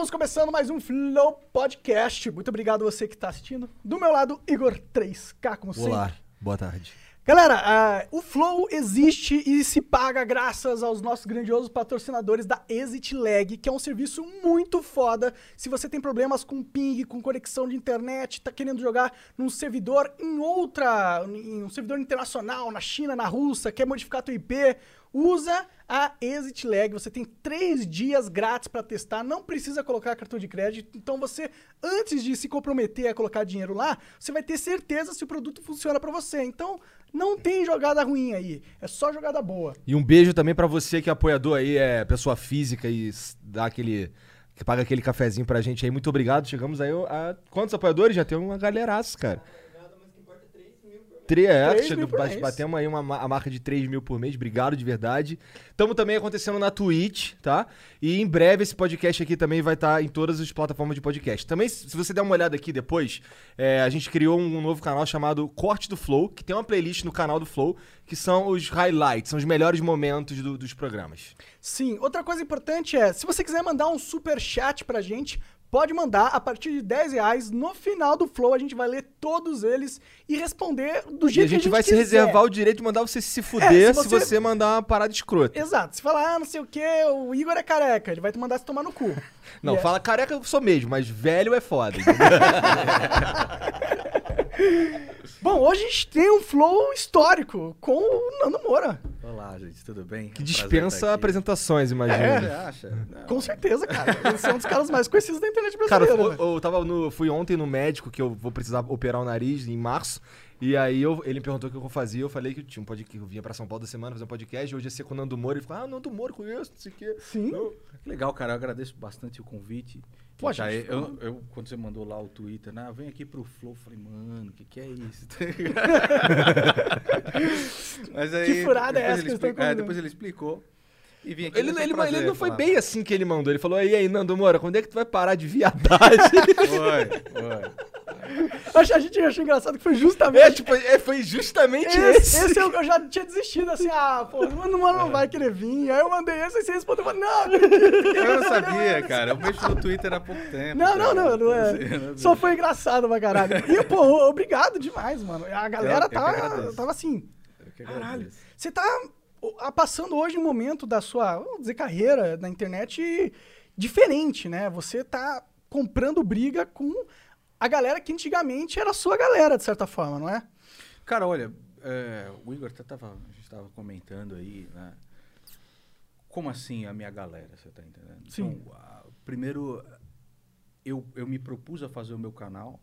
Estamos começando mais um Flow Podcast. Muito obrigado você que está assistindo. Do meu lado, Igor 3K, como Olá, sempre. boa tarde. Galera, ah, o Flow existe e se paga graças aos nossos grandiosos patrocinadores da Exit Lag, que é um serviço muito foda. Se você tem problemas com ping, com conexão de internet, tá querendo jogar num servidor em outra, em um servidor internacional, na China, na Rússia, quer modificar teu IP, usa a Exit Lag. Você tem três dias grátis para testar, não precisa colocar cartão de crédito. Então você, antes de se comprometer a colocar dinheiro lá, você vai ter certeza se o produto funciona para você. Então não tem jogada ruim aí, é só jogada boa. E um beijo também pra você que é apoiador aí, é pessoa física e dá aquele. que paga aquele cafezinho pra gente aí. Muito obrigado. Chegamos aí a. Quantos apoiadores? Já tem uma galeraça, cara. Tre- é, 3 chega- mil por ba- mês. batemos aí uma, ma- a marca de 3 mil por mês. Obrigado de verdade. Estamos também acontecendo na Twitch, tá? E em breve esse podcast aqui também vai estar em todas as plataformas de podcast. Também, se se você der uma olhada aqui depois, é, a gente criou um novo canal chamado Corte do Flow, que tem uma playlist no canal do Flow, que são os highlights, são os melhores momentos do- dos programas. Sim, outra coisa importante é, se você quiser mandar um super chat pra gente, pode mandar a partir de 10 reais. No final do Flow a gente vai ler todos eles e responder do jeito a gente que a vai gente se quiser. reservar o direito de mandar você se fuder É, se, se você... você- mandar uma parada escrota. Exato, se falar, ah, não sei o que, o Igor é careca, ele vai te mandar se tomar no cu. Não, E é- fala careca eu sou mesmo, mas velho é foda. Bom, hoje a gente tem um Flow histórico com o Nando Moura. Olá, gente, tudo bem? que É um dispensa apresentações, imagina. É. Você acha? Não. Com certeza, cara. Eles são um dos caras mais conhecidos da internet Cara, brasileira. eu, né? eu tava no, fui ontem no médico que eu vou precisar operar o nariz em março. E aí eu- ele me perguntou o que eu fazia. Eu falei que eu tinha um podcast, que eu vinha pra São Paulo da semana fazer um podcast. Hoje ia ser com o Nando Moura. Ele falou: Ah, Nando Moura, conheço, não sei o quê. Sim. Eu- Que legal, cara. Eu agradeço bastante o convite. Pô, E tá, gente, eu, eu- quando você mandou lá o Twitter, né? Vem aqui pro Flow, eu falei, mano, o que, que é isso? Mas aí, Que furada é depois essa ele que eles tão expli- é, depois ele explicou. E vim aqui. Ele, ele, prazer ele não foi falar. bem assim que ele mandou. Ele falou: E aí, Nando Moura, quando é que tu vai parar de viadagem? Foi, foi. A gente achou engraçado que foi justamente. é, tipo, é, foi justamente Esse, esse. esse eu, eu já tinha desistido, assim, ah, pô, o mano não vai querer vir. Aí eu mandei esse e você respondeu, eu falei, não, Eu não sabia, cara. Eu mexo no Twitter há pouco tempo. Não, não, cara. não, não é. Eu Só foi engraçado pra caralho. E, pô, obrigado demais, mano. A galera Eu- eu que tava, agradeço. tava assim, Eu que caralho. Você tá passando hoje um momento da sua, vamos dizer, carreira na internet diferente, né? Você tá comprando briga com a galera que antigamente era a sua galera, de certa forma, não é? Cara, olha, é, o Igor até tava, a gente tava comentando aí, né? Como assim a minha galera, você tá entendendo? Sim. Então, a- primeiro, eu, eu me propus a fazer o meu canal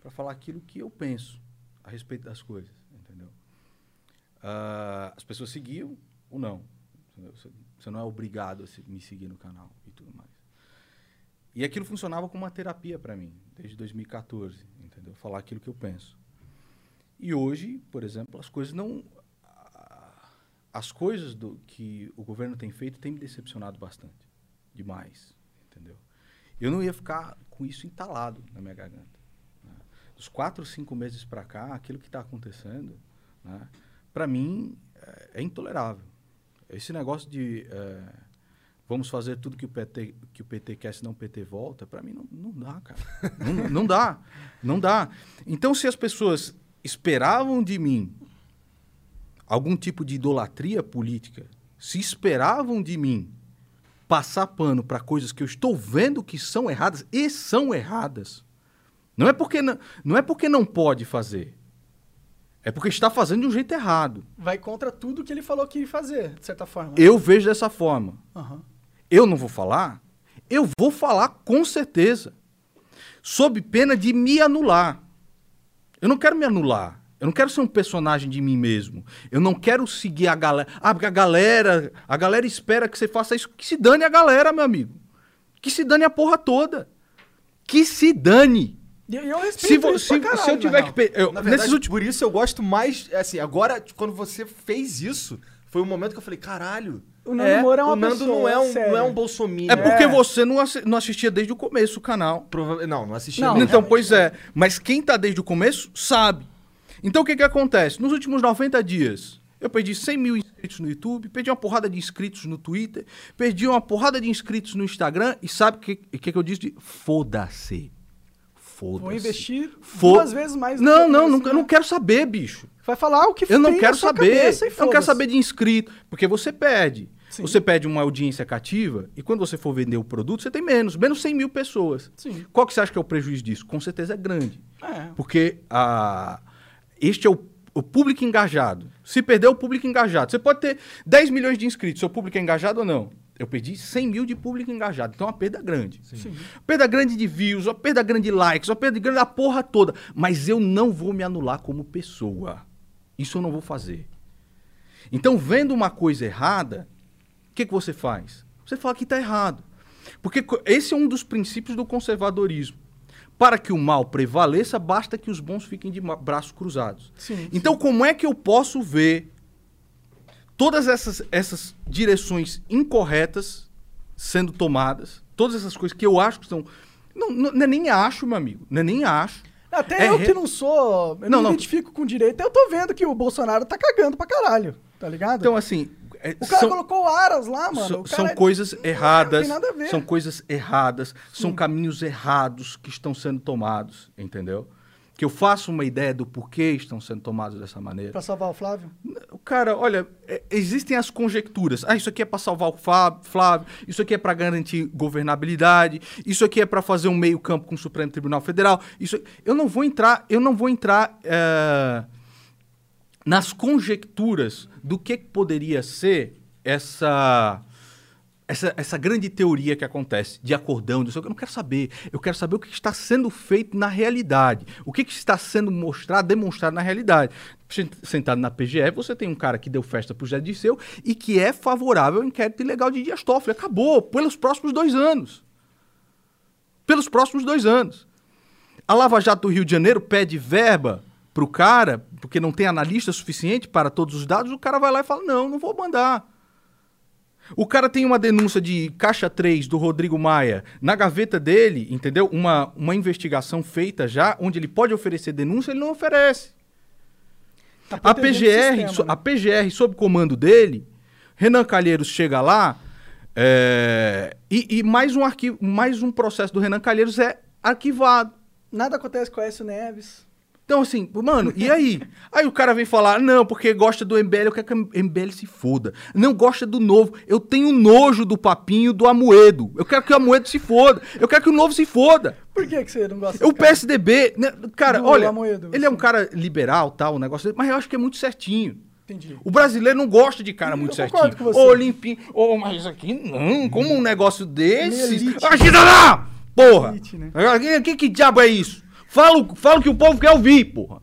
para falar aquilo que eu penso a respeito das coisas, entendeu? Ah, as pessoas seguiam ou não. Você, você não é obrigado a se- me seguir no canal e tudo mais. E aquilo funcionava como uma terapia para mim, desde 2014, entendeu? Falar aquilo que eu penso. E hoje, por exemplo, as coisas não. As coisas do que o governo tem feito têm me decepcionado bastante. Demais. Entendeu? Eu não ia ficar com isso entalado na minha garganta. né? Dos quatro, cinco meses para cá, aquilo que está acontecendo, né, para mim, é, é intolerável. Esse negócio de. é, vamos fazer tudo que o PT, que o PT quer, senão o PT volta, para mim não, não dá, cara. não, não dá. Não dá. Então, se as pessoas esperavam de mim algum tipo de idolatria política, se esperavam de mim passar pano para coisas que eu estou vendo que são erradas e são erradas, não é porque não, não é porque não pode fazer. É porque está fazendo de um jeito errado. Vai contra tudo que ele falou que ia fazer, de certa forma. Eu vejo dessa forma. Aham. Eu não vou falar? Eu vou falar com certeza. Sob pena de me anular. Eu não quero me anular. Eu não quero ser um personagem de mim mesmo. Eu não quero seguir a galera. Ah, porque a galera. A galera espera que você faça isso. Que se dane a galera, meu amigo. Que se dane a porra toda. Que se dane. E eu, eu respeito Se, vo- se- caralho, se eu tiver que. pe- eu- verdade, últimos. por isso eu gosto mais. Assim, agora, quando você fez isso, foi o momento que eu falei: caralho. O Nando Moura é uma o Nando pessoa não é um, não é um bolsominion. É porque você não, assi- não assistia desde o começo o canal. Prova- Não, não assisti. Não, então, realmente pois é. Mas quem tá desde o começo sabe. Então, o que que acontece? Nos últimos 90 dias, Eu perdi 100 mil inscritos no YouTube, perdi uma porrada de inscritos no Twitter, perdi uma porrada de inscritos no Instagram e sabe o que, que, que eu disse? Foda-se. Foda-se. Vou investir Fo- duas vezes mais. no Não, não, eu não, eu não né? quero saber, bicho. Vai falar o que Eu não quero saber. Eu não quero saber de inscrito. Porque você perde. Sim. Você perde uma audiência cativa e quando você for vender o produto, você tem menos. Menos 100 mil pessoas. Sim. Qual que você acha que é o prejuízo disso? Com certeza é grande. É. Porque a, este é o, o público engajado. Se perder o público engajado, você pode ter 10 milhões de inscritos, seu público é engajado ou não? Eu perdi 100 mil de público engajado. Então é uma perda grande. Sim. Perda grande de views, uma perda grande de likes, uma perda grande da porra toda. Mas eu não vou me anular como pessoa. Isso eu não vou fazer. Então, vendo uma coisa errada, que, que você faz? Você fala que está errado. Porque esse é um dos princípios do conservadorismo. Para que o mal prevaleça, basta que os bons fiquem de braços cruzados. Sim, então, como é que eu posso ver todas essas, essas direções incorretas sendo tomadas, todas essas coisas que eu acho que são. Não, não, não é nem acho, meu amigo. Não é nem acho. Até É eu re- que não sou. Eu não, me identifico com direita, eu tô vendo que o Bolsonaro tá cagando pra caralho. Tá ligado? Então, assim. É, o cara são- colocou o Aras lá, mano. São, o são cara- coisas erradas. Não tem nada a ver. São coisas erradas. São caminhos errados que estão sendo tomados, entendeu? Que eu faço uma ideia do porquê estão sendo tomados dessa maneira. Pra salvar o Flávio? Cara, olha, é, existem as conjecturas. Ah, isso aqui é para salvar o Flávio, isso aqui é para garantir governabilidade, isso aqui é para fazer um meio-campo com o Supremo Tribunal Federal. Isso, eu não vou entrar, eu não vou entrar eh, nas conjecturas do que poderia ser essa essa, essa grande teoria que acontece de acordão, disso, eu não quero saber. Eu quero saber o que está sendo feito na realidade. O que, está sendo mostrado, demonstrado na realidade. Sentado na PGF, você tem um cara que deu festa pro Zé Disseu e que é favorável ao inquérito ilegal de Dias Toffoli. Acabou, pelos próximos dois anos. Pelos próximos dois anos. A Lava Jato do Rio de Janeiro pede verba pro cara, porque não tem analista suficiente para todos os dados, o cara vai lá e fala: não, não vou mandar. O cara tem uma denúncia de caixa 3 do Rodrigo Maia na gaveta dele, entendeu? Uma, uma investigação feita já, onde ele pode oferecer denúncia, ele não oferece. Tá A o PGR, sistema, so- né? a PGR, sob comando dele, Renan Calheiros chega lá, é, e, e mais, um arquivo, mais um processo do Renan Calheiros é arquivado. Nada acontece com o Écio Neves. Então, assim, mano, e aí? Aí o cara vem falar, não, porque gosta do MBL, eu quero que o MBL se foda. Não gosta do novo. Eu tenho nojo do papinho do Amoedo. Eu quero que o Amoedo se foda. Eu quero que o novo se foda. Por que, que você não gosta O cara? PSDB, né, cara, Do olha, Amoedo, ele é um cara liberal, tal, o negócio dele, mas eu acho que é muito certinho. Entendi. O brasileiro não gosta de cara Eu muito concordo certinho. com você. Ô, limpinho. Ô, mas aqui não. Como um negócio desse. Agita lá! Porra! Elite, né? Que, que diabo é isso? Fala, o- fala o que o povo quer ouvir, porra.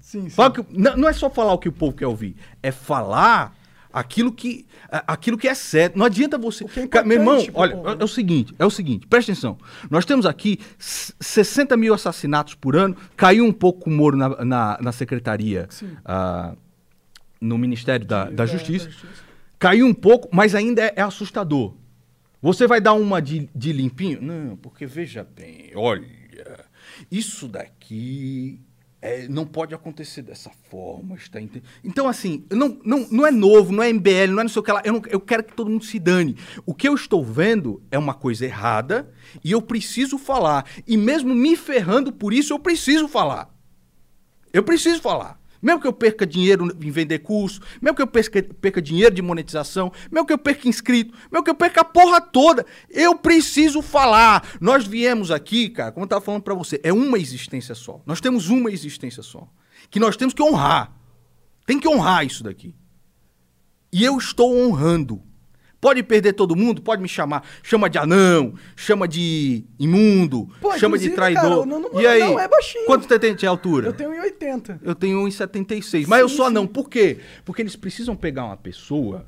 Sim, sim. Que, não, não é só falar o que o povo quer ouvir. É falar aquilo que, aquilo que é certo. Não adianta você. É Meu irmão, olha, povo, é, é o seguinte: é o seguinte, presta atenção. Nós temos aqui s- 60 mil assassinatos por ano. Caiu um pouco o Moro na, na, na secretaria. Ah, no Ministério da, da Da- Justiça. da Justiça. Caiu um pouco, mas ainda é, é assustador. Você vai dar uma de, de limpinho? Não, porque veja bem, olha, isso daqui é, não pode acontecer dessa forma. Está ente- então, assim, não, não, não é novo, não é MBL, não é não sei o que lá. Eu, não- eu quero que todo mundo se dane. O que eu estou vendo é uma coisa errada e eu preciso falar. E mesmo me ferrando por isso, eu preciso falar. Eu preciso falar. Mesmo que eu perca dinheiro em vender curso, mesmo que eu perca, perca dinheiro de monetização, mesmo que eu perca inscrito, mesmo que eu perca a porra toda, eu preciso falar. Nós viemos aqui, cara, como eu tava falando pra você, é uma existência só. Nós temos uma existência só. Que nós temos que honrar. Tem que honrar isso daqui. E eu estou honrando. Pode perder todo mundo, pode me chamar. Chama de anão, chama de imundo, Pô, chama de traidor. cara, não- não- e aí? não, é baixinho. Quanto você tem de altura? Eu tenho 1,80. Eu tenho 1,76. Mas eu sou anão. Por quê? Porque eles precisam pegar uma pessoa.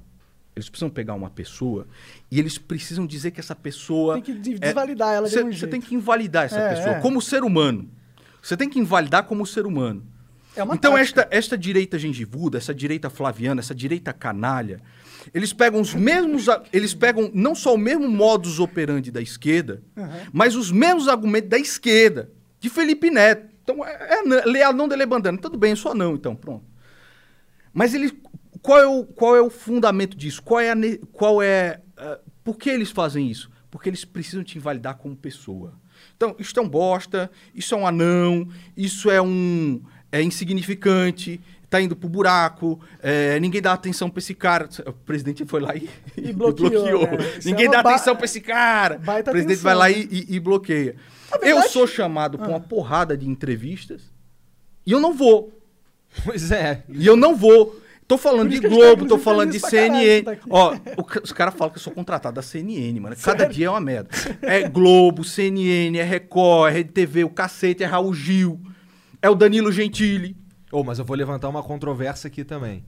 Eles precisam pegar uma pessoa e eles precisam dizer que essa pessoa. Tem que de- desvalidar ela de Você algum você tem que invalidar essa É, pessoa é. como ser humano. Você tem que invalidar como ser humano. É uma então, tática. esta, esta direita gengivuda, essa direita flaviana, essa direita canalha, eles pegam os mesmos. Eles pegam não só o mesmo modus operandi da esquerda, mas os mesmos argumentos da esquerda, de Felipe Neto. Então, é, é, não dele bandana. Tudo bem, eu sou não, então, pronto. Mas eles qual é o, qual é o fundamento disso? Qual é a, qual é, ah, por que eles fazem isso? Porque eles precisam te invalidar como pessoa. Então, isso é um bosta, isso é um anão, isso é um é insignificante, tá indo pro buraco, é, ninguém dá atenção pra esse cara. O presidente foi lá e, E bloqueou, né? Isso Ninguém é dá ba- atenção pra esse cara. baita o presidente atenção, vai lá né? e, e- e bloqueia. Na Eu verdade- sou chamado pra uma porrada de entrevistas e eu não vou. Pois é. E eu não vou. Tô falando de tá, Globo, tô falando de caralho CNN. que tá. Ó, os caras falam que eu sou contratado da CNN, mano. Cada Sério? dia é uma merda. É Globo, CNN, é Record, é Rede TV, o cacete, é Raul Gil, é o Danilo Gentili. Ô, mas eu vou levantar uma controvérsia aqui também.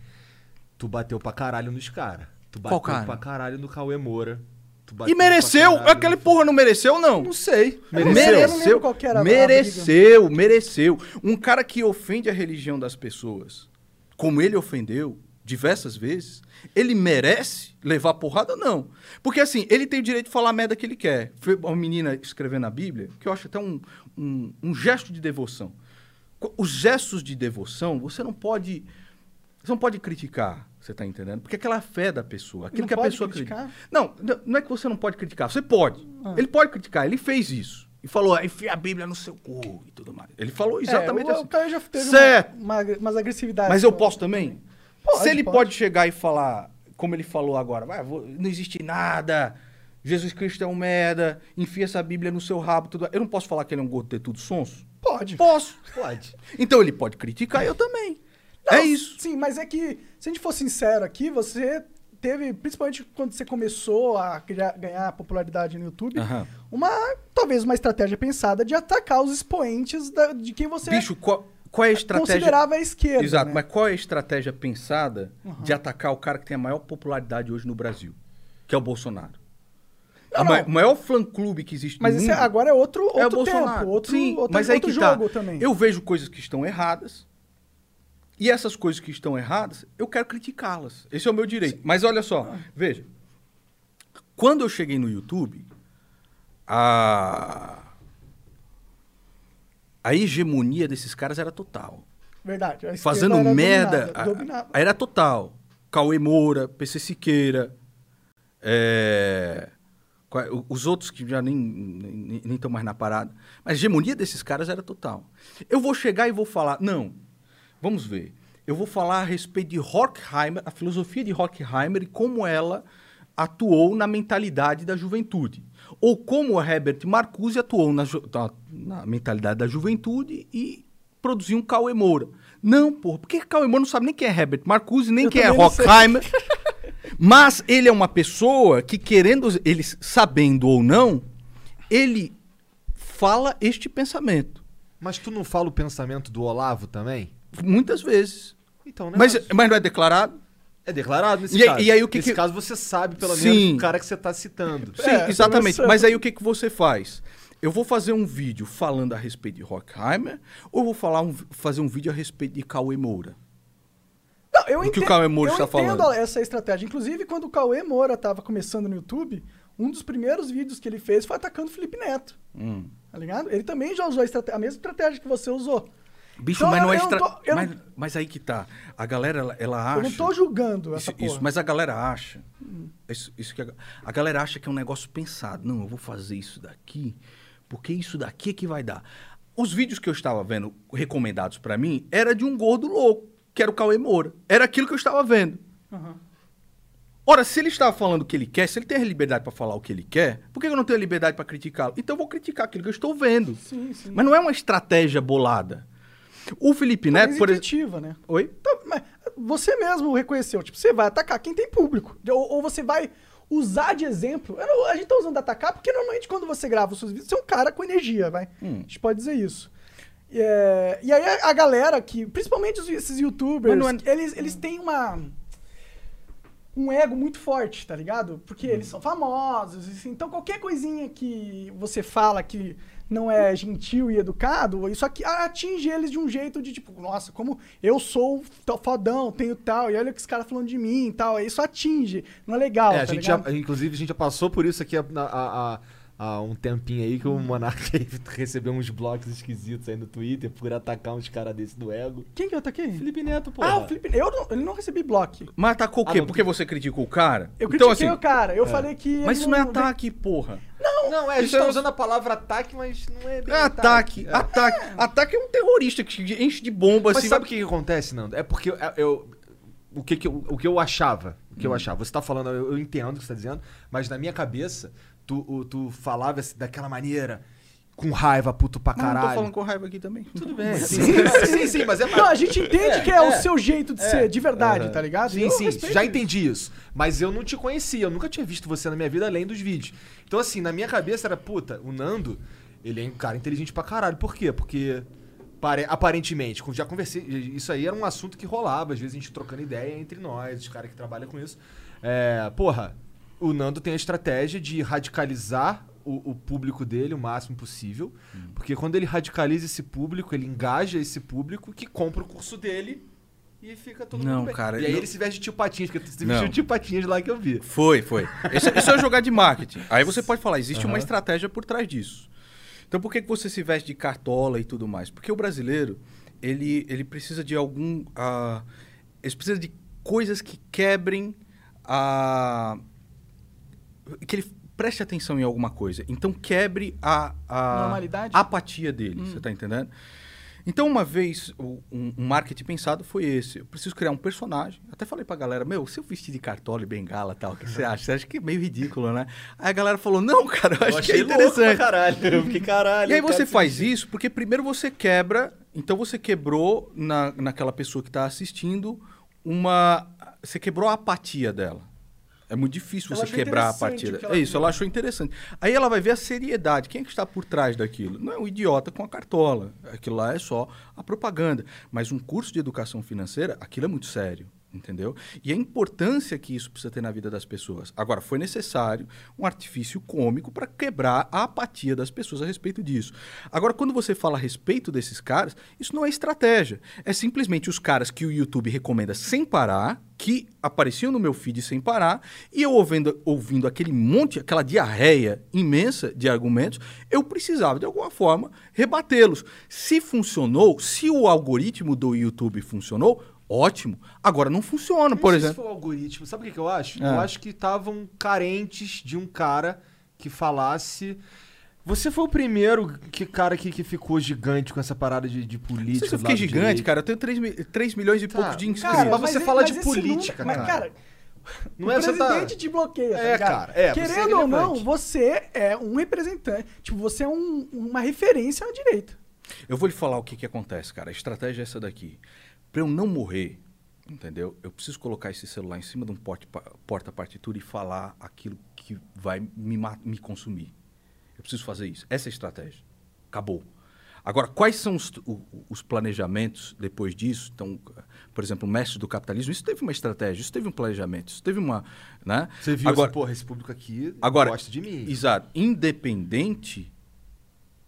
Tu bateu pra caralho nos caras. Tu bateu Qual cara? pra caralho no Cauê Moura. Tu E bateu mereceu? pra caralho Aquele no- porra não mereceu, não? Não sei. Mereceu? sei, eu não lembro qual que era a mereceu, mereceu. Um cara que ofende a religião das pessoas, como ele ofendeu diversas vezes, ele merece levar porrada? Não. Porque assim, ele tem o direito de falar a merda que ele quer. Foi uma menina escrevendo na Bíblia, que eu acho até um, um, um gesto de devoção. Os gestos de devoção, você não pode. Você não pode criticar, você tá entendendo? Porque aquela é fé da pessoa, aquilo Não que a pessoa criticar? Não, não- é que você não pode criticar, você pode. Ah. Ele pode criticar, ele fez isso. E falou, "Ah, enfia a Bíblia no seu cu e tudo mais. Ele falou exatamente é, o, assim. O Caio já teve Certo. Uma, uma, umas agressividades. Mas eu posso também? Pode, Se ele pode. pode. chegar e falar, como ele falou agora, "Vai, vou- não existe nada, Jesus Cristo é um merda, enfia essa Bíblia no seu rabo, tudo. Eu não posso falar que ele é um gordo ter tudo sonso? Pode. Posso. Pode. Então ele pode criticar, eu também. Não, é isso. Sim, mas é que, se a gente for sincero aqui, você teve, principalmente quando você começou a criar- ganhar popularidade no YouTube, uma, talvez uma estratégia pensada de atacar os expoentes da- de quem você Bicho, qual, qual é a estratégia? considerava a esquerda. Exato, né? mas qual é a estratégia pensada de atacar o cara que tem a maior popularidade hoje no Brasil? Que é o Bolsonaro. Não, a ma- não. o maior fã-clube que existe Mas no mundo agora é outro, outro é o tempo, Bolsonaro. outro, Sim, outro, mas aí outro que tá. jogo também. Eu vejo coisas que estão erradas. E essas coisas que estão erradas, eu quero criticá-las. Esse é o meu direito. Mas olha só, veja. Quando eu cheguei no YouTube, a a hegemonia desses caras era total. Verdade. Fazendo era merda. dominada, a- dominava. Era total. Cauê Moura, PC Siqueira. é, Os outros que já nem estão mais na parada. Mas a hegemonia desses caras era total. Eu vou chegar e vou falar. Não, vamos ver. Eu vou falar a respeito de Horkheimer, a filosofia de Horkheimer e como ela atuou na mentalidade da juventude. Ou como Herbert Marcuse atuou na, na- mentalidade da juventude e produziu um Cauê Moura. Não, porra, porque Cauê Moura não sabe nem quem é Herbert Marcuse, nem Eu quem é. Horkheimer. Mas ele é uma pessoa que, querendo, ele sabendo ou não, ele fala este pensamento. Mas tu não fala o pensamento do Olavo também? Muitas vezes. Então, né? Mas, mas não é declarado? É declarado nesse E aí- caso. e aí o que nesse que- caso você sabe, pelo Sim. menos, o cara que você tá citando. Sim, É, exatamente. Mas aí o que, que você faz? Eu vou fazer um vídeo falando a respeito de Horkheimer ou eu vou falar um- fazer um vídeo a respeito de Cauê Moura? Não, eu O que entendo, o Cauê Moura eu está entendo falando? essa estratégia. Inclusive, quando o Cauê Moura tava começando no YouTube, um dos primeiros vídeos que ele fez foi atacando o Felipe Neto. Hum. Tá ligado? Ele também já usou a, estrate- a mesma estratégia que você usou. Bicho, Então, mas não é eu tô- eu mas, não- mas aí que tá. A galera, ela, ela acha... Eu não tô julgando essa Isso, porra. isso, mas a galera acha. Isso, isso que a, a galera acha que é um negócio pensado. Não, eu vou fazer isso daqui, porque isso daqui é que vai dar. Os vídeos que eu estava vendo recomendados pra mim era de um gordo louco, que era o Cauê Moura. Era aquilo que eu estava vendo. Aham. Ora, se ele estava falando o que ele quer, se ele tem a liberdade pra falar o que ele quer, por que eu não tenho a liberdade pra criticá-lo? Então eu vou criticar aquilo que eu estou vendo. Sim, sim. Mas não é uma estratégia bolada. O Felipe Neto, Mas por exemplo. né? Oi? Então, você mesmo reconheceu. Tipo, você vai atacar quem tem público. Ou, ou você vai usar de exemplo. Não- a gente tá usando atacar porque normalmente quando você grava os seus vídeos, você é um cara com energia, vai. Hum. A gente pode dizer isso. É, e aí a, a galera que, principalmente os- esses youtubers, Mas não é- eles, eles têm uma. Um ego muito forte, tá ligado? Porque eles são famosos. assim, Então qualquer coisinha que você fala que não é gentil e educado, isso aqui atinge eles de um jeito de tipo, nossa, como eu sou fodão, tenho tal, e olha o que os caras falando de mim e tal. Isso atinge. Não é legal. É, a tá gente ligado? já, inclusive, a gente já passou por isso aqui na, a- a- há um tempinho aí que o Monark recebeu uns blocos esquisitos aí no Twitter por atacar uns caras desse do ego. Quem que eu ataquei? Felipe Neto, pô. Ah, o Felipe. Eu não, ele não recebi bloco. Mas atacou o Ah, quê? não, Porque você criticou o cara? Eu então, critiquei assim, o cara. Eu falei que. Mas isso não é ataque, porra. Não, é, a gente é tá um- usando a palavra ataque, mas não é bem É ataque. É. Ataque. Ataque é um terrorista que enche de bomba Mas assim. sabe o que, que acontece, Nando? É porque eu, eu- o, que, que eu, o que eu achava, o que eu achava. Você tá falando, eu, eu entendo o que você tá dizendo, mas na minha cabeça, tu, tu falava assim, daquela maneira, com raiva, puto pra Mas não caralho. tô falando com raiva aqui também. Tudo bem. Sim, sim, sim, sim, mas é Não, a gente entende que é, o seu jeito de é. ser, de verdade, Aham. tá ligado? Sim, Eu sim, já entendi isso. Mas eu não te conhecia, eu nunca tinha visto você na minha vida além dos vídeos. Então, assim, na minha cabeça era, puta, o Nando, ele é um cara inteligente pra caralho. Por quê? Porque, pare- aparentemente, já conversei, isso aí era um assunto que rolava, às vezes a gente trocando ideia entre nós, os caras que trabalham com isso. É, porra, o Nando tem a estratégia de radicalizar o, o público dele o máximo possível. Porque quando ele radicaliza esse público, ele engaja esse público que compra o curso dele e fica todo Não, mundo bem. cara, e aí não- ele se veste de tio Patinhas, porque se vestiu de tio Patinhas lá que eu vi. Foi, foi. Isso, isso é jogar de marketing. Aí você pode falar, existe uma estratégia por trás disso. Então por que, que você se veste de cartola e tudo mais? Porque o brasileiro, ele, ele precisa de algum. ah, ele precisa de coisas que quebrem a. que ele preste atenção em alguma coisa. Então quebre a, a Normalidade? a apatia dele, você tá entendendo? Então, uma vez, o- um, um marketing pensado foi esse. Eu preciso criar um personagem. Até falei pra galera, meu, se eu vestir de cartola e bengala e tal, o que você acha? Você acha que é meio ridículo, né? Aí a galera falou, não, cara, eu acho que é interessante. caralho. Eu fiquei caralho. E aí você faz isso porque primeiro você quebra, então você quebrou na, naquela pessoa que está assistindo uma. Você quebrou a apatia dela. É muito difícil você quebrar a ela É isso, ela achou interessante. Aí ela vai ver a seriedade. Quem é que está por trás daquilo? Não é um idiota com a cartola. Aquilo lá é só a propaganda. Mas um curso de educação financeira, aquilo é muito sério. Entendeu? E a importância que isso precisa ter na vida das pessoas. Agora, foi necessário um artifício cômico para quebrar a apatia das pessoas a respeito disso. Agora, quando você fala a respeito desses caras, isso não é estratégia. É simplesmente os caras que o YouTube recomenda sem parar, que apareciam no meu feed sem parar, e eu ouvindo, ouvindo aquele monte, aquela diarreia imensa de argumentos, eu precisava, de alguma forma, rebatê-los. Se funcionou, se o algoritmo do YouTube funcionou, ótimo. Agora não funciona, Não por sei se exemplo. foi o algoritmo. Sabe o que, que eu acho? Ah. Eu acho que estavam carentes de um cara que falasse. Você foi o primeiro que, cara que, que ficou gigante com essa parada de, de Não política. sei se eu fiquei gigante, direito. cara. Eu tenho 3, mi 3 milhões e Tá, poucos de inscritos. Cara, mas você fala de esse política, nunca- Mas, cara. cara, Não o é só tá- presidente te bloqueia, tá É, cara, é, você é Querendo ou não, você é um representante. Tipo, você é um- uma referência à direita. Eu vou lhe falar o que, que acontece, cara. A estratégia é essa daqui. Pra eu não morrer, entendeu? Eu preciso colocar esse celular em cima de um porta-partitura e falar aquilo que vai me, me consumir. Eu preciso fazer isso. Essa é a estratégia. Acabou. Agora, quais são os, os planejamentos depois disso? Então, por exemplo, o mestre do capitalismo, isso teve uma estratégia, isso teve um planejamento, isso teve uma. Né? Você viu Agora, assim, porra, esse público aqui Agora, gosta de mim. Exato. Independente.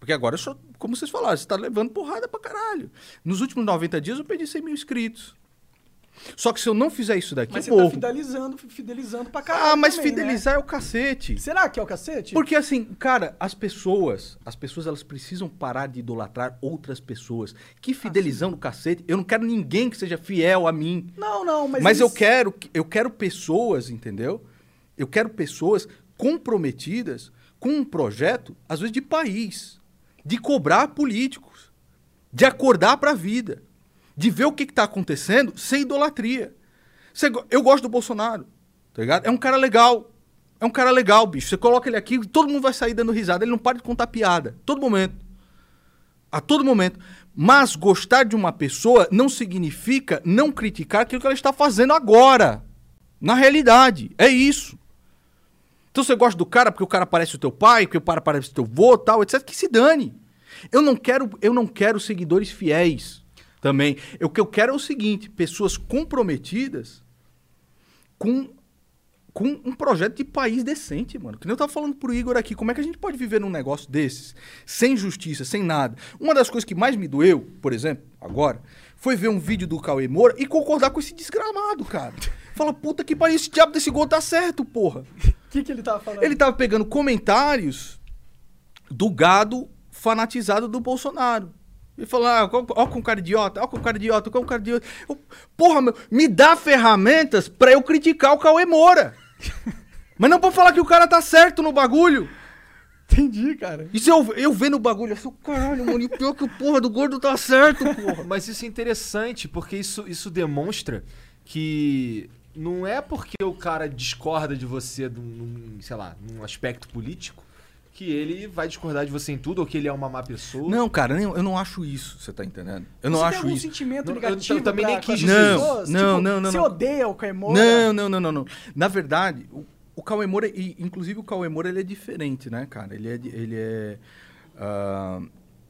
Porque agora eu só, como vocês falaram, você tá levando porrada pra caralho. Nos últimos 90 dias eu perdi 100 mil inscritos. Só que se eu não fizer isso daqui, Mas eu você tá fidelizando, fidelizando pra caralho. ah, mas também, né? fidelizar é o cacete. Será que é o cacete? Porque assim, cara, as pessoas, as pessoas elas precisam parar de idolatrar outras pessoas. Que fidelizão do cacete. Eu não quero ninguém que seja fiel a mim. Não, não, mas. Mas, eu eles- quero, eu quero pessoas, entendeu? Eu quero pessoas comprometidas com um projeto, às vezes de país, de cobrar políticos, de acordar para a vida, de ver o que está acontecendo sem idolatria. Eu gosto do Bolsonaro, tá ligado? É um cara legal. É um cara legal, bicho. Você coloca ele aqui, todo mundo vai sair dando risada. Ele não para de contar piada. Todo momento. A todo momento. Mas gostar de uma pessoa não significa não criticar aquilo que ela está fazendo agora. Na realidade. É isso. Então você gosta do cara porque o cara parece o teu pai, porque o cara parece o teu vô, tal, etc. Que se dane. Eu não quero, eu não quero seguidores fiéis também. O que eu quero é o seguinte: pessoas comprometidas com com um projeto de país decente, mano. Que nem eu tava falando pro Igor aqui, como é que a gente pode viver num negócio desses, sem justiça, sem nada? Uma das coisas que mais me doeu, por exemplo, agora, foi ver um vídeo do Cauê Moura e concordar com esse desgramado, cara. Fala, puta que pariu, esse diabo desse gol tá certo, porra. O que, que ele tava falando? Ele tava pegando comentários do gado fanatizado do Bolsonaro. E falar, ah, ó, ó com cara idiota, ó com cara idiota, ó com cara idiota. Eu, porra, meu, me dá ferramentas pra eu criticar o Cauê Moura. Mas não pra falar que o cara tá certo no bagulho. Entendi, cara. E se eu, eu vendo o bagulho, eu falo, caralho, mano, e pior que o porra do gordo tá certo, porra. Mas isso é interessante, porque isso, isso demonstra que não é porque o cara discorda de você num, sei lá, num aspecto político que ele vai discordar de você em tudo ou que ele é uma má pessoa. Não, cara, eu não acho isso, você tá entendendo? Eu não você acho tem algum isso. sentimento Não, eu negativo tam- também pra- nem quis isso. pessoas? Não, Tipo, não, não, Você não. odeia o Caimora? Não, não, não, não, não. Na verdade, o, o e, inclusive o Cauê Moura, ele é diferente, né, cara? Ele é, ele é, ah,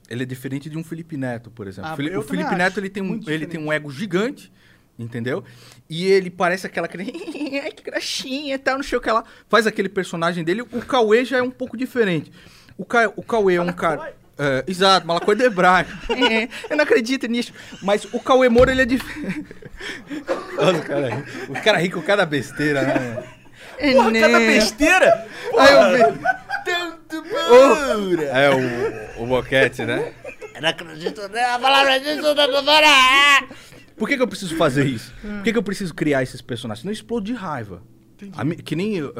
ele é diferente de um Felipe Neto, por exemplo. Ah, eu o Felipe também Neto, acho. ele tem, um, Muito ele tem um ego gigante, entendeu? E ele parece aquela que ai, que graxinha e tal, não sei o que lá. Faz aquele personagem dele. O Cauê já é um pouco diferente. O, Ca, o Cauê é um cara... É, exato, Malacói de Hebraico. É, eu não acredito nisso. Mas o Cauê Moura, ele é diferente. Olha o cara. O cara ri com cada besteira, né? Porra, cada Né? besteira! Aí eu vi. Tanto Moura! é o, o boquete, né? Eu não acredito na palavra disso da doutora. Por que, que eu preciso fazer isso? Por que, que eu preciso criar esses personagens? Não explodo de raiva. A que nem, uh,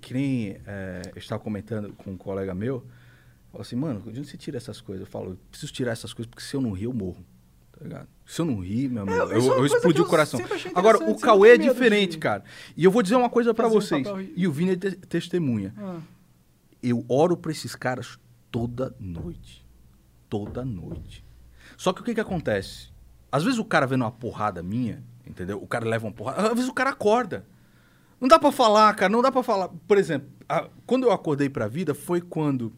que nem eh, eu estava comentando com um colega meu. Falou assim, mano, de onde você tira essas coisas? Eu falo, eu preciso tirar essas coisas porque se eu não rir, eu morro. Tá ligado? Se eu não rir, meu amigo, isso é eu, eu explodi o eu coração. Agora, o Cauê é diferente, cara. E eu vou dizer uma coisa um vocês. ri- E o Vini é te- testemunha. Ah. Eu oro pra esses caras toda noite. Toda noite. Só que o que que acontece? Às vezes o cara vendo uma porrada minha, entendeu? O cara leva uma porrada. Às vezes o cara acorda. Não dá pra falar, cara. Não dá pra falar. Por exemplo, a- quando eu acordei pra vida foi quando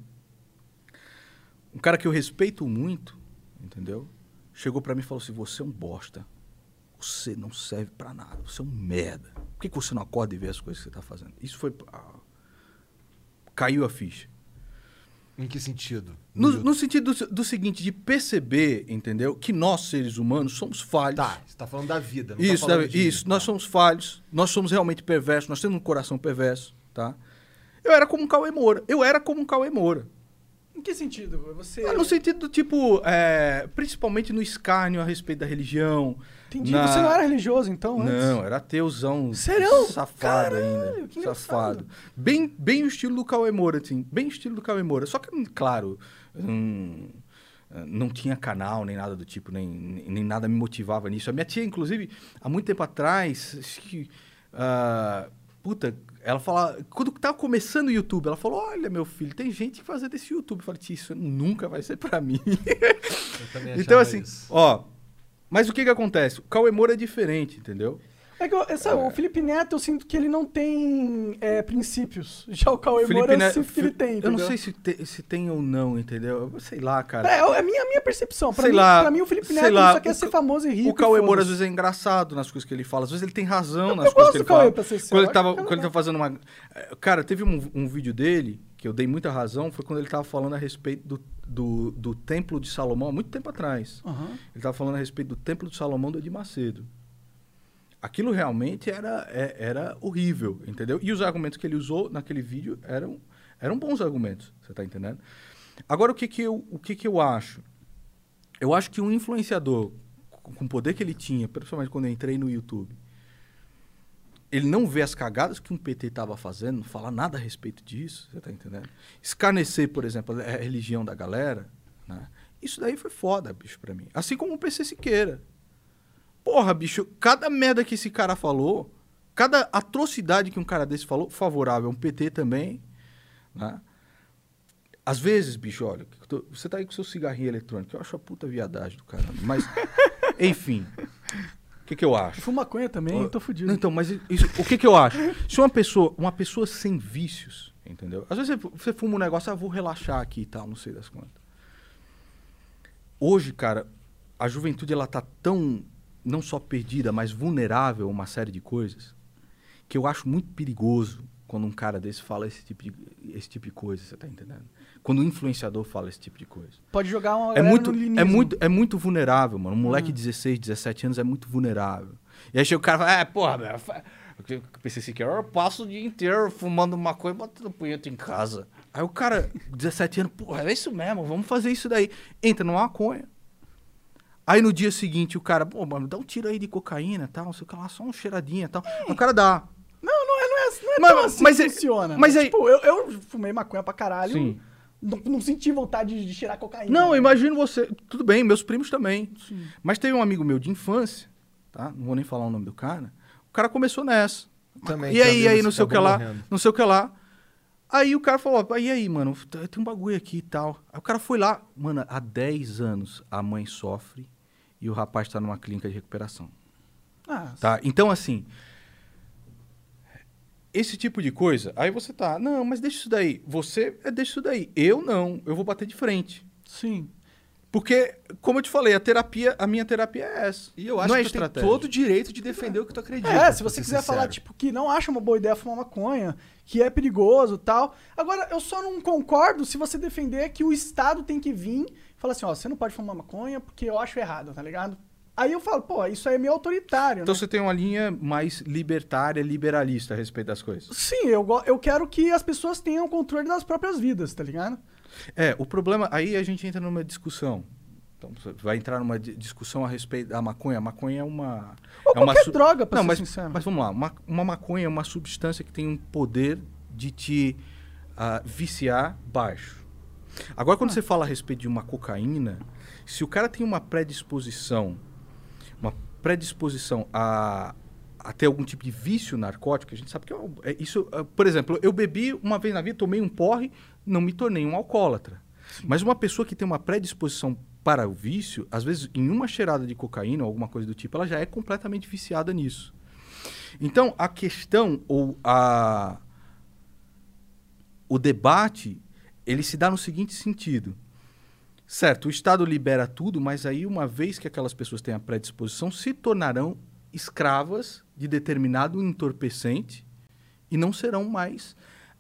um cara que eu respeito muito, entendeu? Chegou pra mim e falou assim: Você é um bosta. Você não serve pra nada. Você é um merda. Por que, que você não acorda e vê as coisas que você tá fazendo? Isso foi. ah, caiu a ficha. Em que sentido? No, no sentido do, do seguinte, de perceber, entendeu? Que nós, seres humanos, somos falhos. Tá, você tá falando da vida. Não tá Isso, Davi, de- isso. Nós somos falhos. Nós somos realmente perversos. Nós temos um coração perverso, tá? Eu era como um Cauê Moura. Eu era como um Cauê Moura. Em que sentido? Você... Ah, No sentido do tipo, é, principalmente no escárnio a respeito da religião. Entendi. na- Você não era religioso, então? antes? Não, era ateuzão. Sério? Safado Caralho, ainda. que Safado. Bem, bem o estilo do Cauê Moura, assim. Bem o estilo do Cauê Moura. Só que, claro, hum, não tinha canal, nem nada do tipo, nem, nem nada me motivava nisso. A minha tia, inclusive, há muito tempo atrás, acho que. ah, puta, ela fala. Quando tava começando o YouTube, ela falou: Olha, meu filho, tem gente que fazendo esse YouTube. Eu falei, tia, isso nunca vai ser pra mim. Eu também então, assim, isso. ó. Mas o que que acontece? O Cauê Moura é diferente, entendeu? É que eu- essa- o Felipe Neto, eu sinto que ele não tem é, princípios. Já o Cauê Moura, eu Neto- sinto que ele tem, Eu não entendeu? sei se, te- se tem ou não, entendeu? Eu Sei lá, cara. É, é a minha, a minha percepção. Pra Sei mim, lá, pra mim, o Felipe Neto lá, só quer o ser famoso e rico. O Cauê Moura às vezes é engraçado nas coisas que ele fala. Às vezes ele tem razão nas eu coisas gosto que ele do Cauê, fala. pra ser sincero, Quando ele, eu tava, é quando ele tá fazendo uma. É, Cara, teve um, um vídeo dele que eu dei muita razão, foi quando ele tava falando a respeito do, do, do Templo de Salomão, há muito tempo atrás. Aham. Ele tava falando a respeito do Templo de Salomão do Edir Macedo. Aquilo realmente era, é- era horrível, entendeu? E os argumentos que ele usou naquele vídeo eram, eram bons argumentos, você tá entendendo? Agora, o que que eu, o que que eu acho? Eu acho que um influenciador, com com o poder que ele tinha, principalmente quando eu entrei no YouTube, ele não vê as cagadas que um PT estava fazendo, não fala nada a respeito disso, você tá entendendo? Escarnecer, por exemplo, a religião da galera, né? Isso daí foi foda, bicho, pra mim. Assim como o PC Siqueira. Porra, bicho, cada merda que esse cara falou, cada atrocidade que um cara desse falou, favorável a um PT também, né? Às vezes, bicho, olha, você tá aí com seu cigarrinho eletrônico, eu acho a puta viadagem do caramba, mas, enfim, o que que eu acho? Eu fumo maconha também, Ó, tô fudido. Não, então, mas isso- o que que eu acho? Se uma pessoa, uma pessoa sem vícios, entendeu? Às vezes você, você fuma um negócio, ah, vou relaxar aqui e tal, não sei das quantas. Hoje, cara, a juventude ela tá tão não só perdida, mas vulnerável a uma série de coisas, que eu acho muito perigoso quando um cara desse fala esse tipo de, esse tipo de coisa, você tá entendendo? Quando um influenciador fala esse tipo de coisa. Pode jogar uma É muito, no é, muito, é muito vulnerável, mano. Um moleque de 16, 17 anos é muito vulnerável. E aí chega o cara e fala, é, porra, meu, eu pensei assim, que eu passo o dia inteiro fumando maconha e botando punheta em casa. Aí o cara, 17 anos, porra, é isso mesmo, vamos fazer isso daí. Entra numa maconha. Aí no dia seguinte o cara, pô, mano, dá um tiro aí de cocaína e tal, não sei o que lá, só uma cheiradinha e tal. Aí o cara dá. Não, não é, não é, não é Mas- tão assim mas que é- funciona. mas aí- Tipo, eu, eu fumei maconha pra caralho. Sim. Não, não senti vontade de cheirar cocaína. Não, eu imagino você. Tudo bem, meus primos também. Mas teve um amigo meu de infância, tá? Não vou nem falar o nome do cara. O cara começou nessa. Também, e aí, aí, não sei o que acabou lá, morrendo. não sei o que lá. Aí o cara falou, e aí, mano, tem um bagulho aqui e tal. Aí o cara foi lá, mano, há 10 anos a mãe sofre e o rapaz tá numa clínica de recuperação. Ah, Tá? Então, assim, esse tipo de coisa, aí você tá, não, mas deixa isso daí. Você, é, deixa isso daí. Eu não, eu vou bater de frente. sim. Porque, como eu te falei, a terapia, a minha terapia é essa. E eu acho não é que tu tem todo o direito de defender o que tu acredita. É, se você ser quiser falar, sincero. tipo, que não acha uma boa ideia fumar maconha, que é perigoso tal. Agora, eu só não concordo se você defender que o Estado tem que vir e falar assim, ó, você não pode fumar maconha porque eu acho errado, tá ligado? Aí eu falo, pô, isso aí é meio autoritário, Então né? você tem uma linha mais libertária, liberalista a respeito das coisas. Sim, eu, eu quero que as pessoas tenham controle das próprias vidas, tá ligado? É, o problema, aí a gente entra numa discussão. Então, você vai entrar numa di- discussão a respeito da maconha. A maconha é uma. Ou é qualquer droga, pra Não, ser mas, sincero. mas vamos lá. Uma, uma maconha é uma substância que tem um poder de te ah, viciar baixo. Agora, Ah. quando você fala a respeito de uma cocaína, se o cara tem uma predisposição, uma predisposição a, a ter algum tipo de vício narcótico, a gente sabe que é, é isso. ah, por exemplo, eu bebi uma vez na vida, tomei um porre, não me tornei um alcoólatra. Mas uma pessoa que tem uma predisposição para o vício, às vezes em uma cheirada de cocaína ou alguma coisa do tipo, ela já é completamente viciada nisso. Então, a questão ou a o debate, ele se dá no seguinte sentido. Certo, o Estado libera tudo, mas aí uma vez que aquelas pessoas têm a predisposição, se tornarão escravas de determinado entorpecente e não serão mais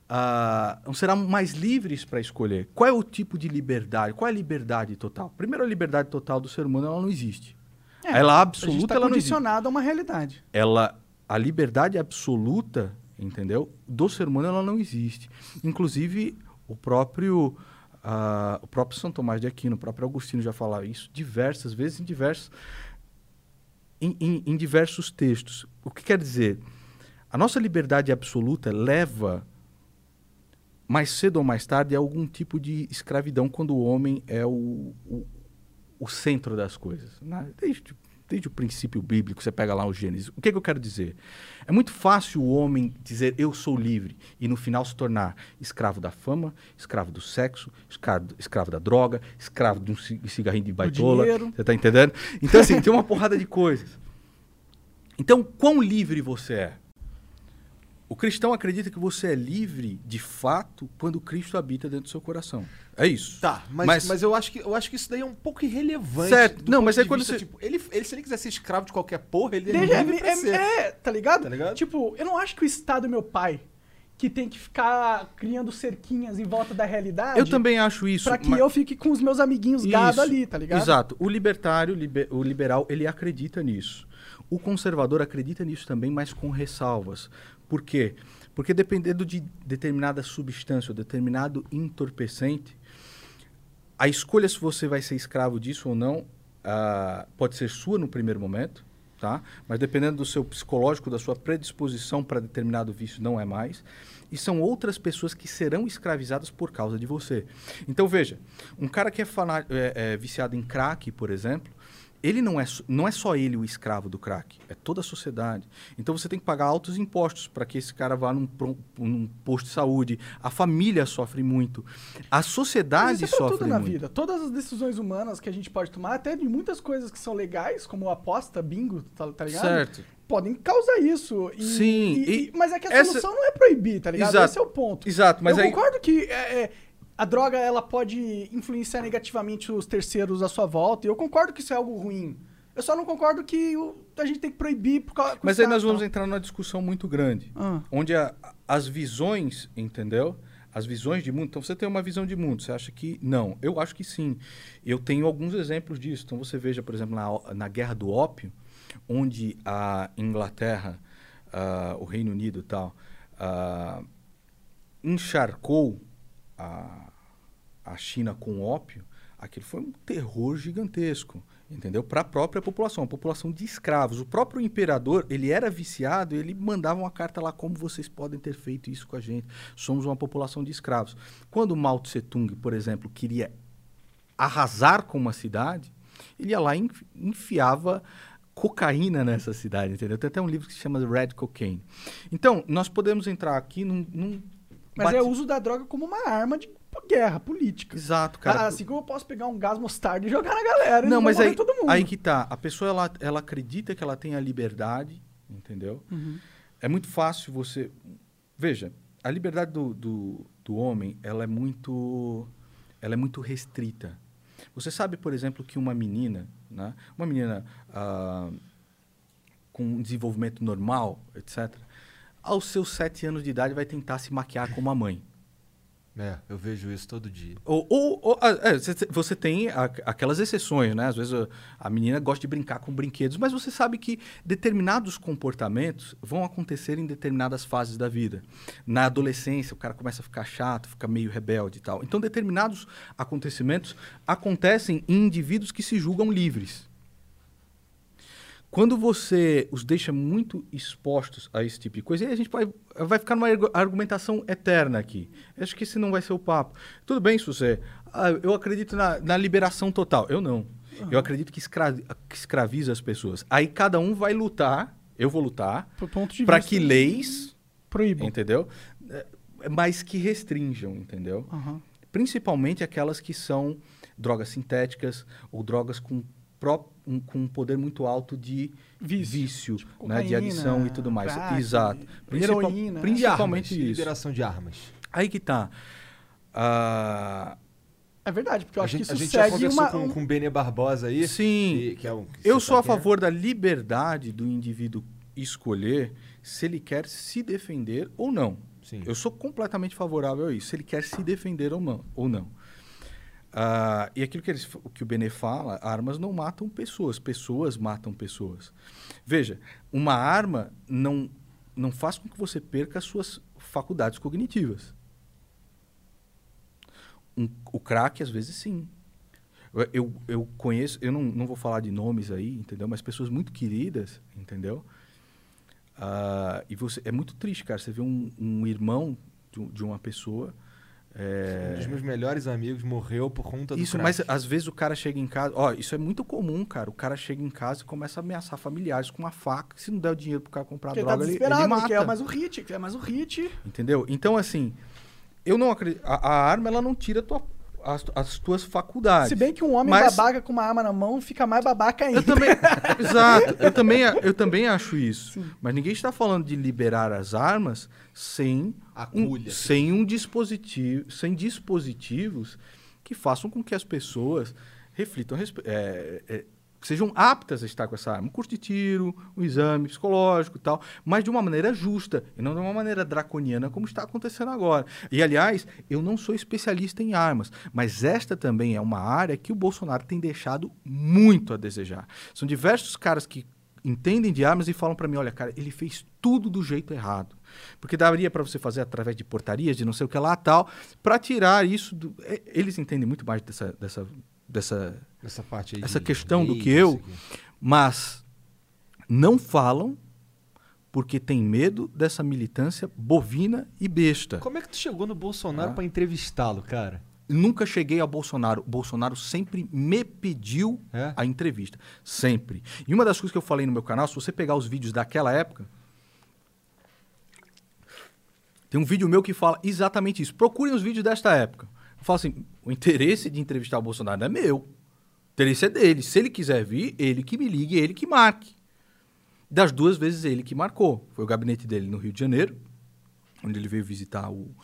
ah, não serão mais livres para escolher. Qual é o tipo de liberdade? Qual é a liberdade total? Primeiro, a liberdade total do ser humano ela não existe. É, ela a gente absoluta tá ela não existe condicionado a uma realidade. ela a liberdade absoluta, entendeu? Do ser humano ela não existe. Inclusive o próprio o próprio São Tomás de Aquino, o próprio Agostinho já falava isso diversas vezes em diversos em, em- em diversos textos. O que quer dizer? A nossa liberdade absoluta leva mais cedo ou mais tarde a algum tipo de escravidão quando o homem é o, o, o centro das coisas. né? Desde, desde o princípio bíblico, você pega lá o Gênesis. O que, que eu quero dizer? É muito fácil o homem dizer eu sou livre e no final se tornar escravo da fama, escravo do sexo, escravo, escravo da droga, escravo de um ci- cigarrinho de baitola. Você tá entendendo? Então, assim, tem uma porrada de coisas. Então, quão livre você é? O cristão acredita que você é livre, de fato, quando Cristo habita dentro do seu coração. É isso. Tá, mas, Mas- mas, eu, acho que, eu acho que isso daí é um pouco irrelevante. Certo. Não, mas aí de quando vista, você- Tipo, ele, ele, se ele quiser ser escravo de qualquer porra, ele é Desde- livre pra é, ser. é, tá ligado? Tá ligado? Tipo, eu não acho que o Estado é meu pai, que tem que ficar criando cerquinhas em volta da realidade. Eu também acho isso. Pra que mas- eu fique com os meus amiguinhos gado Isso, ali, tá ligado? Exato. O libertário, liber- o liberal, ele acredita nisso. O conservador acredita nisso também, mas com ressalvas. Por quê? Porque dependendo de determinada substância ou determinado entorpecente, a escolha se você vai ser escravo disso ou não ah, pode ser sua no primeiro momento, tá? Mas dependendo do seu psicológico, da sua predisposição para determinado vício, não é mais. E são outras pessoas que serão escravizadas por causa de você. Então veja, um cara que é, é- é viciado em crack, por exemplo, ele não é, só- não é só ele o escravo do crack, é toda a sociedade. Então você tem que pagar altos impostos para que esse cara vá num, num posto de saúde. A família sofre muito. A sociedade isso é sofre tudo na muito. vida. Todas as decisões humanas que a gente pode tomar, até de muitas coisas que são legais, como aposta, bingo, tá, tá ligado? Certo. Podem causar isso. E- Sim, e e- mas é que a essa- solução não é proibir, tá ligado? Exato. Esse é o ponto. Exato, mas eu aí- concordo que é, é, a droga ela pode influenciar negativamente os terceiros à sua volta. E eu concordo que isso é algo ruim. Eu só não concordo que o- a gente tem que proibir por causa. Mas aí nós vamos entrar numa discussão muito grande, Ah. onde a- as visões, entendeu? As visões de mundo. Então você tem uma visão de mundo, você acha que não? Eu acho que sim. Eu tenho alguns exemplos disso. Então você veja, por exemplo, na, na Guerra do Ópio, onde a Inglaterra, ah, o Reino Unido e tal, ah, encharcou a, a China com ópio, aquilo foi um terror gigantesco, entendeu? Para a própria população, a população de escravos. O próprio imperador, ele era viciado, ele mandava uma carta lá como vocês podem ter feito isso com a gente. Somos uma população de escravos. Quando Mao Tse Tung, por exemplo, queria arrasar com uma cidade, ele ia lá e enfi- enfiava cocaína nessa cidade, entendeu? Tem até um livro que se chama Red Cocaine. Então, nós podemos entrar aqui num... num Mas bate- é o uso da droga como uma arma de guerra política. Exato, cara. Ah, assim como eu posso pegar um gás mostarda e jogar na galera. Não, mas aí, todo mundo. aí que tá. A pessoa, ela, ela acredita que ela tem a liberdade, entendeu? Uhum. É muito fácil você... Veja, a liberdade do, do, do homem, ela é muito... Ela é muito restrita. Você sabe, por exemplo, que uma menina, né? Uma menina ah, com um desenvolvimento normal, etc., aos seus sete anos de idade vai tentar se maquiar como a mãe. É, eu vejo isso todo dia. Ou, ou- ou, ah, é, você- tem aquelas exceções, né? Às vezes a, a menina gosta de brincar com brinquedos, mas você sabe que determinados comportamentos vão acontecer em determinadas fases da vida. Na adolescência, o cara começa a ficar chato, fica meio rebelde e tal. Então, determinados acontecimentos acontecem em indivíduos que se julgam livres. Quando você os deixa muito expostos a esse tipo de coisa, aí a gente vai, vai ficar numa argu- argumentação eterna aqui. Acho que esse não vai ser o papo. Tudo bem se você. Ah, eu acredito na, na liberação total. Eu não. Eu acredito que, escra, que escraviza as pessoas. Aí cada um vai lutar, eu vou lutar, para que leis, proíbam. entendeu? É, Mas que restringam, entendeu? Aham. principalmente aquelas que são drogas sintéticas ou drogas com, pró- um, com um poder muito alto de Vício. vício, Tipo, né, de cocaína, adição e tudo mais. crack, Exato. Principal- heroína. Principalmente armas, isso. liberação de armas. Aí que tá. Ah, É verdade, porque eu a acho gente, que a isso gente já conversou uma... com, com o Benê Barbosa aí. sim, que- que é um- eu você sou a sabe quem é? favor da liberdade do indivíduo escolher se ele quer se defender ou não. Sim. Eu sou completamente favorável a isso, se ele quer se defender ou não. Ou não. Ah, e aquilo que, eles, que o Benê fala, armas não matam pessoas, pessoas matam pessoas. Veja, uma arma não, não faz com que você perca as suas faculdades cognitivas. Um- o crack, às vezes, sim. Eu, eu, conheço, eu não, não vou falar de nomes aí, entendeu? Mas pessoas muito queridas, entendeu? Ah, e você, é muito triste, cara. Você vê um, um irmão de, de uma pessoa. É, Um dos meus melhores amigos morreu por conta do isso, crack. mas às vezes o cara chega em casa. Ó, isso é muito comum, cara. O cara chega em casa e começa a ameaçar familiares com uma faca. Se não der o dinheiro pro cara comprar Porque tá droga, ele, desesperado, ele ele mata. quer mais um hit, quer mais um hit. Entendeu? Então, assim, eu não acredito. A, a arma, ela não tira tua- as, as tuas faculdades. Se bem que um homem Mas- babaca com uma arma na mão fica mais babaca ainda. Eu também. exato. Eu também, eu também acho isso. Mas ninguém está falando de liberar as armas sem A um, sem um dispositivo, sem dispositivos que façam com que as pessoas reflitam, a respe- é, é, sejam aptas a estar com essa arma. Um curso de tiro, um exame psicológico e tal, mas de uma maneira justa e não de uma maneira draconiana como está acontecendo agora. E, aliás, eu não sou especialista em armas, mas esta também é uma área que o Bolsonaro tem deixado muito a desejar. São diversos caras que entendem de armas e falam para mim, olha, cara, ele fez tudo do jeito errado. Porque daria para você fazer através de portarias, de não sei o que lá tal, para tirar isso do... Eles entendem muito mais dessa, dessa, dessa Essa parte aí essa de questão do que eu- mas não falam porque tem medo dessa militância bovina e besta. Como é que tu chegou no Bolsonaro Ah. pra entrevistá-lo, cara? Nunca cheguei ao Bolsonaro. O Bolsonaro sempre me pediu É? a entrevista. Sempre. E uma das coisas que eu falei no meu canal, se você pegar os vídeos daquela época. Tem um vídeo meu que fala exatamente isso. Procurem os vídeos desta época. Eu falo assim: o interesse de entrevistar o Bolsonaro não é meu. O interesse é dele. Se ele quiser vir, ele que me ligue, ele que marque. Das duas vezes, ele que marcou. Foi o gabinete dele no Rio de Janeiro, onde ele veio visitar o,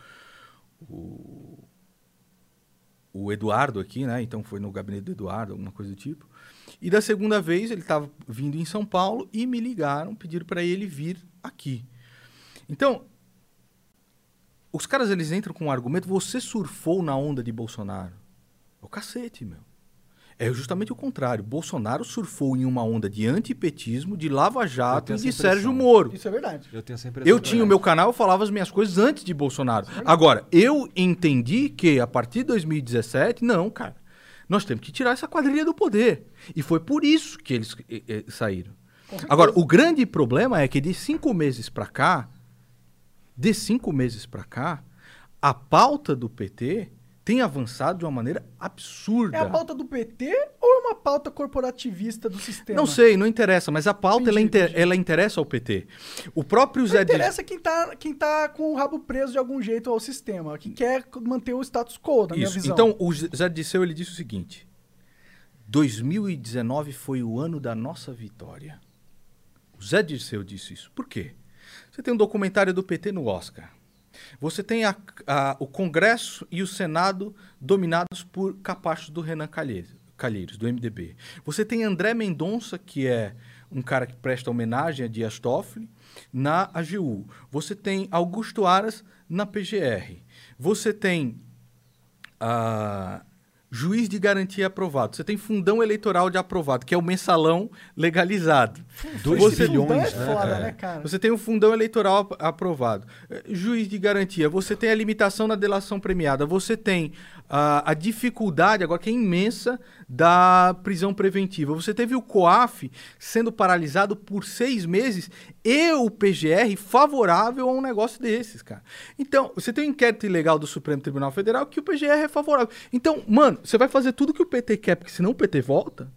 o, o Eduardo aqui, né? Então foi no gabinete do Eduardo, alguma coisa do tipo. E da segunda vez, ele estava vindo em São Paulo e me ligaram, pediram para ele vir aqui. Então, os caras eles entram com um argumento: você surfou na onda de Bolsonaro. O cacete, meu. É justamente o contrário. Bolsonaro surfou em uma onda de antipetismo, de Lava Jato tenho e de Sérgio. Moro. Isso é verdade. Eu tenho essa impressão. Eu tinha o meu canal, eu falava as minhas coisas antes de Bolsonaro. Agora, eu entendi que a partir de 2017, não, cara. Nós temos que tirar essa quadrilha do poder. E foi por isso que eles eh, eh, saíram. Agora, o grande problema é que de cinco meses pra cá, de cinco meses pra cá, a pauta do PT tem avançado de uma maneira absurda. É a pauta do PT ou é uma pauta corporativista do sistema? Não sei, não interessa, mas a pauta ela, Entendi, inter- entendi. ela interessa ao PT. O próprio Não Zé interessa quem tá, quem tá com o rabo preso de algum jeito ao sistema, que quer manter o status quo, na minha Isso. visão. Então, o Zé Disseu, ele disse o seguinte: 2019 foi o ano da nossa vitória. O Zé Dirceu disse isso. Por quê? Você tem um documentário do PT no Oscar. Você tem a- a- o Congresso e o Senado dominados por capachos do Renan Calheiros, do MDB. Você tem André Mendonça, que é um cara que presta homenagem a Dias Toffoli, na AGU. Você tem Augusto Aras na PGR. Você tem ah, juiz de garantia aprovado. Você tem fundão eleitoral de aprovado, que é o mensalão legalizado. Dois Você- bilhões, Fundão é né, foda, cara? né, cara? Você tem um fundão eleitoral ap- aprovado. Eh, Juiz de garantia. Você tem a limitação na delação premiada. Você tem ah, a dificuldade, agora que é imensa, da prisão preventiva. Você teve o COAF sendo paralisado por seis meses e o PGR favorável a um negócio desses, cara. Então, você tem um inquérito ilegal do Supremo Tribunal Federal que o PGR é favorável. Então, mano, você vai fazer tudo que o PT quer, porque senão o PT volta.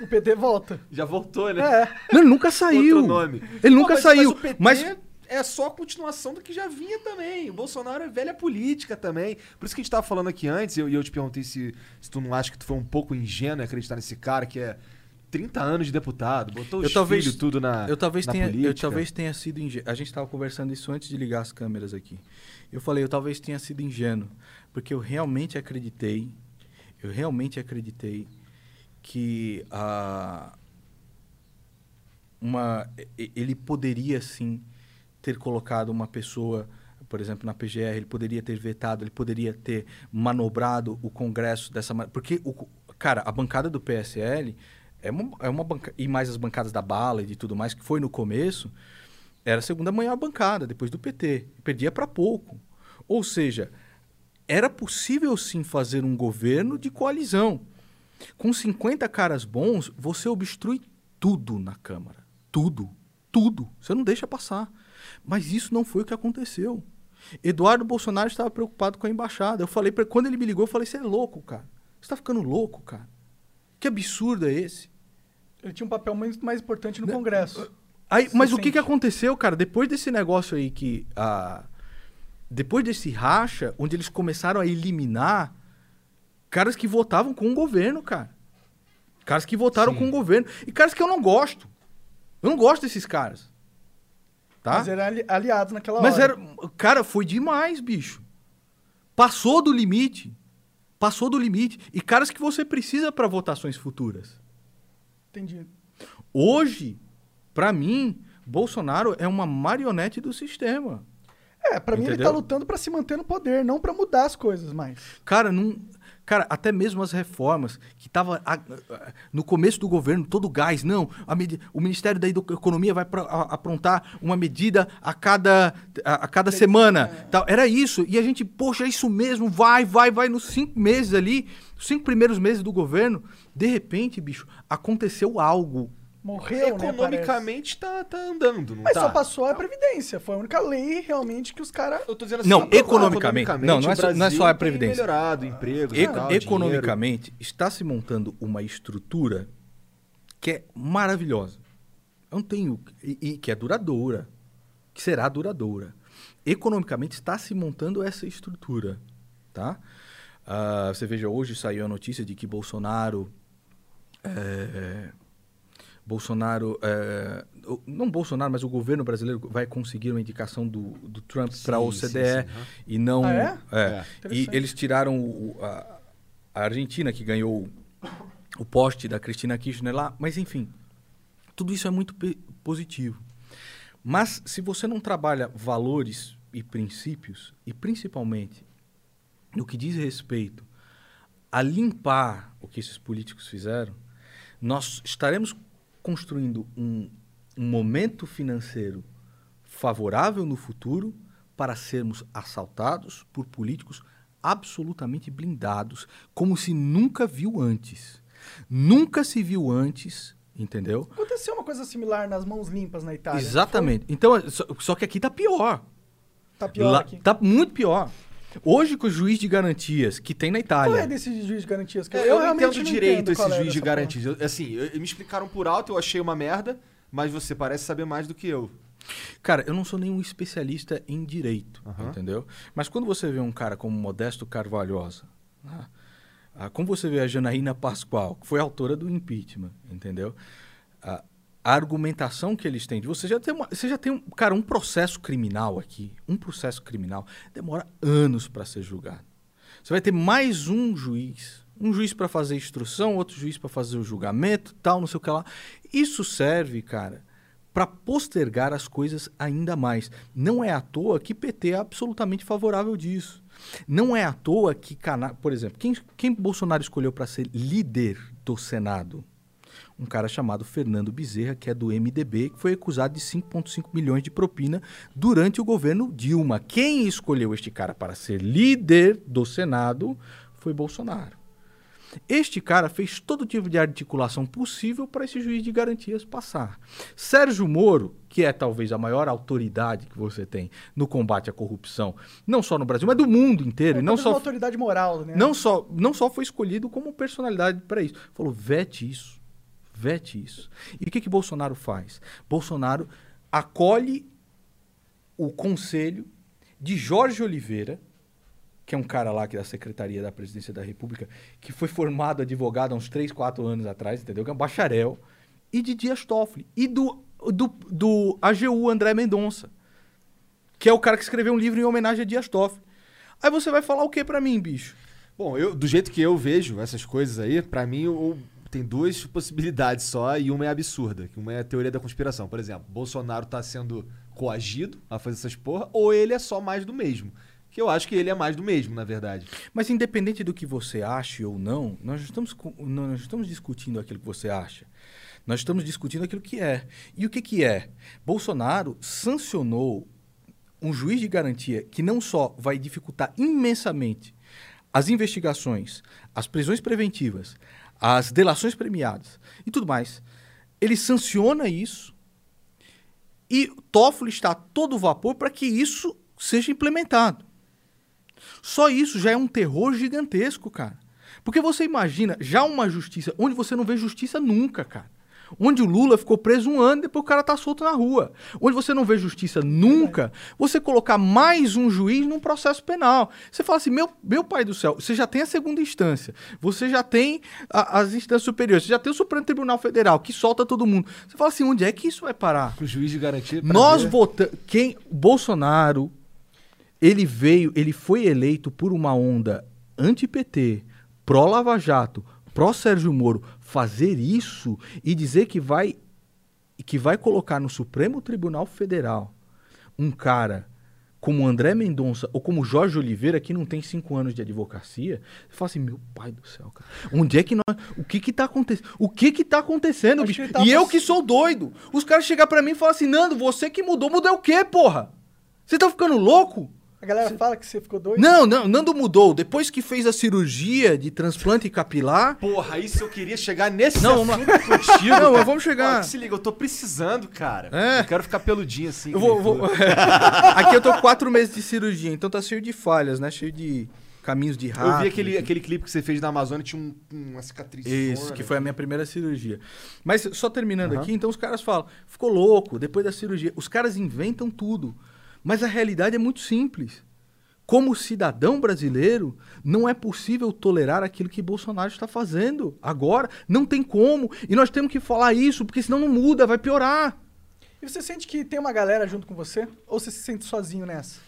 O PT volta. Já voltou, né? É. Não, ele nunca saiu. Outro nome. Ele Pô, nunca mas- saiu. Mas o PT mas é só a continuação do que já vinha também. O Bolsonaro é velha política também. Por isso que a gente tava falando aqui antes, e eu, eu te perguntei se, se tu não acha que tu foi um pouco ingênuo em acreditar nesse cara que é 30 anos de deputado, botou Eu os talvez- filhos tudo na eu talvez na tenha, eu política. talvez tenha sido ingênuo. A gente estava conversando isso antes de ligar as câmeras aqui. Eu falei, eu talvez tenha sido ingênuo, porque eu realmente acreditei, eu realmente acreditei que ah, uma, ele poderia sim ter colocado uma pessoa, por exemplo, na PGR, ele poderia ter vetado, ele poderia ter manobrado o Congresso dessa maneira. Porque, o, cara, a bancada do PSL é uma, é uma banca, e mais as bancadas da bala e de tudo mais, que foi no começo, era a segunda maior bancada, depois do PT. Perdia para pouco. Ou seja, era possível sim fazer um governo de coalizão. Com 50 caras bons, você obstrui tudo na Câmara. Tudo. Tudo. Você não deixa passar. Mas isso não foi o que aconteceu. Eduardo Bolsonaro estava preocupado com a embaixada. Eu falei para quando ele me ligou, eu falei: "Você é louco, cara. Você está ficando louco, cara. Que absurdo é esse?" Ele tinha um papel muito mais importante no Né? Congresso. Aí, mas o que, sente? que aconteceu, cara? Depois desse negócio aí que. ah, depois desse racha, onde eles começaram a eliminar caras que votavam com o governo, cara. Caras que votaram Sim. com o governo. E caras que eu não gosto. Eu não gosto desses caras. Tá? Mas eram ali- aliados naquela Mas hora. era. Cara, foi demais, bicho. Passou do limite. Passou do limite. E caras que você precisa para votações futuras. Entendi. Hoje, pra mim, Bolsonaro é uma marionete do sistema. É, pra mim ele tá lutando pra se manter no poder, não pra mudar as coisas mais. Cara, não, cara, até mesmo as reformas que tava a- a- no começo do governo todo gás, não, a medi- o Ministério da Economia vai a- aprontar uma medida a cada a, cada semana, tal. Era isso. E a gente, poxa, é isso mesmo, vai, vai, vai nos cinco meses ali, os cinco primeiros meses do governo, de repente, bicho, aconteceu algo Morreu, né? Economicamente tá, tá andando, não. Mas tá? só passou a Previdência. Foi a única lei realmente que os caras. Eu tô dizendo Não, aprovar economicamente. Não, não é só- não é só a Previdência. melhorado, empregos, Eco- e tal, economicamente, está se montando uma estrutura que é maravilhosa. Eu não tenho. E, e que é duradoura. Que será duradoura. Economicamente está se montando essa estrutura. Tá? Ah, você veja, hoje saiu a notícia de que Bolsonaro. é, Bolsonaro. é, não Bolsonaro, mas o governo brasileiro vai conseguir uma indicação do, do Trump Sim, para a sim, OCDE sim, aham. e não. Ah, é? É. E Interessante. eles tiraram o- a, a Argentina, que ganhou o poste da Cristina Kirchner lá. Mas, enfim, tudo isso é muito positivo. Mas, se você não trabalha valores e princípios, e principalmente no que diz respeito a limpar o que esses políticos fizeram, nós estaremos construindo um, um momento financeiro favorável no futuro para sermos assaltados por políticos absolutamente blindados, como se nunca viu antes. Nunca se viu antes, entendeu? Aconteceu uma coisa similar nas mãos limpas na Itália. Exatamente. Então, só, só que aqui tá pior. Tá pior Lá- aqui. Tá muito pior. Hoje, com o juiz de garantias que tem na Qual Itália. é desse juiz de garantias? Que É, eu, não realmente entendo direito esse qual é juiz de garantias. Eu- Assim, eu- me explicaram por alto, eu achei uma merda, mas você parece saber mais do que eu. Cara, eu não sou nenhum especialista em direito, Aham. entendeu? Mas quando você vê um cara como Modesto Carvalhosa, né? Ah, como você vê a Janaína Pascoal, que foi autora do impeachment, entendeu? Ah, a argumentação que eles têm de você já tem uma, você já tem um, cara, um processo criminal aqui, um processo criminal demora anos para ser julgado. Você vai ter mais um juiz, um juiz para fazer instrução, outro juiz para fazer o julgamento, tal, não sei o que lá. Isso serve, cara, para postergar as coisas ainda mais. Não é à toa que PT é absolutamente favorável disso. Não é à toa que, por exemplo, quem, quem Bolsonaro escolheu para ser líder do Senado? Um cara chamado Fernando Bezerra, que é do MDB, que foi acusado de 5,5 milhões de propina durante o governo Dilma. Quem escolheu este cara para ser líder do Senado foi Bolsonaro. Este cara fez todo tipo de articulação possível para esse juiz de garantias passar. Sérgio Moro, que é talvez a maior autoridade que você tem no combate à corrupção, não só no Brasil, mas do mundo inteiro, e não Talvez uma só autoridade moral, né? não só, não só foi escolhido como personalidade para isso. Falou, vete isso. Vete isso. E o que, que Bolsonaro faz? Bolsonaro acolhe o conselho de Jorge Oliveira, que é um cara lá que é da Secretaria da Presidência da República, que foi formado advogado há uns 3, 4 anos atrás, entendeu? Que é um bacharel, e de Dias Toffoli, e do, do, do AGU André Mendonça, que é o cara que escreveu um livro em homenagem a Dias Toffoli. Aí você vai falar o que pra mim, bicho? Bom, eu, do jeito que eu vejo essas coisas aí, pra mim eu- tem duas possibilidades só e uma é absurda, que uma é a teoria da conspiração. Por exemplo, Bolsonaro tá sendo coagido a fazer essas porra, ou ele é só mais do mesmo. Que eu acho que ele é mais do mesmo, na verdade. Mas independente do que você ache ou não, nós estamos, nós estamos discutindo aquilo que você acha. Nós estamos discutindo aquilo que é. E o que, que é? Bolsonaro sancionou um juiz de garantia que não só vai dificultar imensamente as investigações, as prisões preventivas, as delações premiadas e tudo mais. Ele sanciona isso e Toffoli está a todo vapor para que isso seja implementado. Só isso já é um terror gigantesco, cara. Porque você imagina já uma justiça onde você não vê justiça nunca, cara. Onde o Lula ficou preso um ano e depois o cara tá solto na rua. Onde você não vê justiça nunca, você colocar mais um juiz num processo penal. Você fala assim, meu, meu pai do céu, você já tem a segunda instância, você já tem a- as instâncias superiores, você já tem o Supremo Tribunal Federal, que solta todo mundo. Você fala assim, onde é que isso vai parar? O juiz de garantia. Nós votamos. Quem. Bolsonaro, ele veio, ele foi eleito por uma onda anti-PT, pró-Lava Jato, pró-Sérgio Moro. Fazer isso e dizer que vai, que vai colocar no Supremo Tribunal Federal um cara como André Mendonça ou como Jorge Oliveira, que não tem cinco anos de advocacia, você fala assim, meu pai do céu, cara, onde é que nós... O que que tá acontecendo? O que que tá acontecendo, bicho? ele tá E eu que sou doido. Os caras chegam pra mim e falam assim, Nando, você que mudou. Mudou o quê, porra? Você tá ficando louco? A galera fala que você ficou doido. Não, não, Nando mudou. Depois que fez a cirurgia de transplante capilar... Porra, isso eu queria chegar nesse Não, vamos assunto contigo. Não, cara. mas vamos chegar. Ó, se liga, eu tô precisando, cara. É. Eu quero ficar peludinho assim. Eu vou, vou-. Aqui eu tô com quatro meses de cirurgia, então tá cheio de falhas, né? Cheio de caminhos de rato. Eu vi aquele, aquele clipe que você fez na Amazônia, tinha um- uma cicatriz. Isso, que foi a minha primeira cirurgia. Mas só terminando aqui, então os caras falam, ficou louco depois da cirurgia. Os caras inventam tudo. Mas a realidade é muito simples. Como cidadão brasileiro, não é possível tolerar aquilo que Bolsonaro está fazendo agora. Não tem como. E nós temos que falar isso, porque senão não muda, vai piorar. E você sente que tem uma galera junto com você? Ou você se sente sozinho nessa?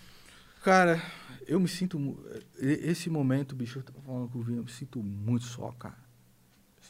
Cara, eu me sinto. Esse momento, bicho, eu tava falando com o Vini, eu me sinto muito só, cara.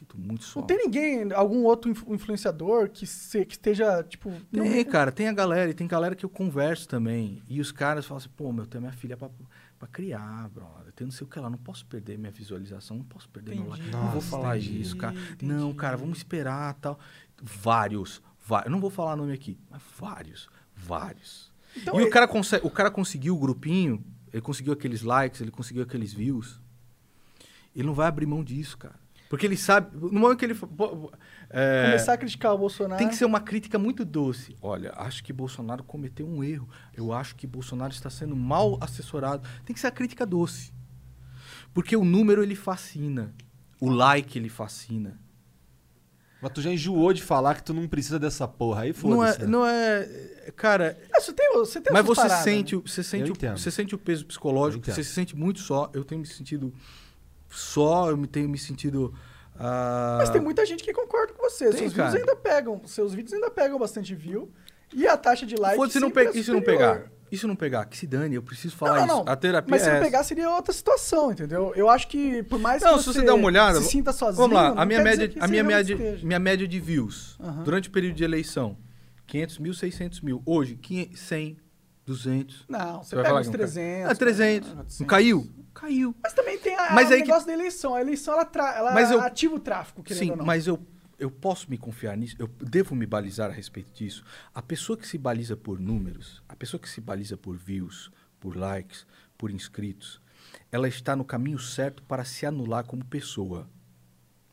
Sinto muito só. Não tem ninguém, algum outro influ- influenciador que, se- que esteja, tipo... Tem, cara, tem a galera, e tem galera que eu converso também. E os caras falam assim, pô, meu, tenho minha filha pra, pra criar, brother. Tem não sei o que lá, não posso perder minha visualização, não posso perder meu like. Entendi. Não vou Nossa, falar entendi. isso, cara. Entendi. Não, cara, vamos esperar tal. Vários, vários. Eu não vou falar nome aqui, mas vários, vários. Então, e é- o cara, consegue, o cara conseguiu o grupinho, ele conseguiu aqueles likes, ele conseguiu aqueles views. Ele não vai abrir mão disso, cara. Porque ele sabe, no momento que ele... é, Começar a criticar o Bolsonaro... tem que ser uma crítica muito doce. Olha, acho que Bolsonaro cometeu um erro. Eu acho que Bolsonaro está sendo mal assessorado. Tem que ser a crítica doce. Porque o número ele fascina. O like ele fascina. Mas tu já enjoou de falar que tu não precisa dessa porra. Aí Não foda-se. é, né? não é, cara, É, você tem, você tem mas você paradas, sente, né? o- você sente, o, você sente o peso psicológico, você se sente muito só. Eu tenho me sentido só, eu me tenho me sentido ah, Mas tem muita gente que concorda com você. Tem, seus cara. vídeos ainda pegam, seus vídeos ainda pegam bastante view. E a taxa de like Foda-se, não sempre pe- é e se não pegar? E se não pegar? Que se dane, eu preciso Não, falar não, isso. não. A terapia Mas se é não pegar seria outra situação, entendeu? Eu acho que por mais Não, que se você você der uma olhada. se sinta sozinho, Vamos lá, a não minha média, a você minha média, esteja. minha média de views durante o período de eleição, 500 mil, 600 mil. Hoje, 500, 100, 200. Não, você vai pega uns que não cai? 300. Ah, 300. 400. Não caiu? Caiu. Mas também tem a, Mas o aí que- negócio da eleição. A eleição, ela, tra... ela Mas eu- ativa o tráfico, querendo Sim, ou não. mas eu, eu posso me confiar nisso? Eu devo me balizar a respeito disso? A pessoa que se baliza por números, a pessoa que se baliza por views, por likes, por inscritos, ela está no caminho certo para se anular como pessoa.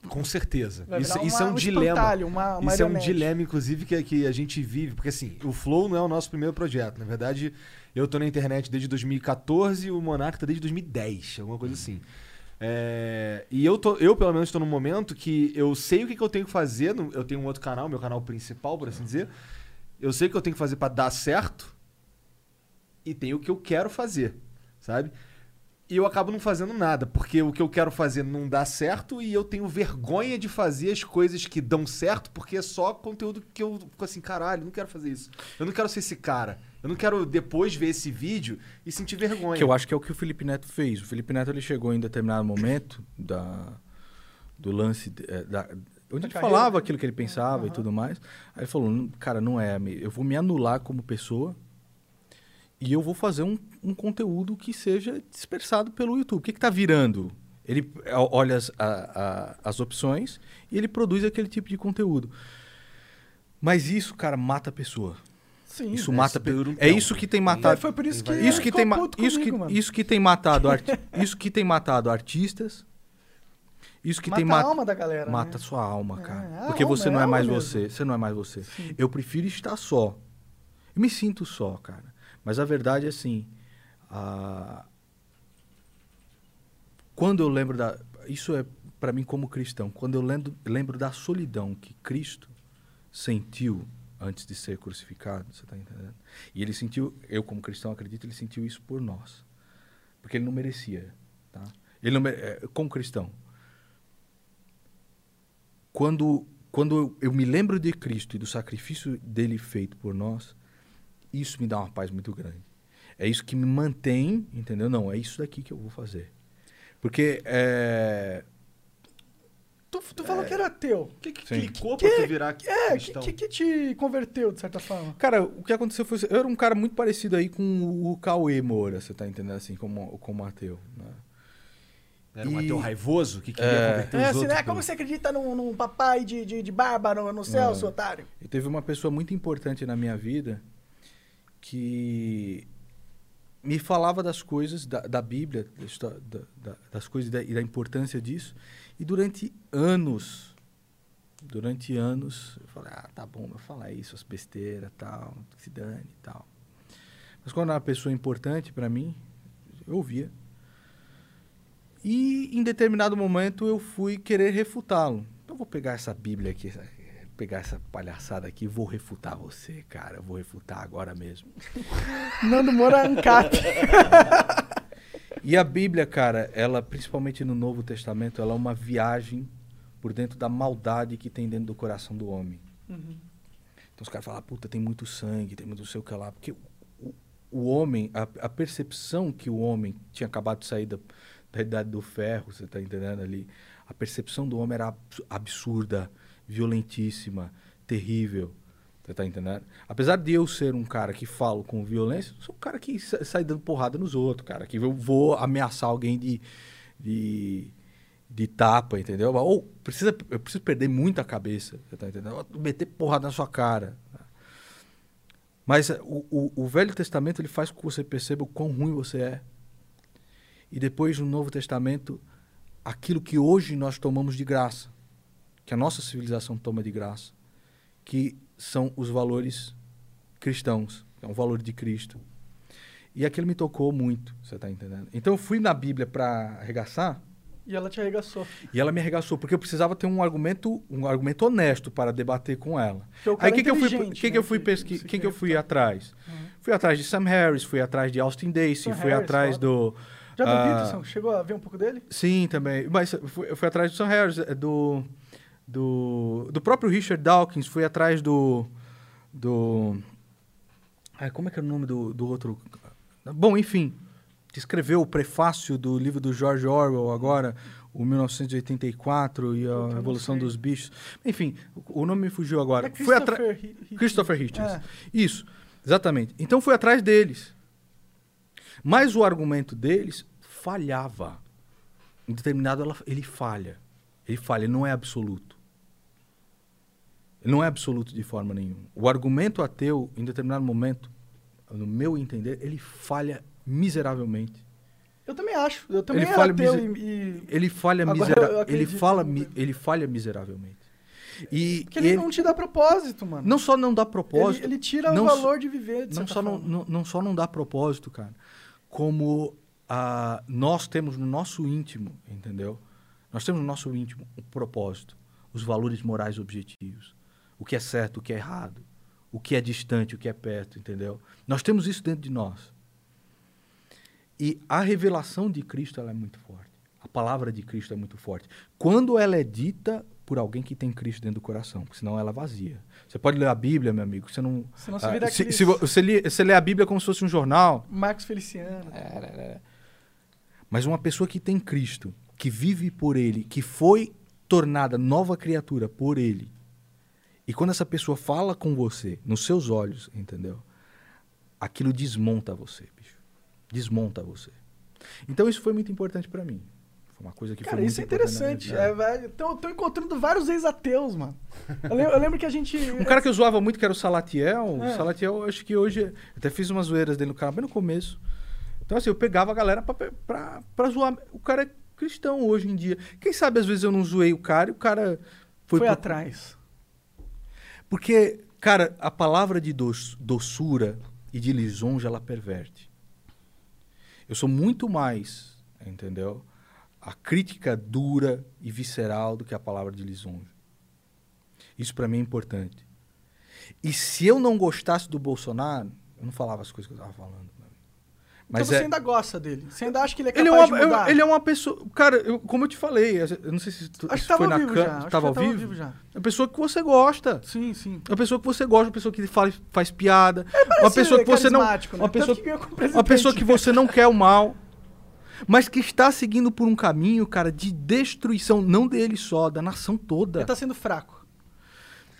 Com certeza. Isso, isso uma- é um, um dilema. uma- uma isso é um dilema, inclusive, que, que a gente vive. Porque assim, o Flow não é o nosso primeiro projeto. Na verdade, eu tô na internet desde 2014 e o Monark tá desde 2010, alguma coisa assim. É, e eu, tô, eu, pelo menos, estou num momento que eu sei o que, que eu tenho que fazer. no- eu tenho um outro canal, meu canal principal, por assim dizer. Eu sei o que eu tenho que fazer para dar certo e tem o que eu quero fazer, sabe? E eu acabo não fazendo nada, porque o que eu quero fazer não dá certo e eu tenho vergonha de fazer as coisas que dão certo, porque é só conteúdo que eu fico assim, caralho, não quero fazer isso. Eu não quero ser esse cara. Eu não quero depois ver esse vídeo e sentir vergonha. Que eu acho que é o que o Felipe Neto fez. O Felipe Neto ele chegou em determinado momento da, do lance. de- eh, da, onde ele falava aquilo que ele pensava e Aham. tudo mais. Aí ele falou: "Não, cara, não é. Eu vou me anular como pessoa e eu vou fazer um, um conteúdo que seja dispersado pelo YouTube. O que está virando? Ele olha as, a- a- as opções e ele produz aquele tipo de conteúdo. Mas isso, cara, mata a pessoa. Sim. Isso é, mata a um É isso que tem matado. foi por isso que Isso que, tem, ma- puto isso, que, comigo, mano. isso que tem matado isso que tem matado artistas. Isso que Mata tem a matado alma da galera, mata né? a sua alma, É, cara. a Porque alma, você é não é mais mesmo. você, você não é mais você. Sim. Eu prefiro estar só. Eu me sinto só, cara. Mas a verdade é assim, a- quando eu lembro da isso é pra mim como cristão, quando eu lembro, lembro da solidão que Cristo sentiu antes de ser crucificado, você tá entendendo? E ele sentiu, eu como cristão acredito, ele sentiu isso por nós. Porque ele não merecia, tá? Ele não é, como cristão. Quando quando eu, eu me lembro de Cristo e do sacrifício dele feito por nós, isso me dá uma paz muito grande. É isso que me mantém, entendeu? Não, é isso daqui que eu vou fazer. Porque é, Tu, tu falou que era ateu. O que, que Sim. clicou pra tu virar É, o que, cristão? que, que te converteu, de certa forma? Cara, o que aconteceu foi. Eu era um cara muito parecido aí com o Cauê Moura, você tá entendendo assim, como, como ateu. Né? Era um E- ateu raivoso que queria É. converter É, os assim, outros. né? Como pelo- você acredita num, num papai de, de, de barba no, no céu, É. seu otário? E teve uma pessoa muito importante na minha vida que me falava das coisas da, da Bíblia, da da- da- das coisas e da importância disso. E durante anos, durante anos, eu falei, ah, tá bom, eu falar isso, as besteiras, tal, se dane tal. Mas quando era uma pessoa importante para mim, eu ouvia. E em determinado momento eu fui querer refutá-lo. Então eu vou pegar essa Bíblia aqui, pegar essa palhaçada aqui vou refutar você, cara. Vou refutar agora mesmo. Nando Moura Ancap. E a Bíblia, cara, ela, principalmente no Novo Testamento, ela é uma viagem por dentro da maldade que tem dentro do coração do homem. Uhum. Então os caras falam, puta, tem muito sangue, tem muito não sei o que lá. Porque o, o homem, a, a percepção que o homem tinha acabado de sair da, da idade do ferro, você tá entendendo ali? A percepção do homem era abs- absurda, violentíssima, terrível. Você tá entendendo? Apesar de eu ser um cara que falo com violência, sou um cara que sa- sai dando porrada nos outros, cara. Que eu vou ameaçar alguém de, de, de tapa, entendeu? Ou precisa, eu preciso perder muita cabeça, você tá entendendo? Meter porrada na sua cara. Mas o, o, o Velho Testamento ele faz com que você perceba o quão ruim você é. E depois no Novo Testamento, aquilo que hoje nós tomamos de graça, que a nossa civilização toma de graça, que são os valores cristãos, é um valor de Cristo. E aquilo me tocou muito, você está entendendo? Então eu fui na Bíblia para arregaçar E ela te arregaçou. e ela me arregaçou porque eu precisava ter um argumento, um argumento honesto para debater com ela. Porque o cara Aí quem que eu fui, quem que né, eu fui que pesqui, você quem que eu fui atrás? Uhum. Fui atrás de Sam Harris, fui atrás de Austin Sam fui Harris, atrás do Já do ah, Peterson? Chegou a ver um pouco dele? Sim, também. Mas eu fui, eu fui atrás do Sam Harris, é, do, do, do próprio Richard Dawkins, fui atrás do. do ai, como é que é o nome do, do outro? Bom, enfim, escreveu o prefácio do livro do George Orwell agora, o 1984 e a Revolução dos Bichos. Enfim, o o nome me fugiu agora. É atrás. Christopher Hi- Hitchens. Christopher Hitchens. É. Isso, exatamente. Então fui atrás deles. Mas o argumento deles falhava. Em determinado ele falha. Ele falha, ele não é absoluto. Não é absoluto de forma nenhuma. O argumento ateu, em determinado momento, no meu entender, ele falha miseravelmente. Eu também acho. Eu também Ele falha ateu e, e- Ele falha, eu ele fala, mi- ele falha miseravelmente. E Porque ele, ele- não te dá propósito, mano. não só não dá propósito, Ele, ele tira o valor de viver, de não só não, forma. não, não só não dá propósito, cara, como ah, nós temos no nosso íntimo, entendeu? Nós temos no nosso íntimo um propósito, os valores morais objetivos, o que é certo, o que é errado, o que é distante, o que é perto, entendeu? Nós temos isso dentro de nós. E a revelação de Cristo ela é muito forte. A palavra de Cristo é muito forte. Quando ela é dita por alguém que tem Cristo dentro do coração, porque senão ela é vazia. Você pode ler a Bíblia, meu amigo, você não. Senão você ah, vira se, se vo- você, lê, você lê a Bíblia como se fosse um jornal, Marcos Feliciano. É. mas uma pessoa que tem Cristo, que vive por Ele, que foi tornada nova criatura por Ele, e quando essa pessoa fala com você, nos seus olhos, entendeu? Aquilo desmonta você, bicho. Desmonta você. Então isso foi muito importante pra mim. Foi uma coisa que Cara, foi muito isso é interessante. É, eu tô encontrando vários ex-ateus, mano. Eu lembro, eu lembro que a gente. Um cara que eu zoava muito, que era o Salatiel. É. O Salatiel, eu acho que hoje. eu Até fiz umas zoeiras dele no canal, bem no começo. Então, assim, eu pegava a galera pra, pra, pra zoar. O cara é cristão hoje em dia. Quem sabe, às vezes, eu não zoei o cara e o cara foi. Foi, pro- atrás. Porque, cara, a palavra de doç- doçura e de lisonja, ela perverte. Eu sou muito mais, entendeu? A crítica dura e visceral do que a palavra de lisonja. Isso pra mim é importante. E se eu não gostasse do Bolsonaro, eu não falava as coisas que eu tava falando. Amigo. Então Mas você é, ainda gosta dele. Você ainda acha que ele é ele é, capaz uma, de mudar? eu- ele é uma pessoa. Cara, eu- como eu te falei, eu não sei se tu, Acho se foi na vivo já. Acho tava ao tava vivo. já. É uma pessoa que você gosta. Sim, sim. Uma pessoa que você gosta, uma pessoa que faz, faz piada, uma Parece pessoa que você não, né? uma pessoa, que uma pessoa que você não quer o mal, mas que está seguindo por um caminho, cara, de destruição não dele só, da nação toda. Ele tá sendo fraco.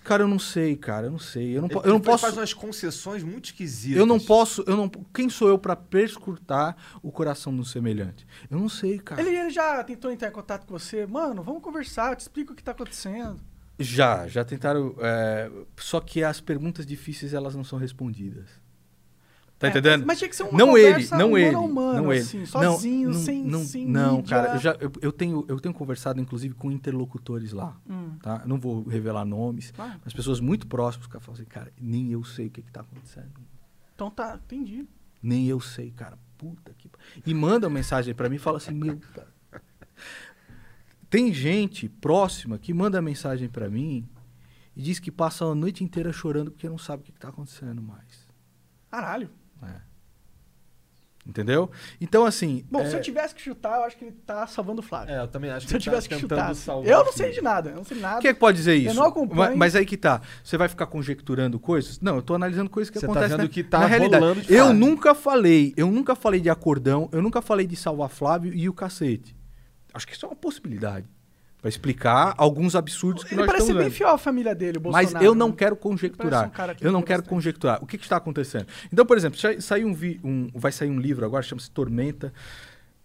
Cara, eu não sei, cara, eu não sei, eu não, Ele eu não faz- posso, faz umas concessões muito esquisitas. eu não posso, eu não, quem sou eu para perscrutar o coração do semelhante? Eu não sei, cara. Ele, ele já tentou entrar em contato com você? Mano, vamos conversar, eu te explico o que tá acontecendo. Já, já tentaram, é, só que as perguntas difíceis elas não são respondidas. Tá É, entendendo? Mas tinha que ser uma não ele, não ele, não ele, assim, Não, sozinho, não, sem, não, sem não, mídia. cara, eu, já, eu, eu tenho, eu tenho conversado inclusive com interlocutores lá, Hum, tá? Eu não vou revelar nomes, claro. mas pessoas muito próximas, cara, falam assim, cara, nem eu sei o que que tá acontecendo, Então tá, entendi. nem eu sei, cara, puta que, e manda uma mensagem pra mim e fala assim, meu, cara. tem gente próxima que manda mensagem pra mim e diz que passa a noite inteira chorando porque não sabe o que que tá acontecendo mais. Caralho. Entendeu? Então, assim. Bom, é, se eu tivesse que chutar, eu acho que ele tá salvando o Flávio. É, eu também acho que se eu ele tá tivesse que tentando chutar. salvar Eu não sei de nada, eu não sei de nada. Quem é que pode dizer Eu isso? não acompanho. Mas, mas aí que tá. Você vai ficar conjecturando coisas? Não, eu tô analisando coisas que Você tá acontecem vendo na, que tá na realidade. rolando de Eu fato. nunca falei, eu nunca falei de acordão, eu nunca falei de salvar Flávio e o cacete. Acho que isso é uma possibilidade. Pra explicar alguns absurdos que Ele nós parece estamos bem vendo. fiel à família dele, o Mas Bolsonaro. eu não né? quero conjecturar. um que eu não quero bastante. conjecturar. O que, que está acontecendo? Então, por exemplo, sa- saiu um, vi- um- vai sair um livro agora, chama-se Tormenta,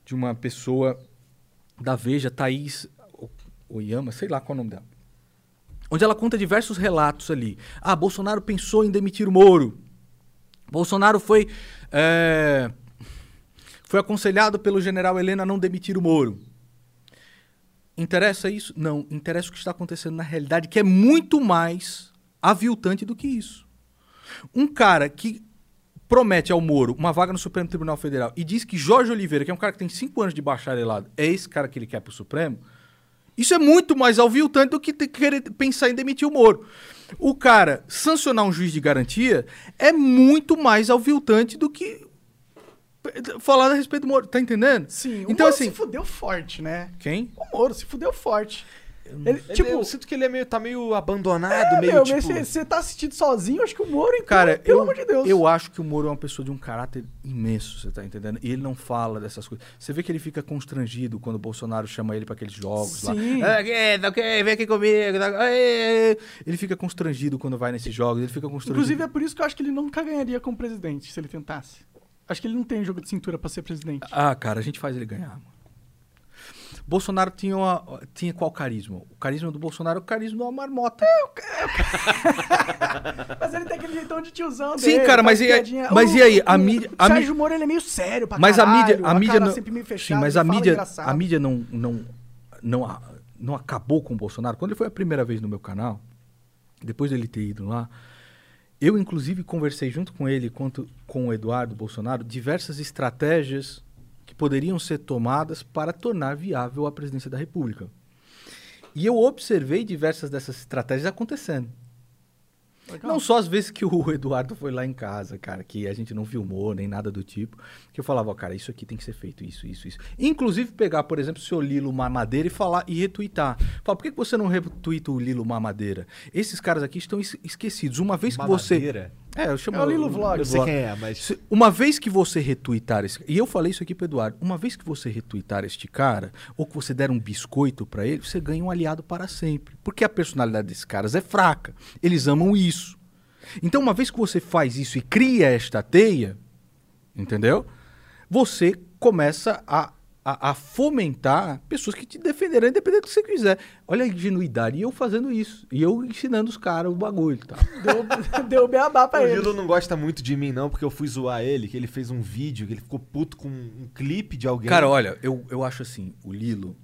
de uma pessoa da Veja, Thaís Oyama, sei lá qual é o nome dela. Onde ela conta diversos relatos ali. Ah, Bolsonaro pensou em demitir o Moro. Bolsonaro foi, é, foi aconselhado pelo general Helena a não demitir o Moro. Interessa isso? Não. Interessa o que está acontecendo na realidade, que é muito mais aviltante do que isso. Um cara que promete ao Moro uma vaga no Supremo Tribunal Federal e diz que Jorge Oliveira, que é um cara que tem cinco anos de bacharelado, é esse cara que ele quer para o Supremo, isso é muito mais aviltante do que querer pensar em demitir o Moro. O cara sancionar um juiz de garantia é muito mais aviltante do que falar a respeito do Moro. Tá entendendo? Sim, o então, Moro assim. se fudeu forte, né? Quem? O Moro se fudeu forte. Ele, Ele- tipo, eu sinto que ele é meio, tá meio abandonado, é, meio meu, tipo... você tá assistindo sozinho, acho que o Moro, então, Cara, pelo eu, amor de Deus. eu acho que o Moro é uma pessoa de um caráter imenso, você tá entendendo? E ele não fala dessas coisas. Você vê que ele fica constrangido quando o Bolsonaro chama ele para aqueles jogos Sim. lá. Ah, que- tá ok, vem aqui comigo. tá-. Ele fica constrangido quando vai nesses jogos, ele fica constrangido. Inclusive, é por isso que eu acho que ele nunca ganharia como presidente, se ele tentasse. Acho que ele não tem jogo de cintura pra ser presidente. Ah, cara, a gente faz ele ganhar, mano. Bolsonaro tinha, uma- tinha qual carisma? O carisma do Bolsonaro é o carisma de uma marmota. Mas ele tem aquele jeitão de tiozão Sim, dele, cara, mas e piadinha. mas O- e aí, a o- mídia- O a Sérgio Moro, ele é meio sério pra Mas a caralho, mídia, a mídia cara não, sempre meio sim, fechado, mas a mídia, engraçado. a mídia não, não, não, a- não acabou com o Bolsonaro. Quando ele foi a primeira vez no meu canal, depois dele ter ido lá, eu inclusive conversei junto com ele, quanto com o Eduardo Bolsonaro, diversas estratégias que poderiam ser tomadas para tornar viável a presidência da República. E eu observei diversas dessas estratégias acontecendo. Legal. Não só as vezes que o Eduardo foi lá em casa, cara, que a gente não filmou nem nada do tipo, que eu falava, ó, cara, isso aqui tem que ser feito, isso, isso, isso. Inclusive pegar, por exemplo, o seu Lilo Mamadeira e falar e retweetar. Fala, por que você não retweeta o Lilo Mamadeira? Esses caras aqui estão es- esquecidos. Uma vez que você. É, eu chamo É o Lilo Vlog. Eu sei quem é, mas... se- Uma vez que você retweetar esse. E eu falei isso aqui pro Eduardo. Uma vez que você retweetar este cara, ou que você der um biscoito pra ele, você ganha um aliado para sempre. Porque a personalidade desses caras é fraca. Eles amam isso. Então, uma vez que você faz isso e cria esta teia, entendeu? Você começa a, a, a fomentar pessoas que te defenderão, independente do que você quiser. Olha a ingenuidade. E eu fazendo isso. E eu ensinando os caras o bagulho. Tá? Deu, deu beabá pra O ele. Lilo não gosta muito de mim, não, porque eu fui zoar ele, que ele fez um vídeo, que ele ficou puto com um clipe de alguém. Cara, olha, eu, eu acho assim, o Lilo,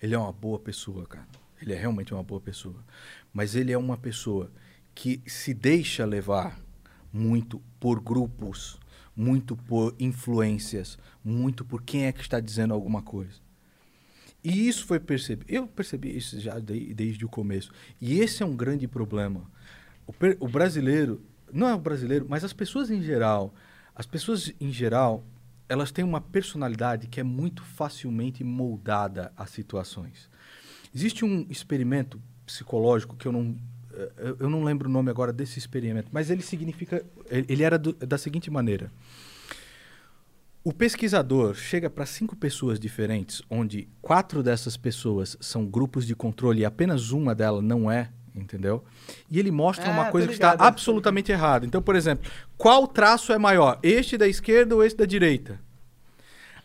ele é uma boa pessoa, cara. Ele é realmente uma boa pessoa. Mas ele é uma pessoa que se deixa levar muito por grupos, muito por influências, muito por quem é que está dizendo alguma coisa. E isso foi percebido. Eu percebi isso já de- desde o começo. E esse é um grande problema. O, per- o brasileiro, não é o brasileiro, mas as pessoas em geral, as pessoas em geral, elas têm uma personalidade que é muito facilmente moldada a situações. Existe um experimento psicológico que eu não eu- não lembro o nome agora desse experimento, mas ele significa ele ele era do- da seguinte maneira: o pesquisador chega para cinco pessoas diferentes, onde quatro dessas pessoas são grupos de controle e apenas uma delas não é, entendeu? E ele mostra Ah, uma tô coisa que está absolutamente errada. Então, por exemplo, qual traço é maior, este da esquerda ou este da direita?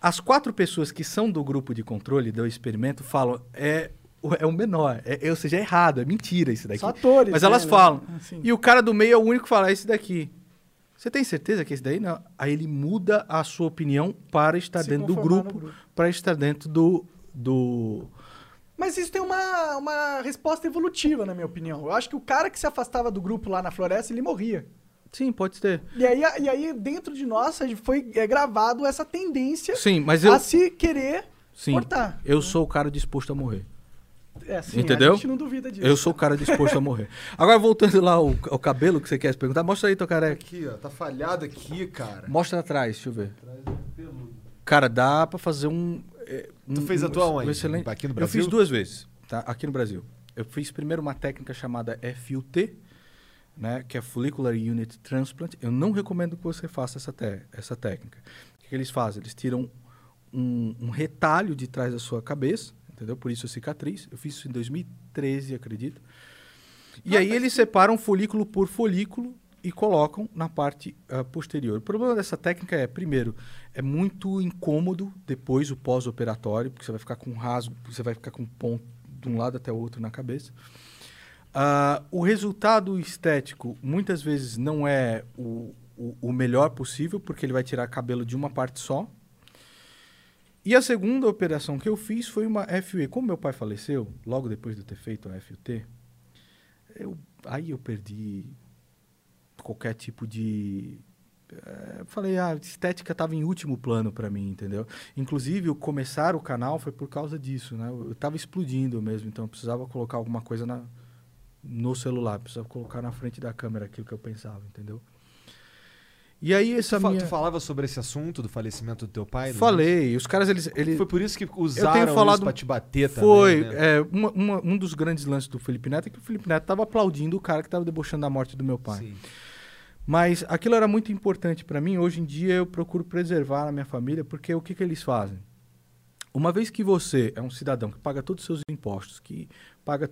As quatro pessoas que são do grupo de controle do experimento falam é é o menor, é, é- ou seja, é errado, é mentira isso daqui. São atores, Mas elas né? falam. Assim. E o cara do meio é o único que fala, é esse daqui. Você tem certeza que é esse daí? Não. Aí ele muda a sua opinião para estar Se dentro do grupo, grupo. para estar dentro do, do... Mas isso tem uma, uma resposta evolutiva, na minha opinião. Eu acho que o cara que se afastava do grupo lá na floresta, ele morria. Sim, pode ser. E aí, e aí dentro de nós, foi é, gravado essa tendência Sim, mas eu... a se querer Sim, cortar. eu sou o cara disposto a morrer. É, assim, Entendeu? A gente não duvida disso. Eu sou o cara disposto a morrer. Agora, voltando lá ao, ao cabelo que você quer perguntar, mostra aí, teu careca. Aqui, ó, tá falhado aqui, cara. Mostra atrás, deixa eu ver. Cara, dá pra fazer um. é, Tu um- fez a um- tua um onde? excelente- Aqui no Eu Brasil? fiz duas vezes, tá? Aqui no Brasil. Eu fiz primeiro uma técnica chamada FUT, né? Que é Follicular Unit Transplant. Eu não recomendo que você faça essa, te- essa técnica. O que, que eles fazem? Eles tiram um, um retalho de trás da sua cabeça, entendeu? Por isso a cicatriz. Eu fiz isso em 2013, acredito. E aí eles separam folículo por folículo e colocam na parte ah, posterior. O problema dessa técnica é, primeiro, é muito incômodo depois o pós-operatório, porque você vai ficar com um rasgo, você vai ficar com um ponto de um lado até o outro na cabeça. Ah, o resultado estético muitas vezes não é o, o, o melhor possível, porque ele vai tirar cabelo de uma parte só. E a segunda operação que eu fiz foi uma FUE. Como meu pai faleceu, logo depois de eu ter feito a FUT, eu, aí eu perdi qualquer tipo de. eh, falei, a estética estava em último plano para mim, entendeu? Inclusive, o começar o canal foi por causa disso, né? Eu estava explodindo mesmo, então eu precisava colocar alguma coisa na, no celular, precisava colocar na frente da câmera aquilo que eu pensava, entendeu? E aí essa Tu, minha... tu falava sobre esse assunto do falecimento do teu pai? Falei, os caras, eles... eles... Foi por isso que usaram falado- isso pra te bater também, Foi. né? é, uma- uma- um dos grandes lances do Felipe Neto é que o Felipe Neto estava aplaudindo o cara que estava debochando da morte do meu pai. Sim. Mas aquilo era muito importante para mim. Hoje em dia eu procuro preservar a minha família, porque o que, que eles fazem? Uma vez que você é um cidadão que paga todos os seus impostos, que paga.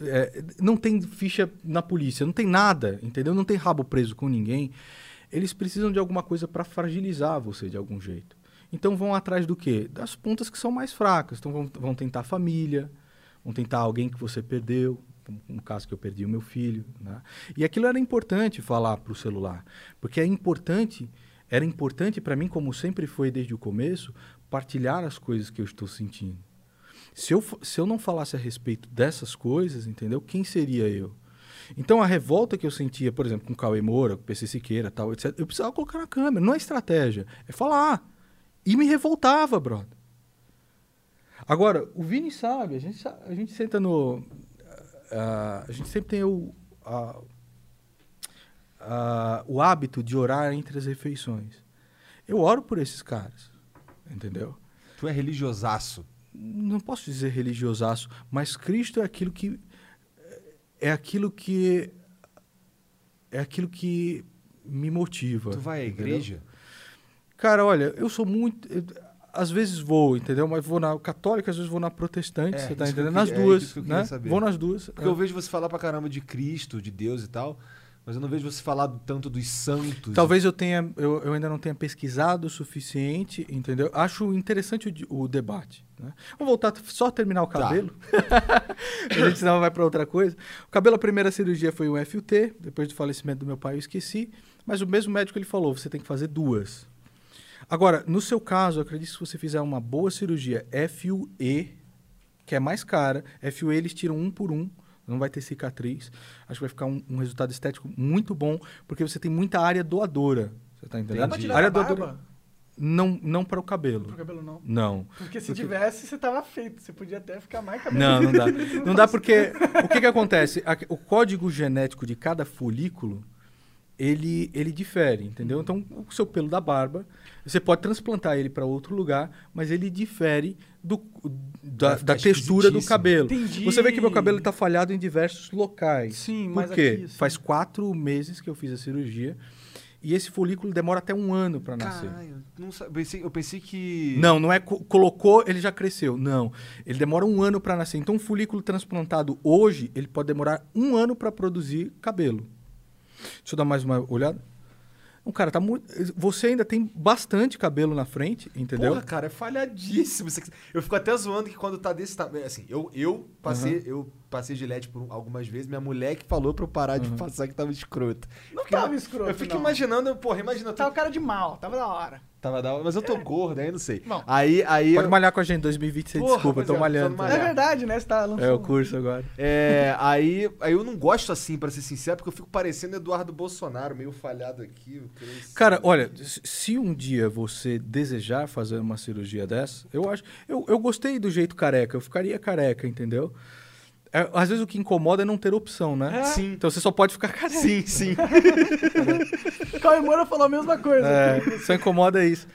é, não tem ficha na polícia, não tem nada, entendeu? Não tem rabo preso com ninguém. Eles precisam de alguma coisa para fragilizar você de algum jeito. Então vão atrás do quê? Das pontas que são mais fracas. Então vão, vão tentar família, vão tentar alguém que você perdeu. No caso que eu perdi o meu filho. Né? E aquilo era importante falar para o celular. Porque é importante, era importante para mim, como sempre foi desde o começo, partilhar as coisas que eu estou sentindo. Se eu, se eu não falasse a respeito dessas coisas, entendeu? Quem seria eu? Então a revolta que eu sentia, por exemplo, com o Cauê Moura, com o PC Siqueira, tal, etc., eu precisava colocar na câmera. Não é estratégia, é falar. E me revoltava, brother. Agora, o Vini sabe, a gente, a gente senta no. ah, a gente sempre tem o, a- a- o hábito de orar entre as refeições. Eu oro por esses caras, entendeu? Tu é religiosaço. não posso dizer religiosaço, mas Cristo é aquilo que é aquilo que é aquilo que me motiva. Tu vai à entendeu? igreja? Cara, olha, eu sou muito eu- às vezes vou, entendeu? Mas vou na católica, às vezes vou na protestante, É, você tá isso que entendendo? Nas é duas, né? Vou nas duas. Porque eu vejo você falar pra caramba de Cristo, de Deus e tal, mas eu não vejo você falar tanto dos santos. Talvez eu tenha, eu, eu ainda não tenha pesquisado o suficiente, entendeu? Acho interessante o, o debate. Né? Vamos voltar, só terminar o Tá. cabelo. a gente senão vai para outra coisa. O cabelo, a primeira cirurgia foi um FUT, depois do falecimento do meu pai eu esqueci, mas o mesmo médico ele falou, você tem que fazer duas. Agora, no seu caso, eu acredito que se você fizer uma boa cirurgia FUE, que é mais cara, FUE eles tiram um por um, não vai ter cicatriz. Acho que vai ficar um, um resultado estético muito bom, porque você tem muita área doadora. Você tá entendendo? Dá pra tirar área a barba? Não, não para o cabelo. Pro cabelo não. Não. Porque se Porque- tivesse, você tava feito. Você podia até ficar mais cabelo. Não, não dá. Não dá porque o que que acontece? O código genético de cada folículo ele, ele difere, entendeu? Então, o seu pelo da barba, você pode transplantar ele para outro lugar, mas ele difere do, da, Vai ficar da textura do cabelo. Entendi. Você vê que meu cabelo está falhado em diversos locais. Sim, Por mas quê? aqui, assim- Faz quatro meses que eu fiz a cirurgia e esse folículo demora até um ano para nascer. Caralho, não pensei, eu pensei que. Não, não é co- colocou, ele já cresceu. Não. Ele demora um ano para nascer. Então, um folículo transplantado hoje, ele pode demorar um ano para produzir cabelo. Deixa eu dar mais uma olhada. Não, cara, tá muito. Você ainda tem bastante cabelo na frente, entendeu? Porra, cara, é falhadíssimo. Eu fico até zoando que quando tá desse tamanho. Assim, eu, eu passei, eu passei gilete por algumas vezes. Minha mulher que falou pra eu parar de passar que tava escroto. Não Fiquei- tava escroto, Eu fico não. imaginando, porra, imagina. Tava cara de mal, tava da hora. Tava da hora, mas eu tô gordo, aí não sei. Bom. aí, aí. Pode eu- malhar com a gente, 2020, você Porra, desculpa, eu tô é, malhando. tô É verdade, né? Você tá lançando. É o curso agora. É, aí, aí eu não gosto assim, pra ser sincero, porque eu fico parecendo Eduardo Bolsonaro, meio falhado aqui. Cara, olha, se- se um dia você desejar fazer uma cirurgia dessa, eu acho. Eu, eu gostei do jeito careca, eu ficaria careca, entendeu? É, às vezes o que incomoda é não ter opção, né? É. Sim. Então você só pode ficar careca. Sim, sim. O Cauê Moura falou a mesma coisa. É, só incomoda isso.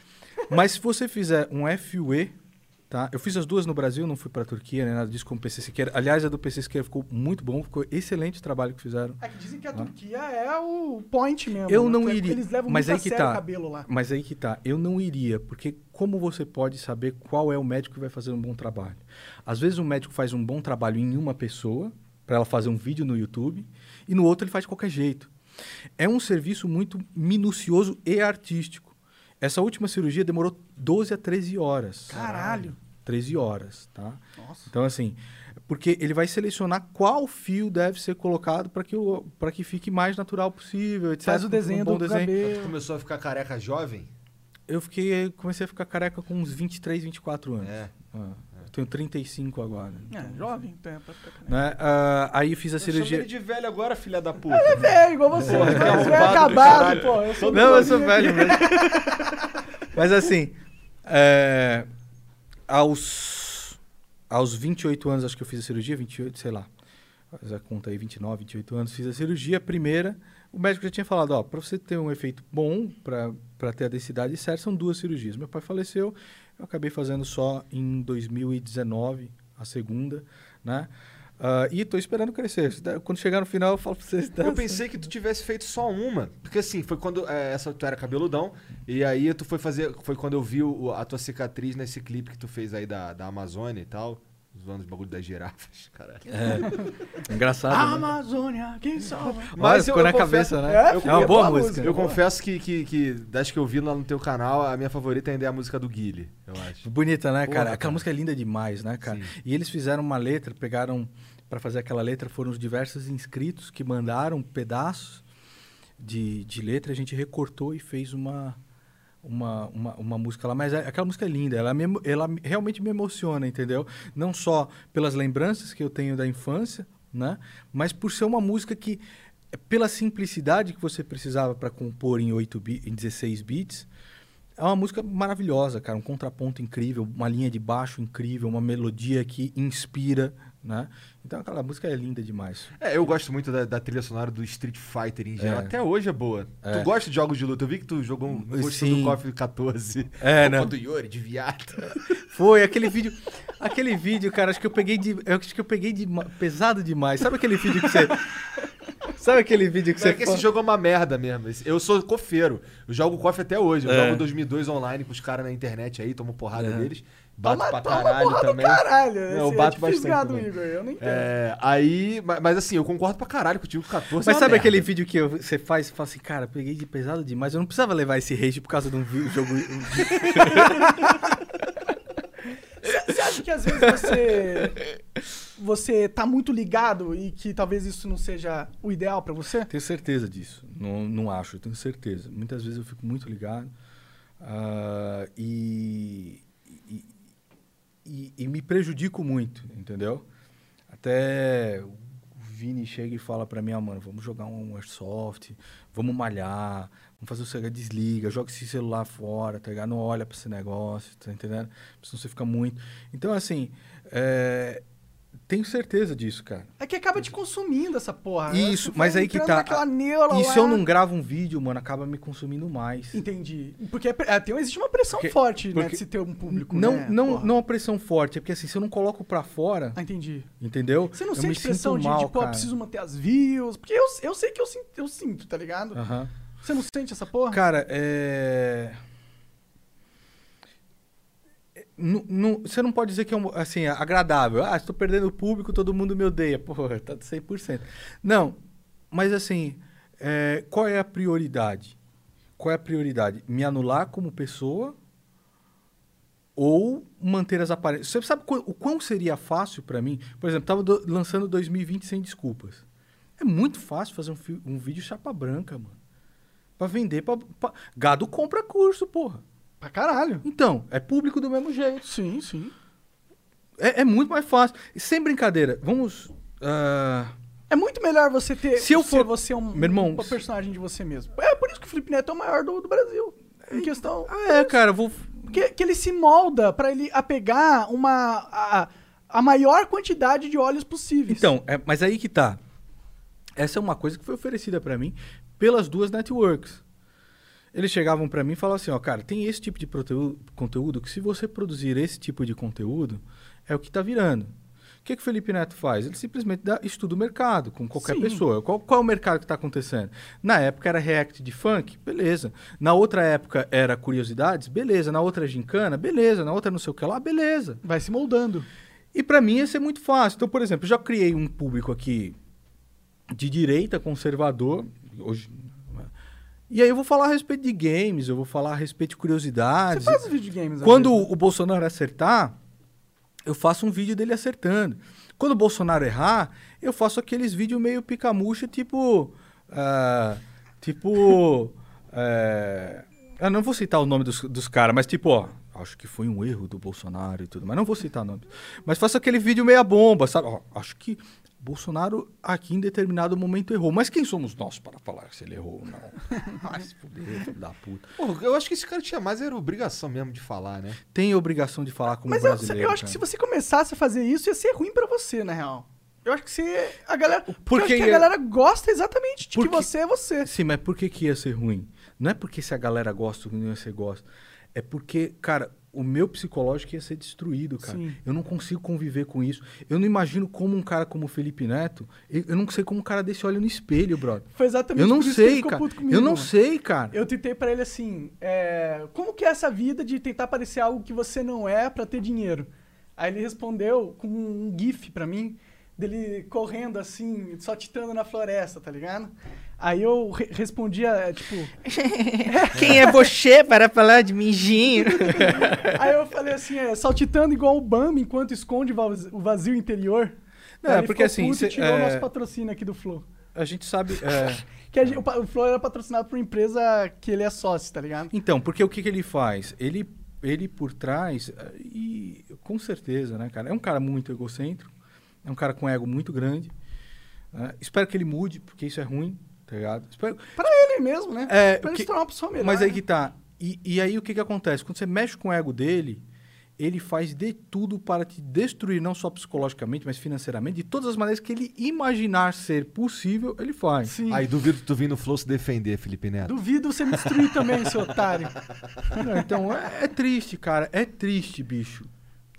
Mas se você fizer um FUE, Tá? Eu fiz as duas no Brasil, não fui pra Turquia, nem nada disso como PC Siqueira. Aliás, a do PC Siqueira ficou muito bom, ficou excelente o trabalho que fizeram. É que dizem que a Turquia é o point mesmo. Eu né? não Que é- iria. Eles levam Mas muito aí a que sério tá. o cabelo lá. Mas aí que tá, eu não iria, porque como você pode saber qual é o médico que vai fazer um bom trabalho? Às vezes um médico faz um bom trabalho em uma pessoa, para ela fazer um vídeo no YouTube, e no outro ele faz de qualquer jeito. É um serviço muito minucioso e artístico. Essa última cirurgia demorou 12 a 13 horas. Caralho. 13 horas, tá? Nossa. Então, assim, porque ele vai selecionar qual fio deve ser colocado para que, o- que fique mais natural possível, etc. Faz o Um desenho bom do desenho. Tu cabelo. começou a ficar careca jovem? Eu fiquei, comecei a ficar careca com uns 23, 24 anos. É. Ah, tenho 35 agora. É, jovem. Então é ficar careca. Né? Ah, aí fiz a Eu cirurgia. ele de velho agora, filha da puta. É, igual você. Que é arrombado do acabado, pô. Eu sou Não, eu sou velho mesmo. Mas assim, é, aos, aos 28 anos, acho que eu fiz a cirurgia, 28, sei lá. Faz a conta aí, 29, 28 anos, fiz a cirurgia. A primeira, o médico já tinha falado, ó, para você ter um efeito bom, para ter a densidade certa, são duas cirurgias. Meu pai faleceu, eu acabei fazendo só em 2019, a segunda, né? Ah, e tô esperando crescer. Quando chegar no final, eu falo pra vocês. Eu pensei que tu tivesse feito só uma. Porque assim, foi quando é, essa tu era cabeludão. E aí tu foi fazer. Foi quando eu vi o- a tua cicatriz nesse clipe que tu fez aí da, da Amazônia e tal. Zoando os bagulho das girafas, caralho. É, engraçado. né? Amazônia, quem salva? Mas ficou na confesso- cabeça, né? É, É, uma boa boa música. Eu confesso que, que, que das que eu vi lá no teu canal, a minha favorita ainda é a música do Guile, eu acho. Bonita, né, Porra, cara? cara. Aquela música é linda demais, né, cara? Sim. E eles fizeram uma letra, pegaram pra fazer aquela letra, foram os diversos inscritos que mandaram pedaços de, de letra, a gente recortou e fez uma, uma, uma, uma música lá. Mas é- aquela música é linda, ela, me ela me- realmente me emociona, entendeu? Não só pelas lembranças que eu tenho da infância, né? Mas por ser uma música que, pela simplicidade que você precisava para compor em, 8 bi- em 16 bits, é uma música maravilhosa, cara. Um contraponto incrível, uma linha de baixo incrível, uma melodia que inspira, né? Então aquela música é linda demais. É, eu gosto muito da, da trilha sonora do Street Fighter em geral. É. Até hoje é boa. É. Tu gosta de jogos de luta? Eu vi que tu jogou um gostou Sim. do KOF 14. É, né? do Yuri, de viado. Foi aquele vídeo, aquele vídeo, cara, acho que eu peguei de, eu acho que eu peguei de pesado demais. Sabe aquele vídeo que você Sabe aquele vídeo que Você você que esse jogo é uma merda mesmo. Eu sou cofeiro. Eu jogo KOF até hoje. Eu É. jogo 2002 online com os caras na internet aí, tomo porrada É. Bato Toma, pra toma caralho porra também. do caralho. Não, eu é bato de bastante. Igor. Eu nem entendo. É, aí, ma- mas assim, eu concordo pra caralho contigo, 14 é Mas uma sabe merda. aquele vídeo que eu- você faz e fala assim, cara, peguei de pesado demais, eu não precisava levar esse rage por causa de um jogo. Você acha que às vezes você. Você tá muito ligado e que talvez isso não seja o ideal pra você? Tenho certeza disso. Não, não acho, eu tenho certeza. Muitas vezes eu fico muito ligado e, e, e- e me prejudico muito, entendeu? Até o Vini chega e fala pra mim, ah, mano, vamos jogar um airsoft, vamos malhar, vamos fazer o CH desliga, joga esse celular fora, tá ligado? Não olha pra esse negócio, tá entendendo? Senão você fica muito... Então, assim, é, tenho certeza disso, cara. É que acaba te consumindo essa porra. né? Isso, mas aí que tá. E se eu não gravo um vídeo, mano, acaba me consumindo mais. Entendi. Porque é, é, tem, existe uma pressão Porque- forte, né, porque- de se ter um público, não, né? não, Porra. não uma pressão forte, é porque assim, se eu não coloco pra fora, Ah, entendi. entendeu? Você não eu sente pressão de, mal, de, pô, cara. preciso manter as views? Porque eu, eu sei que eu, sinto- eu sinto, tá ligado? Aham. Você não sente essa porra? Cara, é. Você não pode dizer que é assim, agradável. Ah, estou perdendo o público, todo mundo me odeia. Porra, tá de 100%. Não, mas assim, é, qual é a prioridade? Qual é a prioridade? Me anular como pessoa ou manter as aparências? Você sabe o quão seria fácil pra mim? Por exemplo, tava do- lançando 2020 sem desculpas. É muito fácil fazer um, um vídeo chapa branca, mano. Pra vender, pra, pra- gado compra curso, porra. Pra caralho. Então, é público do mesmo jeito. Sim, sim. É, é muito mais fácil. E sem brincadeira, vamos. ah, É muito melhor você ter. Se eu for- você um, Meu irmão, se- personagem de você mesmo. É por isso que o Felipe Neto é o maior do, do Brasil. Em questão. ah, é, cara, vou. Que, que ele se molda pra ele apegar uma. A, a maior quantidade de óleos possíveis. Então, é, mas aí que tá. Essa é uma coisa que foi oferecida pra mim pelas duas networks. Eles chegavam pra mim e falavam assim, ó, cara, tem esse tipo de conteúdo que se você produzir esse tipo de conteúdo, é o que tá virando. O que, que o Felipe Neto faz? Ele simplesmente dá, estuda o mercado com qualquer Sim. pessoa. Qual, qual é o mercado que está acontecendo? Na época era react de funk, beleza. Na outra época era curiosidades, beleza. Na outra gincana, beleza. Na outra não sei o que lá, beleza. Vai se moldando. E pra mim ia ser muito fácil. Então, por exemplo, eu já criei um público aqui de direita, conservador. Hoje, e aí eu vou falar a respeito de games, eu vou falar a respeito de Você curiosidades. faz os videogames. às Quando vezes, o Bolsonaro acertar, eu faço um vídeo dele acertando. Quando o Bolsonaro errar, eu faço aqueles vídeos meio picamucha, tipo. ah, tipo. é, eu não vou citar o nome dos, dos caras, mas tipo, ó. Acho que foi um erro do Bolsonaro e tudo, mas não vou citar nomes. Mas faço aquele vídeo meia bomba, sabe? Ó, acho que Bolsonaro aqui em determinado momento errou. Mas quem somos nós para falar se ele errou ou não? Ai, se fuder, filho da puta. Pô, eu acho que esse cara tinha mais era obrigação mesmo de falar, né? Tem obrigação de falar como Mas eu, brasileiro. eu acho que se você começasse a fazer isso, ia ser ruim pra você, na real. Eu acho que você. A galera. Porque, eu Porque acho que a ia- galera gosta exatamente de Porque- que você é você. Sim, mas por que, que ia ser ruim? Não é porque se a galera gosta ou não você gosta. É porque, cara, o meu psicológico ia ser destruído, cara. Sim. Eu não consigo conviver com isso. Eu não imagino como um cara como o Felipe Neto. Eu, eu não sei como um cara desse olha no espelho, brother. Foi exatamente Eu não por isso que ele sei, cara. comigo, Eu não mano. sei, cara. Eu tentei pra ele assim, é, como que é essa vida de tentar parecer algo que você não é pra ter dinheiro? Aí ele respondeu com um gif pra mim, dele correndo assim, só titando na floresta, tá ligado? Aí eu re respondia, é, tipo... Quem é você para falar de mijinho? Aí eu falei assim, é, saltitando igual o Bambi enquanto esconde o vaz- o vazio interior. Não, é ele porque ficou assim, cê- tirou o é- nosso patrocínio aqui do Flow. A gente sabe. é, Que a gente- o, o Flow era patrocinado por uma empresa que ele é sócio, tá ligado? Então, porque o que, que ele faz? Ele, ele por trás, eh, e com certeza, né, cara? É um cara muito egocêntrico, é um cara com ego muito grande. né? Espero que ele mude, porque isso é ruim, tá ligado? Espero- Pra ele mesmo, né? É, pra ele que- se tornar uma pessoa melhor. Mas aí né? que tá. E, e aí o que, que acontece? Quando você mexe com o ego dele, ele faz de tudo para te destruir, não só psicologicamente, mas financeiramente, de todas as maneiras que ele imaginar ser possível, ele faz. Sim. Aí duvido tu vir no Flow se defender, Felipe Neto. Duvido você me destruir também, seu otário. Não, então é, é triste, cara. É triste, bicho.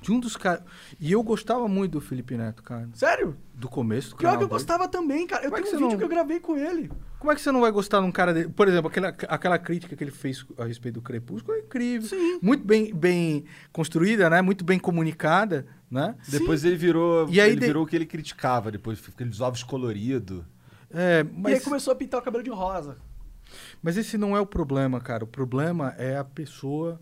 De um dos caras. E eu gostava muito do Felipe Neto, cara. Sério? Do começo do Pior canal que eu dele. gostava também, cara. Eu Como é tenho que um vídeo não- que eu gravei com ele. Como é que você não vai gostar de um cara dele? Por exemplo, aquela, aquela crítica que ele fez a respeito do Crepúsculo é incrível. Sim. Muito bem, bem construída, né? Muito bem comunicada, né? Depois ele virou. E aí ele de- virou o que ele criticava, depois aqueles ovos coloridos. É, E aí mas, começou a pintar o cabelo de rosa. mas esse não é o problema, cara. O problema é a pessoa.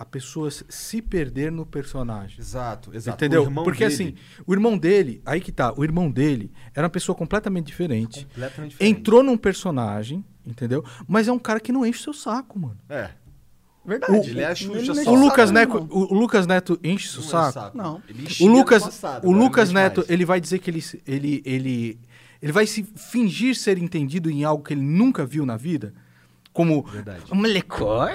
A pessoa se perder no personagem. Exato, exato. Entendeu? O Porque dele, assim, o irmão dele, aí que tá, o irmão dele era uma pessoa completamente diferente. completamente diferente. Entrou num personagem, entendeu? Mas é um cara que não enche o seu saco, mano. É. Verdade. Ele é a Xuxa Ele só. não O enche Lucas, Neto, não. o, o Lucas Neto enche o é saco. saco. Não. Ele O Lucas, passado, o Lucas Neto, mais. ele vai dizer que ele, ele, ele, ele vai se fingir ser entendido em algo que ele nunca viu na vida. Como molecor,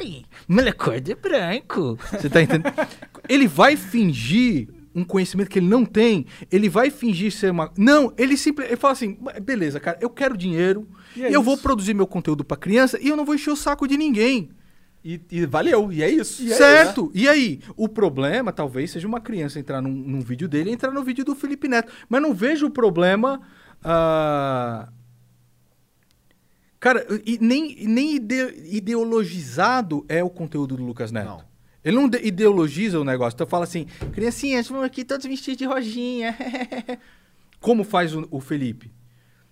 molecor de branco. Você tá entendendo? ele vai fingir um conhecimento que ele não tem. Ele vai fingir ser uma. Não, ele simplesmente. Ele fala assim: beleza, cara, eu quero dinheiro. É eu vou isso. produzir meu conteúdo pra criança e eu não vou encher o saco de ninguém. E, e valeu, e é isso. E é certo? E aí? O problema talvez seja uma criança entrar num, num vídeo dele e entrar no vídeo do Felipe Neto. Mas não vejo o problema. ah, Cara, e nem, nem ide- ideologizado é o conteúdo do Lucas Neto. Não. Ele não de- ideologiza o negócio. Então fala assim, criancinhas, vamos aqui todos vestidos de rojinha. Como faz o, o Felipe?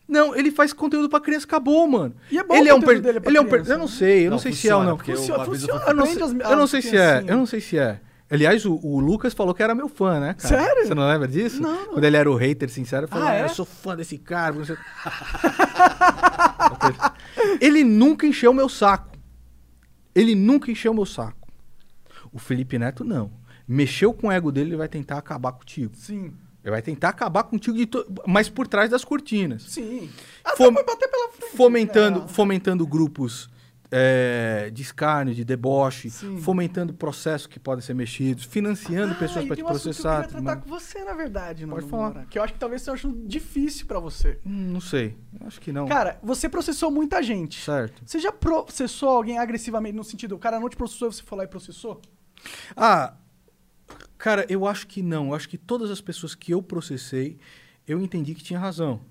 Não, ele faz conteúdo pra criança, acabou, mano. E é bom ele o é um per- dele pra ele é um per- criança, Eu não né? sei, eu não, Não, sei se é ou funciona, não. Funciona, eu funciona. Eu não, sei, as- eu não sei se é, eu não sei se é. Aliás, o, o Lucas falou que era meu fã, né, cara? Sério? Você não lembra disso? Não, não. Quando ele era o hater sincero, falou, Ah, "Ah, é? eu sou fã desse cara. ele nunca encheu meu saco. Ele nunca encheu meu saco. O Felipe Neto, não. Mexeu com o ego dele, ele vai tentar acabar contigo. Sim, Ele vai tentar acabar contigo, to- mas por trás das cortinas. sim. Até Fom- bater pela frente. Fomentando, né? fomentando grupos é, de escárnio, de deboche, Sim. fomentando processos que podem ser mexidos, financiando pessoas e para te um processar. Que eu queria tratar mas- com você, na verdade, Pode Nando falar. Que eu acho que talvez seja difícil pra você. Hum, Não sei. Acho que não. Cara, você processou muita gente. certo. Você já processou alguém agressivamente no sentido, o cara não te processou e você foi lá e processou? Ah, cara, eu acho que não. Eu acho que todas as pessoas que eu processei, eu entendi que tinha razão.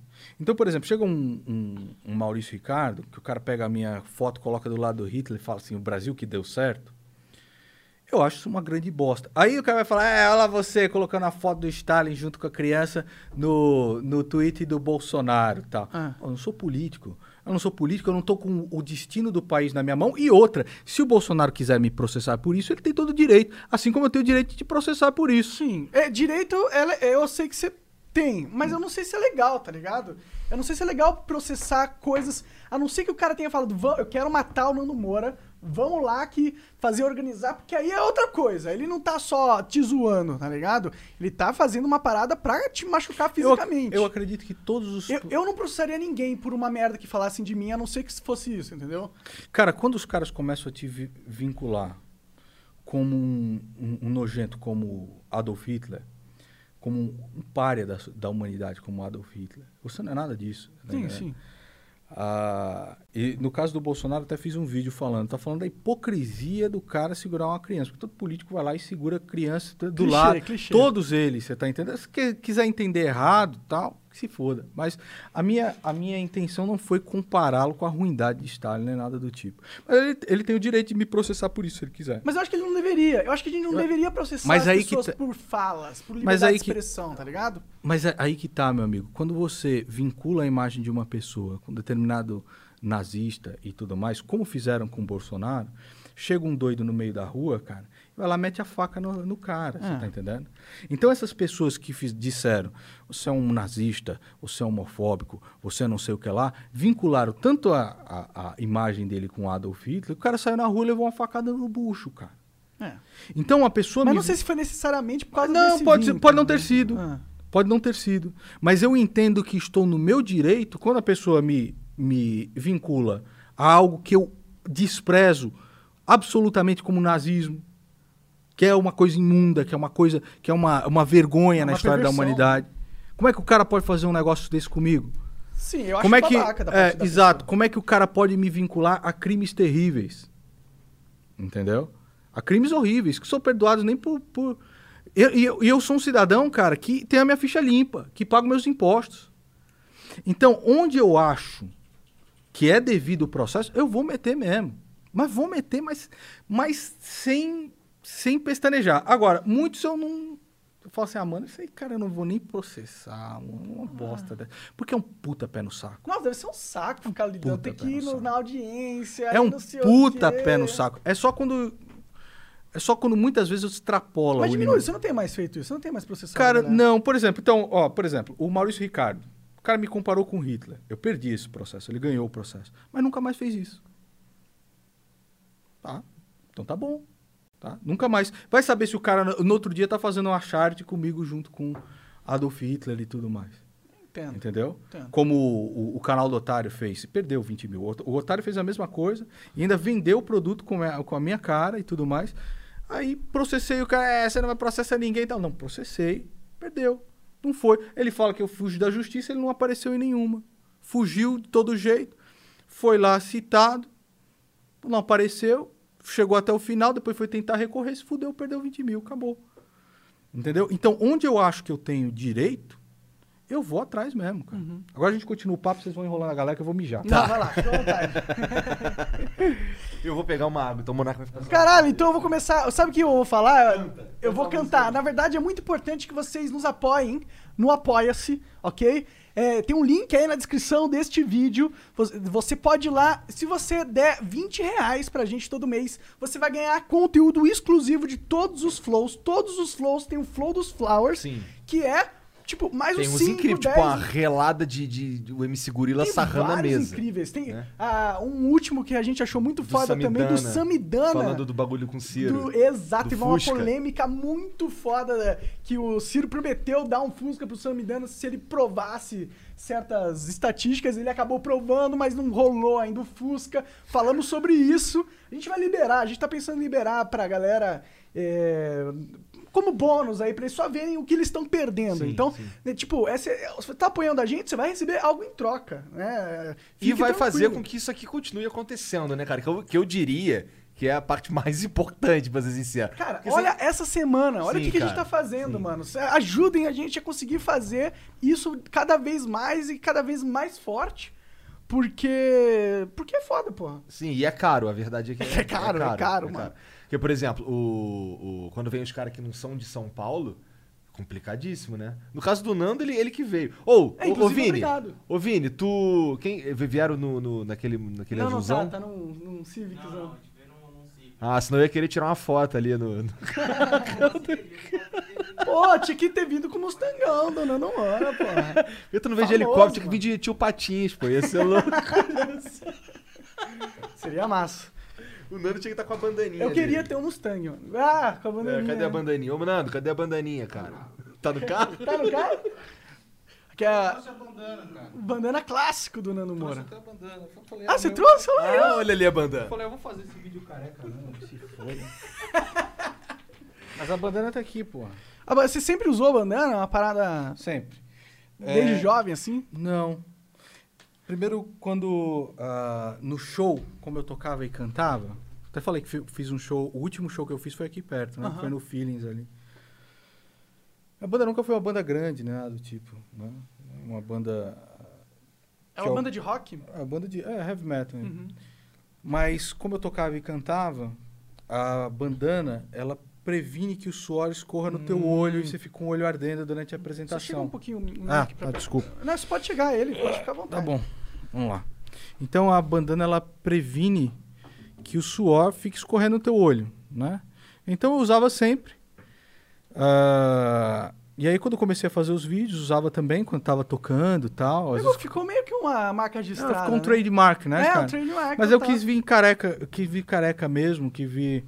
Então, por exemplo, chega um, um- um Maurício Ricardo, que o cara pega a minha foto, coloca do lado do Hitler e fala assim, o Brasil que deu certo. Eu acho isso uma grande bosta. Aí o cara vai falar, é, olha lá você colocando a foto do Stalin junto com a criança no, no tweet do Bolsonaro tal. Ah. Eu não sou político. Eu não sou político, eu não tô com o destino do país na minha mão. E outra, se o Bolsonaro quiser me processar por isso, ele tem todo o direito. Assim como eu tenho o direito de te processar por isso. Sim. É, direito, ela- eu sei que você tem, mas eu não sei se é legal, tá ligado? Eu não sei se é legal processar coisas, a não ser que o cara tenha falado, "Vã- eu quero matar o Nando Moura, vamos lá que fazer organizar, porque aí é outra coisa. Ele não tá só te zoando, tá ligado? Ele tá fazendo uma parada pra te machucar Eu, fisicamente. eu acredito que todos os. Eu, eu não processaria ninguém por uma merda que falassem de mim, a não ser que fosse isso, entendeu? Cara, quando os caras começam a te vi- vincular como um, um- um nojento como Adolf Hitler, como um, párea da, da humanidade como Adolf Hitler, você não é nada disso. Sim, né? sim. Ah, e no caso do Bolsonaro, até fiz um vídeo falando. Tá falando da hipocrisia do cara segurar uma criança. Porque todo político vai lá e segura a criança do Clichê, lado. clichê. Todos eles, você tá entendendo? Se quiser entender errado tal, que se foda. Mas a minha, a minha intenção não foi compará-lo com a ruindade de Stalin, nem nada do tipo. Mas ele, ele tem o direito de me processar por isso, se ele quiser. Mas eu acho que ele não deveria. Eu acho que a gente não Mas- deveria processar mas as que pessoas tá- por falas, por liberdade de que- expressão, tá ligado? Mas é aí que tá, meu amigo. Quando você vincula a imagem de uma pessoa com determinado nazista e tudo mais, como fizeram com o Bolsonaro, chega um doido no meio da rua, cara, vai lá mete a faca no, no cara, você É. tá entendendo? Então essas pessoas que fiz- disseram, você é um nazista, você é homofóbico, você é não sei o que lá, vincularam tanto a, a, a imagem dele com Adolf Hitler, o cara saiu na rua e levou uma facada no bucho, cara. É. Então a pessoa Mas me não sei se foi necessariamente por causa Não, pode, vínculo, pode não ter né? sido. Ah. Pode não ter sido. Mas eu entendo que estou no meu direito quando a pessoa me, me vincula a algo que eu desprezo absolutamente como nazismo, que é uma coisa imunda, que é uma coisa, que é uma, uma vergonha É na uma história da perversão. humanidade. Como é que o cara pode fazer um negócio desse comigo? Sim, eu acho como é que babaca da é, da exato pessoa. como é que o cara pode me vincular a crimes terríveis entendeu a crimes horríveis que são perdoados nem por, por... Eu- e eu, e eu sou um cidadão cara que tem a minha ficha limpa que paga meus impostos então onde eu acho que é devido o processo eu vou meter mesmo mas vou meter mas mas sem sem pestanejar agora muitos eu não eu falo assim, ah, mano, isso aí, cara, eu não vou nem processar, mano, uma bosta dessa. Porque é um puta pé no saco. Nossa, deve ser um saco ficar lidando. puta Ter que ir no na audiência. É um puta pé no saco. É só quando. É só quando muitas vezes eu extrapolo Mas diminui, você não tem mais feito isso, você não tem mais processado. Cara, né? não, por exemplo, então, ó, por exemplo, o Maurício Ricardo. O cara me comparou com Hitler. Eu perdi esse processo, ele ganhou o processo. Mas nunca mais fez isso. Tá? Então tá bom. Tá? Nunca mais. Vai saber se o cara no outro dia tá fazendo uma charte comigo junto com Adolf Hitler e tudo mais. Entendo. Entendeu? Entendo. Como o, o canal do Otário fez, perdeu 20 mil. O, o Otário fez a mesma coisa e ainda vendeu o produto com a, com a minha cara e tudo mais. Aí processei o cara, é, você não vai processar ninguém e tal. Não, processei, perdeu. Não foi. Ele fala que eu fugi da justiça, ele não apareceu em nenhuma. Fugiu de todo jeito, foi lá citado, não apareceu, chegou até o final, depois foi tentar recorrer, se fudeu, perdeu 20 mil, acabou. Entendeu? Então, onde eu acho que eu tenho direito, eu vou atrás mesmo, cara. Agora a gente continua o papo, vocês vão enrolar a galera que eu vou mijar. Não, vai lá, fica à vontade. Eu vou pegar uma água, então o Monarca vai ficar... Caralho, então eu vou começar. Sabe o que eu vou falar? eu vou cantar. Na verdade, é muito importante que vocês nos apoiem no Apoia-se, ok? É, tem um link aí na descrição deste vídeo. Você- pode ir lá. Se você der 20 reais pra gente todo mês, você vai ganhar conteúdo exclusivo de todos os flows. Todos os flows tem o Flow dos Flowers. Sim. Que é. Tipo, mais Tem uns uns 5, incríveis, 10... tipo uma relada de, de, de o MC Gorila Tem sarrando a mesa. incríveis. Tem né? ah, um último que a gente achou muito Do foda também, do Samidana, Samidana. Falando do bagulho com Ciro. Do- exato, do teve uma polêmica muito foda né, que o Ciro prometeu dar um Fusca pro Samidana se ele provasse certas estatísticas. Ele acabou provando, mas não rolou ainda o Fusca. Falamos sobre isso. A gente vai liberar, a gente tá pensando em liberar pra galera. é, como bônus aí, pra eles só verem o que eles estão perdendo. Sim, então, sim. né, tipo, essa, você tá apoiando a gente, você vai receber algo em troca, né? E Fique vai fazer tranquilo. com que isso aqui continue acontecendo, né, cara? Que eu, que eu diria que é a parte mais importante, pra ser sincero. Cara, Porque olha você- essa semana, olha Sim, o que, que a gente tá fazendo, sim. mano. Cê- Ajudem a gente a conseguir fazer isso cada vez mais e cada vez mais forte. Porque. Porque é foda, porra. Sim, e é caro, a verdade é que é, É caro, é caro, mano. Porque, por exemplo, o, o- quando vem os caras que não são de São Paulo, complicadíssimo, né? No caso do Nando, ele, ele que veio. Ou, É, ô, Vini, obrigado. ô Vini, tu... Quem, vieram no, no- naquele, naquele não, não, azulzão? tá, tá num, num Civiczão. Ah, senão eu ia querer tirar uma foto ali no... no- Pô, tinha que ter vindo com o Mustangão, dona não hora, porra. Eu tu não vejo helicóptero, tinha que vir de tio Patins, pô, ia ser louco. Seria massa. O Nando tinha que estar com a bandaninha Eu queria dele. ter um Mustang, mano. Ah, com a É, bandaninha. cadê a bandaninha? Ô, Nando, cadê a bandaninha, cara? Tá no carro? Tá no carro? Que é a bandana clássico do Nando Moura. Até a bandana. Eu falei, Ah, você meu- trouxe? Olha aí. Ah, olha ali a bandana. Eu falei, eu vou fazer esse vídeo careca, não, se foda. Mas a bandana tá aqui, porra. Ah, Você sempre usou a bandana? Uma parada Sempre. desde É, jovem, assim? Não. Primeiro, quando ah, no show, como eu tocava e cantava, até falei que fi- fiz um show, o último show que eu fiz foi aqui perto, né? Foi no Feelings ali. A banda nunca foi uma banda grande, né? Do tipo, né? Uma banda. É uma eu- banda de rock? A banda de. É, heavy metal. Uhum. Mas como eu tocava e cantava, a bandana, ela previne que o suor escorra no teu olho e você fica com o olho ardendo durante a Hum. Você chega um apresentação. pouquinho o Ah, pra ah, desculpa. Não, você pode chegar a ele, pode ficar à vontade. Tá bom. Vamos lá. Então a bandana ela previne que o suor fique escorrendo no teu olho, né? Então eu usava sempre. Ah, e aí quando eu comecei a fazer os vídeos, usava também quando tava tocando e tal. Pegou- vezes ficou meio que uma marca Ah, registrada. ficou um né? trademark, né, é, cara? um trademark. Mas eu total. quis vir careca, eu quis vir careca mesmo, que vi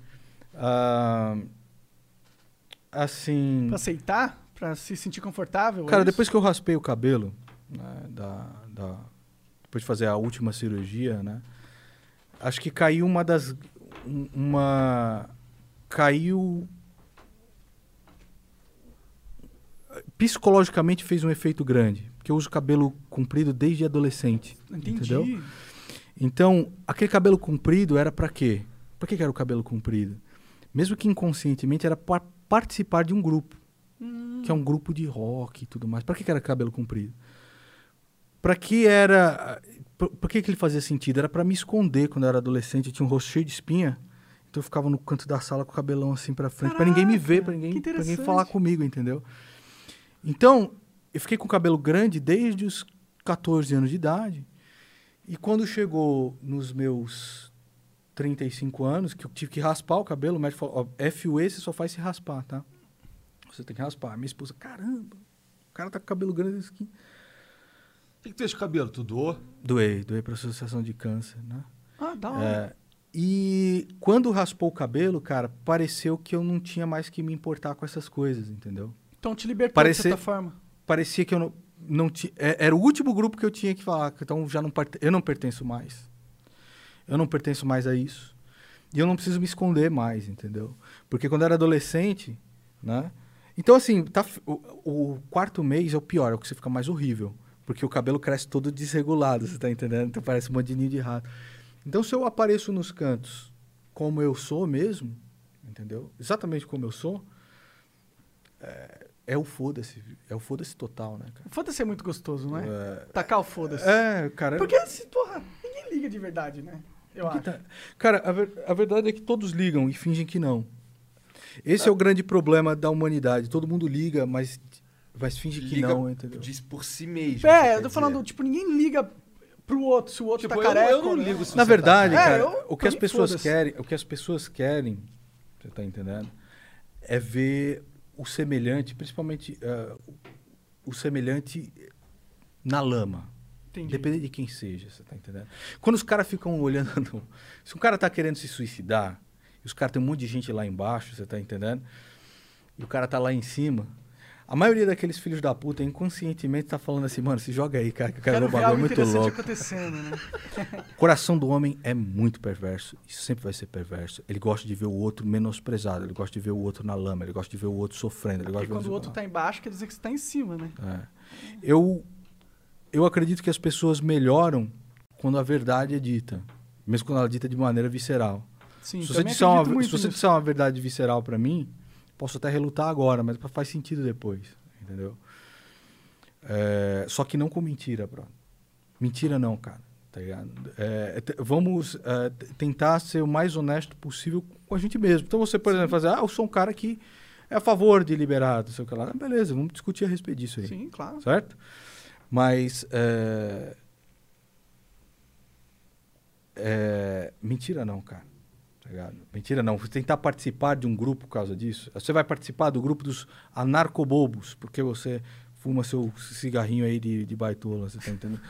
ah, assim, Pra aceitar? Pra se sentir confortável? Cara, é depois que eu raspei o cabelo, né, da, da- depois de fazer a última cirurgia, né? Acho que caiu uma das. um- Uma. Caiu. Psicologicamente fez um efeito grande. Porque eu uso cabelo comprido desde adolescente. Entendi. Entendeu? Então, aquele cabelo comprido era pra quê? Pra que era o cabelo comprido? Mesmo que inconscientemente, era para participar de um grupo Hum, que é um grupo de rock e tudo mais. Pra que, era cabelo comprido? Pra que era. Por, por que, que ele fazia sentido? Era pra me esconder quando eu era adolescente. Eu tinha um rosto cheio de espinha. Então eu ficava no canto da sala com o cabelão assim pra frente. pra ninguém me ver, pra ninguém, pra ninguém falar comigo, entendeu? Então, eu fiquei com o cabelo grande desde os 14 anos de idade. E quando chegou nos meus 35 anos, que eu tive que raspar o cabelo, o médico falou: ó, FUE você só faz se raspar, tá? Você tem que raspar. Minha esposa, caramba, o cara tá com cabelo grande aqui. O que, que tu fez com o cabelo? Tu doou? Doei, doei pra Associação de Câncer, né? Ah, da hora. É, e quando raspou o cabelo, cara, pareceu que eu não tinha mais que me importar com essas coisas, entendeu? Então te libertou Parecer- de certa forma. Parecia que eu não, não tinha. Era o último grupo que eu tinha que falar, que então já não parte- eu não pertenço mais. Eu não pertenço mais a isso. E eu não preciso me esconder mais, entendeu? Porque quando eu era adolescente, né? Então, assim, tá, o, o quarto mês é o pior, é o que você fica mais horrível. Porque o cabelo cresce todo desregulado, você tá entendendo? Então parece um monte de ninho de rato. Então, se eu apareço nos cantos como eu sou mesmo, entendeu? Exatamente como eu sou, é, é o foda-se. É o foda-se total, né, cara? Foda-se é muito gostoso, não é? É, Tacar o foda-se. é, cara. Porque, se, porra, ninguém liga de verdade, né? Eu que acho. tá- Cara, a, ver- a verdade é que todos ligam e fingem que não. Esse é o grande problema da humanidade. Todo mundo liga, mas, mas finge que Liga não, entendeu? Diz por si mesmo. É, eu tô falando, dizer. tipo, ninguém liga pro outro, se o outro Tipo, tá eu careca. eu não ou ligo se Na você verdade, tá É, cara, eu- o que as pessoas querem, o que as pessoas querem, você tá entendendo? É ver o semelhante, principalmente eh, o semelhante na lama. Entendi. Depende de quem seja, você tá entendendo? Quando os caras ficam olhando. Se um cara tá querendo se suicidar, e os caras tem um monte de gente lá embaixo, você tá entendendo? E o cara tá lá em cima. A maioria daqueles filhos da puta inconscientemente tá falando assim, mano, se joga aí, cara, que eu quero ver um bagulho muito louco. acontecendo, né? O coração do homem é muito perverso. Isso sempre vai ser perverso. Ele gosta de ver o outro menosprezado, ele gosta de ver o outro na lama, ele gosta de ver o outro sofrendo. Ele gosta Porque de ver quando o outro tá embaixo, quer dizer que você tá em cima, né? É. Eu, eu acredito que as pessoas melhoram quando a verdade é dita. Mesmo quando ela é dita de maneira visceral. Sim, se você, disser uma, se você disser uma verdade visceral pra mim, posso até relutar agora, mas faz sentido depois. Entendeu? É, só que não com mentira, bro. Mentira não, cara. Tá ligado? É, te- vamos é, tentar ser o mais honesto possível com a gente mesmo. Então você, por exemplo, fazer, ah, eu sou um cara que é a favor de liberar, não sei o que lá. Ah, beleza, vamos discutir a respeito disso aí. Sim, claro. Certo? Mas. É... é, Mentira não, cara. Tá? Mentira não. Você tentar participar de um grupo por causa disso. Você vai participar do grupo dos anarcobobos, porque você fuma seu cigarrinho aí de, de baitola, você tá entendendo?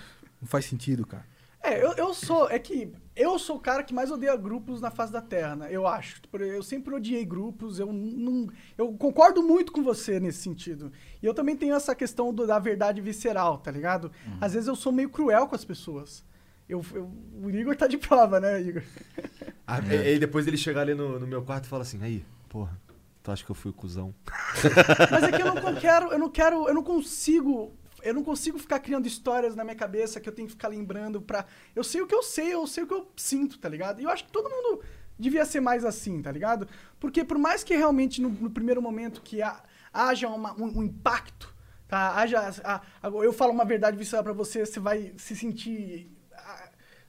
Não faz sentido, cara. É, eu, eu sou. É que eu sou o cara que mais odeia grupos na face da Terra, né? Eu acho. Tipo, Eu sempre odiei grupos. Eu não. Eu concordo muito com você nesse sentido. E eu também tenho essa questão do- da verdade visceral, tá ligado? Às vezes eu sou meio cruel com as pessoas. Eu, eu- o Igor tá de prova, né, Igor? Ah, e- Aí depois ele chegar ali no, no meu quarto e fala assim, aí, porra, tu acha que eu fui o cuzão? Mas é que eu não quero, eu não quero, eu não consigo, eu não consigo ficar criando histórias na minha cabeça que eu tenho que ficar lembrando pra. Eu sei o que eu sei, eu sei o que eu sinto, tá ligado? E eu acho que todo mundo devia ser mais assim, tá ligado? Porque por mais que realmente no, no primeiro momento que ha- haja uma- um, um impacto, tá? Haja, a- a- eu falo uma verdade visceral pra você, você vai se sentir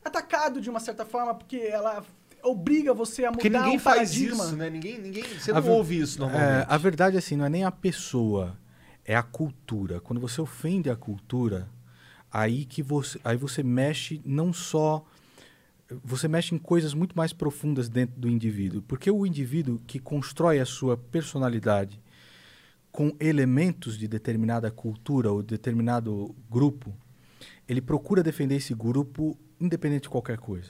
atacado de uma certa forma, porque ela obriga você a mudar Porque ninguém um faz paradigma. isso, né? Ninguém, ninguém, você A não ouve isso normalmente. É, a verdade, assim, não é nem a pessoa, é a cultura. Quando você ofende a cultura, aí que você, aí você mexe não só você mexe em coisas muito mais profundas dentro do indivíduo, porque o indivíduo que constrói a sua personalidade com elementos de determinada cultura ou determinado grupo, ele procura defender esse grupo independente de qualquer coisa.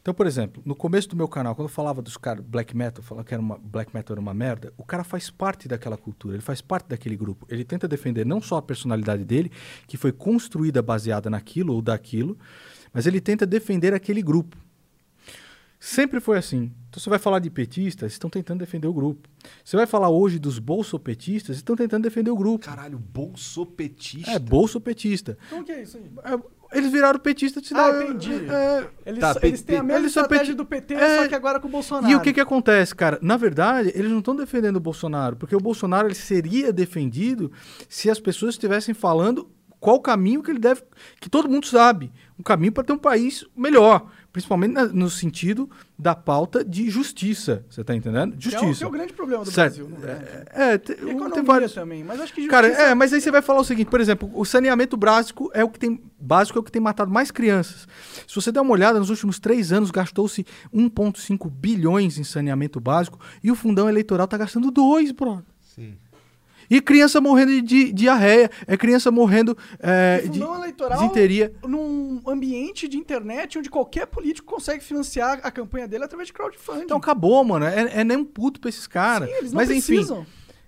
Então, por exemplo, no começo do meu canal, quando eu falava dos caras black metal, falando que era uma, black metal era uma merda, o cara faz parte daquela cultura, ele faz parte daquele grupo. Ele tenta defender não só a personalidade dele, que foi construída baseada naquilo ou daquilo, mas ele tenta defender aquele grupo. Sempre foi assim. Então você vai falar de petistas, estão tentando defender o grupo. Você vai falar hoje dos bolsopetistas, estão tentando defender o grupo. Caralho, bolsopetista. É, bolsopetista. Como que é isso aí? É, Eles viraram petistas, Ah, senão... entendi. é, Eles, Tá, eles têm a mesma Eles estratégia do PT, É. só que agora com o Bolsonaro. E o que que acontece, cara? Na verdade, eles não estão defendendo o Bolsonaro, porque o Bolsonaro ele seria defendido se as pessoas estivessem falando qual o caminho que ele deve, que todo mundo sabe, um caminho para ter um país melhor, principalmente na- no sentido da pauta de justiça, você tá entendendo? Que é o- Justiça. que é o grande problema do Certo. Brasil. É, te- E economia tem vários também, mas acho que Cara, justiça- é, mas aí você vai falar o seguinte, por exemplo, o saneamento básico é o que tem básico é o que tem matado mais crianças. Se você der uma olhada, nos últimos três anos gastou-se 1,5 bilhões em saneamento básico e o fundão eleitoral tá gastando 2, bro. E criança morrendo de, de diarreia, é criança morrendo é, de desinteria. num ambiente de internet onde qualquer político consegue financiar a campanha dele através de crowdfunding. Então acabou, mano. É, é nem um puto pra esses caras. Sim, eles não Mas enfim, precisam.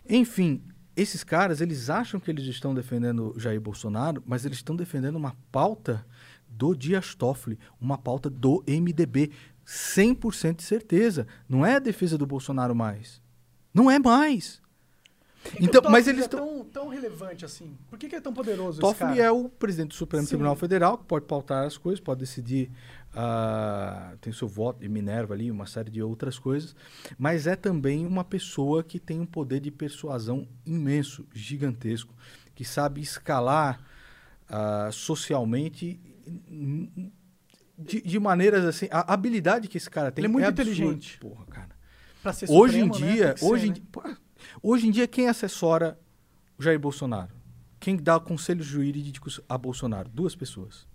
Enfim, esses caras, eles acham que eles estão defendendo o Jair Bolsonaro, mas eles estão defendendo uma pauta do Dias Toffoli, uma pauta do MDB, 100% de certeza. Não é a defesa do Bolsonaro mais. Não é mais. Por que que Então, o mas eles é tão, tão relevante assim? Por que, que é tão poderoso Toffoli é o presidente do Supremo Sim. Tribunal Federal, que pode pautar as coisas, pode decidir, ah, tem seu voto de Minerva ali, uma série de outras coisas, mas é também uma pessoa que tem um poder de persuasão imenso, gigantesco, que sabe escalar ah, socialmente de, de maneiras assim, a habilidade que esse cara tem Ele é muito absurda. inteligente. Porra, cara. Pra ser Hoje supremo, em né? dia, Tem que ser, hoje, em né? di- pô, hoje em dia, quem assessora o Jair Bolsonaro? Quem dá conselhos jurídicos a Bolsonaro? Duas pessoas.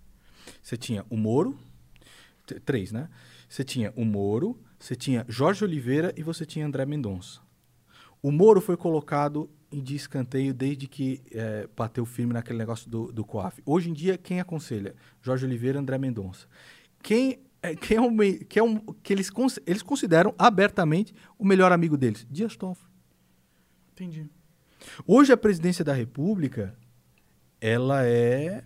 Você tinha o Moro, três, né? Você tinha o Moro, você tinha Jorge Oliveira e você tinha André Mendonça. O Moro foi colocado de escanteio desde que é, bateu firme naquele negócio do, do COAF. Hoje em dia, quem aconselha? Jorge Oliveira André Mendonça. Quem, é, quem é, o mei- que, é um, que eles, eles consideram abertamente o melhor amigo deles? Dias Toffoli. Entendi. Hoje a presidência da República, ela é.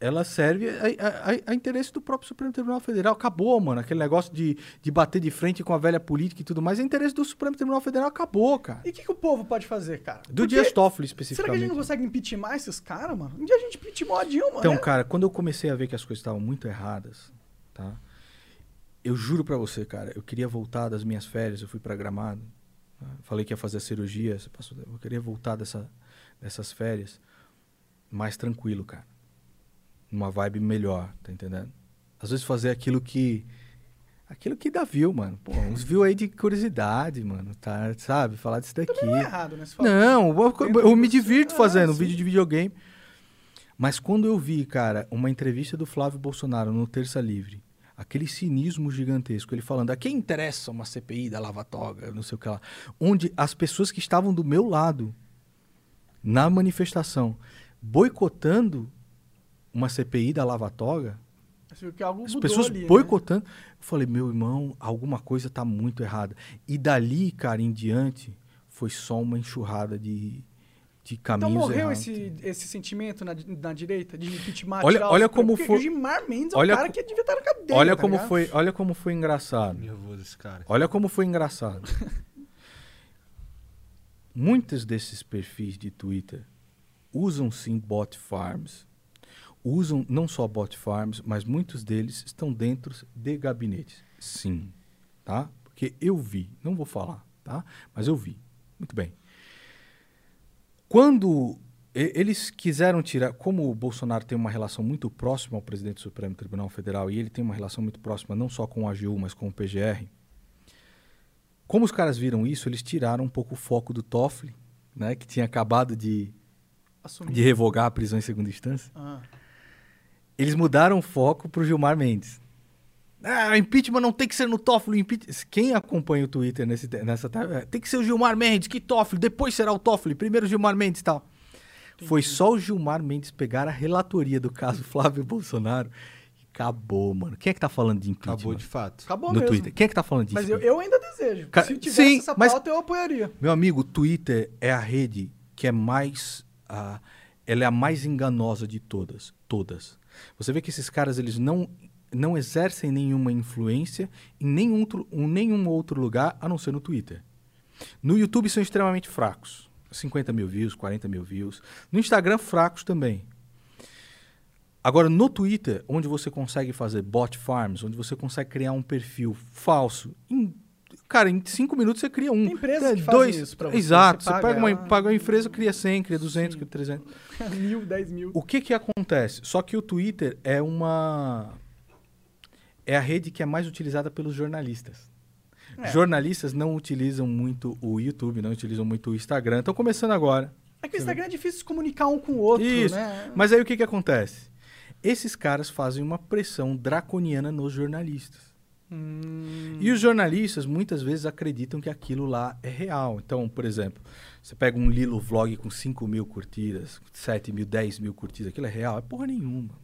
Ela serve a, a- a- interesse do próprio Supremo Tribunal Federal. Acabou, mano. Aquele negócio de, de bater de frente com a velha política e tudo mais. É interesse do Supremo Tribunal Federal. Acabou, cara. E o que, que o povo pode fazer, cara? Do Porque Dias Toffoli, Será que a especificamente. gente não consegue impeachment esses caras, mano? Um dia a gente impeachmentou a Dilma, Então, né? cara, quando eu comecei a ver que as coisas estavam muito erradas, tá? Eu juro pra você, cara, eu queria voltar das minhas férias, eu fui pra Gramado? Falei que ia fazer a cirurgia, eu queria voltar dessa, dessas férias mais tranquilo, cara. Numa vibe melhor, tá entendendo? Às vezes fazer aquilo que aquilo que dá view, mano. Pô, uns view aí de curiosidade, mano, tá, sabe? Falar disso daqui. Não é errado, né? Não, eu, eu de me divirto Ah, fazendo um sim. vídeo de videogame. Mas quando eu vi, cara, uma entrevista do Flávio Bolsonaro no Terça Livre, aquele cinismo gigantesco, ele falando, a quem interessa uma CPI da Lava Toga, não sei o que lá, onde as pessoas que estavam do meu lado na manifestação boicotando uma CPI da Lava Toga, algo as pessoas ali, né? boicotando. Eu falei, meu irmão, alguma coisa tá muito errada. E dali, cara, em diante, foi só uma enxurrada de, de Então caminhos morreu errados. esse, esse sentimento na, na direita de impeachment? Olha- olha como foi- O Gilmar Mendes é olha o cara que devia estar na cadeia. Olha tá como ligado? foi, olha como foi engraçado. Nervoso esse cara. Olha como foi engraçado. Muitos desses perfis de Twitter usam sim bot farms. Usam não só bot farms, mas muitos deles estão dentro de gabinetes. Sim, tá? Porque eu vi, não vou falar, tá? Mas eu vi. Muito bem. Quando eles quiseram tirar, como o Bolsonaro tem uma relação muito próxima ao presidente do Supremo Tribunal Federal e ele tem uma relação muito próxima não só com o AGU, mas com o PGR, como os caras viram isso, eles tiraram um pouco o foco do Toffoli, né, que tinha acabado de, Assumir. de revogar a prisão em segunda instância. Ah. Eles mudaram o foco para o Gilmar Mendes. Ah, impeachment não tem que ser no Toffoli. Impeach... Quem acompanha o Twitter nesse, nessa tarde, é, tem que ser o Gilmar Mendes, que Toffoli, depois será o Toffoli, primeiro o Gilmar Mendes e tal. Foi só o Gilmar Mendes pegar a relatoria do caso Flávio Bolsonaro e acabou, mano. Quem é que tá falando de impeachment? Acabou de fato. Acabou no mesmo. Twitter. Quem é que tá falando disso? Mas eu, eu ainda desejo. Cara, Se tivesse sim, essa mas- pauta, eu apoiaria. Meu amigo, o Twitter é a rede que é mais. ah, ela é a mais enganosa de todas. Todas. Você vê que esses caras eles não, não exercem nenhuma influência em nenhum outro, em nenhum outro lugar a não ser no Twitter. No YouTube são extremamente fracos. 50 mil views, 40 mil views. No Instagram, fracos também. Agora, no Twitter, onde você consegue fazer bot farms, onde você consegue criar um perfil falso, em- cara, em cinco minutos você cria um. Tem empresas É, que dois, isso pra você, Exato. você Você, paga pega, uma, paga uma empresa, cria 100, cria 200, Sim. cria 300. mil, dez mil. O que que acontece? Só que o Twitter é uma... É a rede que é mais utilizada pelos jornalistas. É. Jornalistas não utilizam muito o YouTube, não utilizam muito o Instagram. Estão começando agora. É que o Instagram é difícil se comunicar um com o outro, Isso. né? Mas aí o que, que acontece? Esses caras fazem uma pressão draconiana nos jornalistas. Hum, E os jornalistas muitas vezes acreditam que aquilo lá é real. Então, por exemplo, você pega um Lilo Vlog com 5 mil curtidas, 7 mil, 10 mil curtidas, aquilo é real? É porra nenhuma.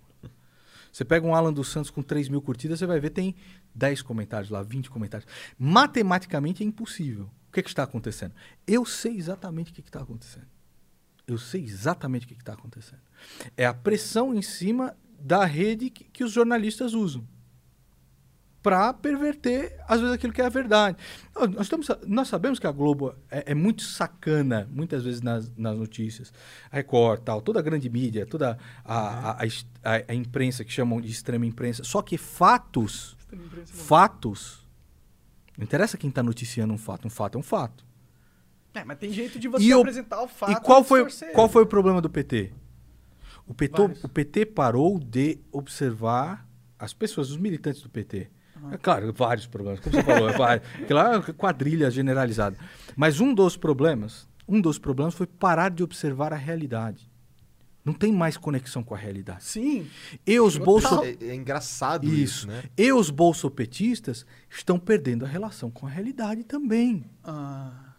Você pega um Alan dos Santos com 3 mil curtidas, você vai ver tem 10 comentários lá, 20 comentários. Matematicamente é impossível. O que, que está acontecendo? Eu sei exatamente o que que está acontecendo. Eu sei exatamente o que está acontecendo. É a pressão em cima da rede que, que os jornalistas usam para perverter, às vezes, aquilo que é a verdade. Nós, estamos, nós sabemos que a Globo é, é muito sacana, muitas vezes, nas, nas notícias. A Record, tal, toda a grande mídia, toda a, a, a, a- imprensa, que chamam de extrema imprensa. Só que fatos, fatos, não interessa quem está noticiando um fato, um fato é um fato. É, mas tem jeito de você E apresentar o fato E qual foi, qual foi o problema do PT? O PT, Vários. o PT parou de observar as pessoas, os militantes do PT. É claro, vários problemas, como você falou, é lá é uma quadrilha generalizada. Mas um dos problemas, um dos problemas foi parar de observar a realidade. Não tem mais conexão com a realidade. Sim. E os bolso... É, é engraçado isso, Isso. né? E os bolsopetistas estão perdendo a relação com a realidade também. Ah,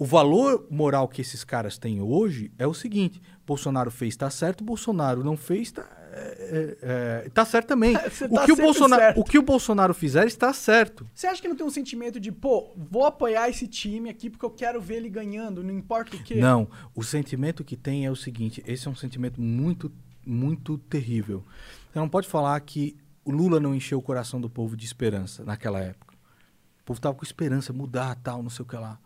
o valor moral que esses caras têm hoje é o seguinte: Bolsonaro fez, tá certo, Bolsonaro não fez, tá, é, é, é, tá certo também. O, tá que o, Bolsonaro, certo. o que o Bolsonaro fizer está certo. Você acha que não tem um sentimento de, pô, vou apoiar esse time aqui porque eu quero ver ele ganhando, não importa o quê? Não, o sentimento que tem é o seguinte: esse é um sentimento muito, muito terrível. Você não pode falar que o Lula não encheu o coração do povo de esperança naquela época. O povo tava com esperança, mudar, tal, não sei o que lá.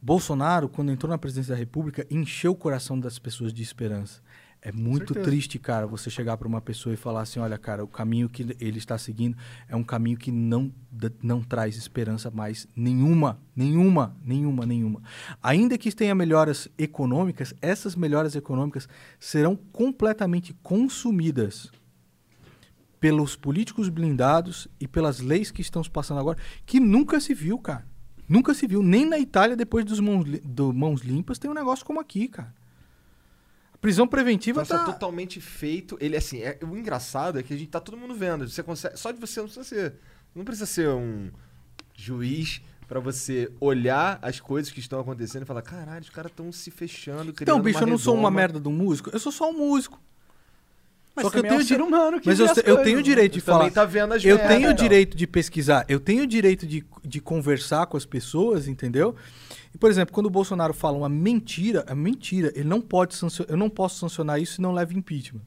Bolsonaro, quando entrou na presidência da República, encheu o coração das pessoas de esperança. É muito triste, cara, você chegar para uma pessoa e falar assim: olha, cara, o caminho que ele está seguindo é um caminho que não, não traz esperança mais nenhuma, nenhuma, nenhuma, nenhuma. Ainda que tenha melhoras econômicas, essas melhoras econômicas serão completamente consumidas pelos políticos blindados e pelas leis que estão se passando agora, que nunca se viu, cara. Nunca se viu. Nem na Itália, depois dos mãos, do Mãos Limpas, tem um negócio como aqui, cara. A prisão preventiva Nossa, tá... totalmente feito. Ele, assim, é, o engraçado é que a gente tá todo mundo vendo. Você consegue, só de você não precisa ser. Não precisa ser um juiz pra você olhar as coisas que estão acontecendo e falar: caralho, os caras estão se fechando. Então, criando bicho, uma eu não sou uma redoma." merda de um músico. Eu sou só um músico. Mas Só que eu também é um tenho ser humano que Mas eu, eu tenho o né? direito de também falar. tá vendo as Eu merda, tenho o então. direito de pesquisar, eu tenho o direito de, de conversar com as pessoas, entendeu? E, por exemplo, quando o Bolsonaro fala uma mentira, é mentira. Ele não pode sancionar, eu não posso sancionar isso se não leva impeachment.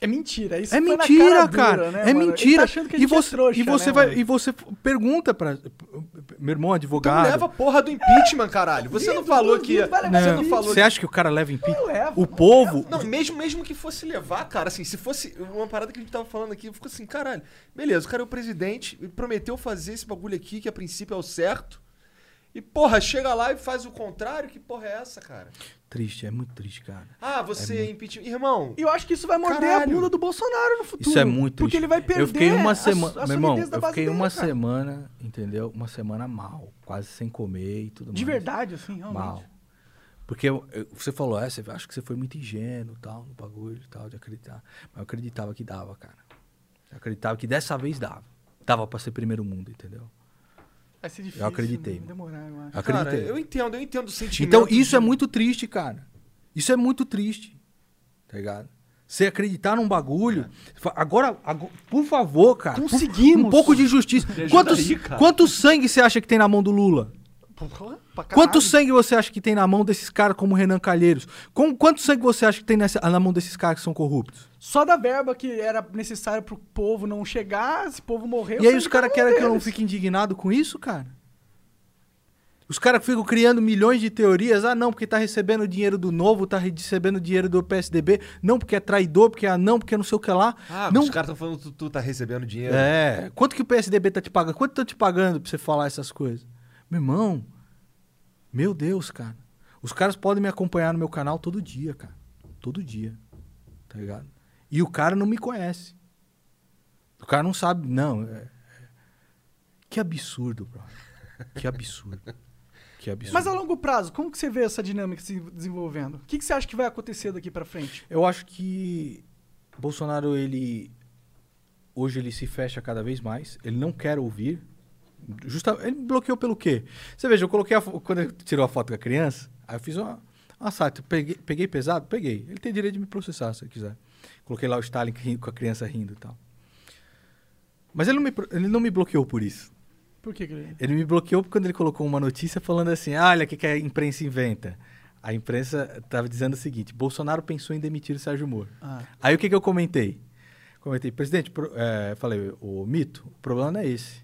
É mentira. Isso É mentira, cara, cara. dura, né, é mano? Ele mentira. Tá achando que a e gente você, é trouxa, e você né, vai mano? e você pergunta para meu irmão Então advogado. leva a porra do impeachment, caralho. Você não falou que. Você Não, falou acha que o cara leva impeachment? Leva, O povo, Não, mesmo, mesmo que fosse levar, cara, assim, se fosse uma parada que a gente tava falando aqui, ficou assim, caralho, beleza, o cara é o presidente, e prometeu fazer esse bagulho aqui, que a princípio é o certo, e porra, chega lá e faz o contrário, que porra é essa, cara? triste, é muito triste, cara. Ah, você é impeachment. Irmão, E eu acho que isso vai morder Caralho. a bunda do Bolsonaro no futuro. Isso é muito Porque triste. ele vai perder Eu fiquei uma semana, a meu irmão, eu fiquei dele, uma cara. semana, entendeu? Uma semana mal, quase sem comer e tudo De mais. verdade, assim, realmente. Mal. Porque eu- eu- você falou, é, você acho que você foi muito ingênuo, tal, no bagulho e tal, de acreditar. Mas eu acreditava que dava, cara. Eu acreditava que dessa vez dava. Dava pra ser primeiro mundo, entendeu? Vai ser difícil. acreditei. Vai demorar, eu acho. Eu cara, acreditei. eu entendo, eu entendo o sentimento. Então isso de- é muito triste, cara. Isso é muito triste. Tá ligado? Você acreditar num bagulho. fa- Agora, ago- por favor, cara. Conseguimos. Um pouco de justiça. ajuda Quantos, aí, quanto sangue você acha que tem na mão do Lula? Porra, pra Quanto sangue você acha que tem na mão desses caras como Renan Calheiros? Com, quanto sangue você acha que tem nessa- na mão desses caras que são corruptos? Só da verba que era necessária pro povo não chegar, esse povo morreu. E aí os caras tá querem que eu não fique indignado com isso, cara? Os caras ficam criando milhões de teorias. Ah, não, porque tá recebendo dinheiro do novo, tá recebendo dinheiro do PSDB. Não, porque é traidor, porque é não, porque é não sei o que lá. Ah, não, os caras estão falando que tu, tu tá recebendo dinheiro. É. Quanto que o PSDB tá te pagando? Quanto tá te pagando pra você falar essas coisas? Meu irmão, meu Deus, cara. Os caras podem me acompanhar no meu canal todo dia, cara. Todo dia. Tá ligado? E o cara não me conhece. O cara não sabe, não. é- é- Que absurdo, bro. Que absurdo. Que absurdo. Mas a longo prazo, como que você vê essa dinâmica se desenvolvendo? O que, que você acha que vai acontecer daqui pra frente? Eu acho que Bolsonaro, ele. Hoje ele se fecha cada vez mais. Ele não quer ouvir. Justa, ele bloqueou pelo quê? Você veja, eu coloquei a, quando ele tirou a foto com a criança, aí eu fiz uma, uma sátira. Peguei, peguei pesado? Peguei. Ele tem direito de me processar se ele quiser. Coloquei lá o Stalin com a criança rindo e tal. Mas ele não me, ele não me bloqueou por isso. Por que, que ele... Ele me bloqueou quando ele colocou uma notícia falando assim: "Ah, olha o que, que a imprensa inventa. A imprensa estava dizendo o seguinte: Bolsonaro pensou em demitir o Sérgio Moro. Ah, Aí o que, que eu comentei? Comentei, presidente, pro- é, falei, o mito, o problema não é esse.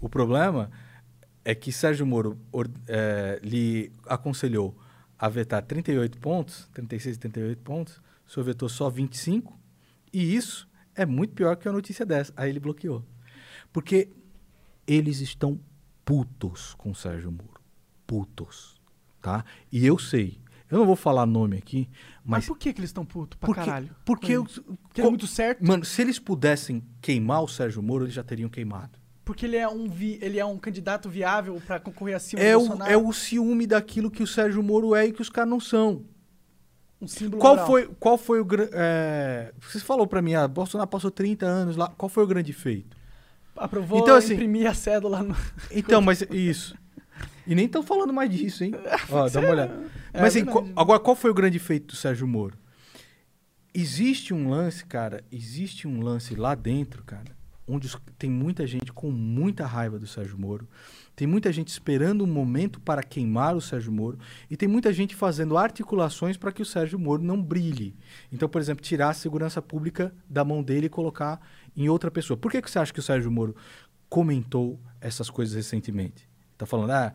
O problema é que Sérgio Moro or- é, lhe aconselhou a vetar 38 pontos, 36, 38 pontos, o senhor vetou só 25, e isso é muito pior que a notícia dessa. Aí ele bloqueou. Porque eles estão putos com Sérgio Moro. Putos. Tá? E eu sei. Eu não vou falar nome aqui, mas, mas por que, que eles estão putos pra porque, caralho? porque eu, Porque é muito certo? Mano, se eles pudessem queimar o Sérgio Moro, eles já teriam queimado. Porque ele é um, vi... ele é um candidato viável pra concorrer acima É do o, Bolsonaro? é o ciúme daquilo que o Sérgio Moro é e que os caras não são. Um símbolo Qual moral. foi, qual foi o grande. você falou pra mim, ah, Bolsonaro passou 30 anos lá. Qual foi o grande feito? Aprovou Então, assim- imprimir a cédula no... Então, mas isso. E nem estão falando mais disso, hein? Ó, dá uma olhada. É Mas assim, qual- agora, qual foi o grande feito do Sérgio Moro? Existe um lance, cara, existe um lance lá dentro, cara, onde tem muita gente com muita raiva do Sérgio Moro. Tem muita gente esperando um momento para queimar o Sérgio Moro. E tem muita gente fazendo articulações para que o Sérgio Moro não brilhe. Então, por exemplo, tirar a segurança pública da mão dele e colocar em outra pessoa. Por que, que você acha que o Sérgio Moro comentou essas coisas recentemente? Tá falando, ah,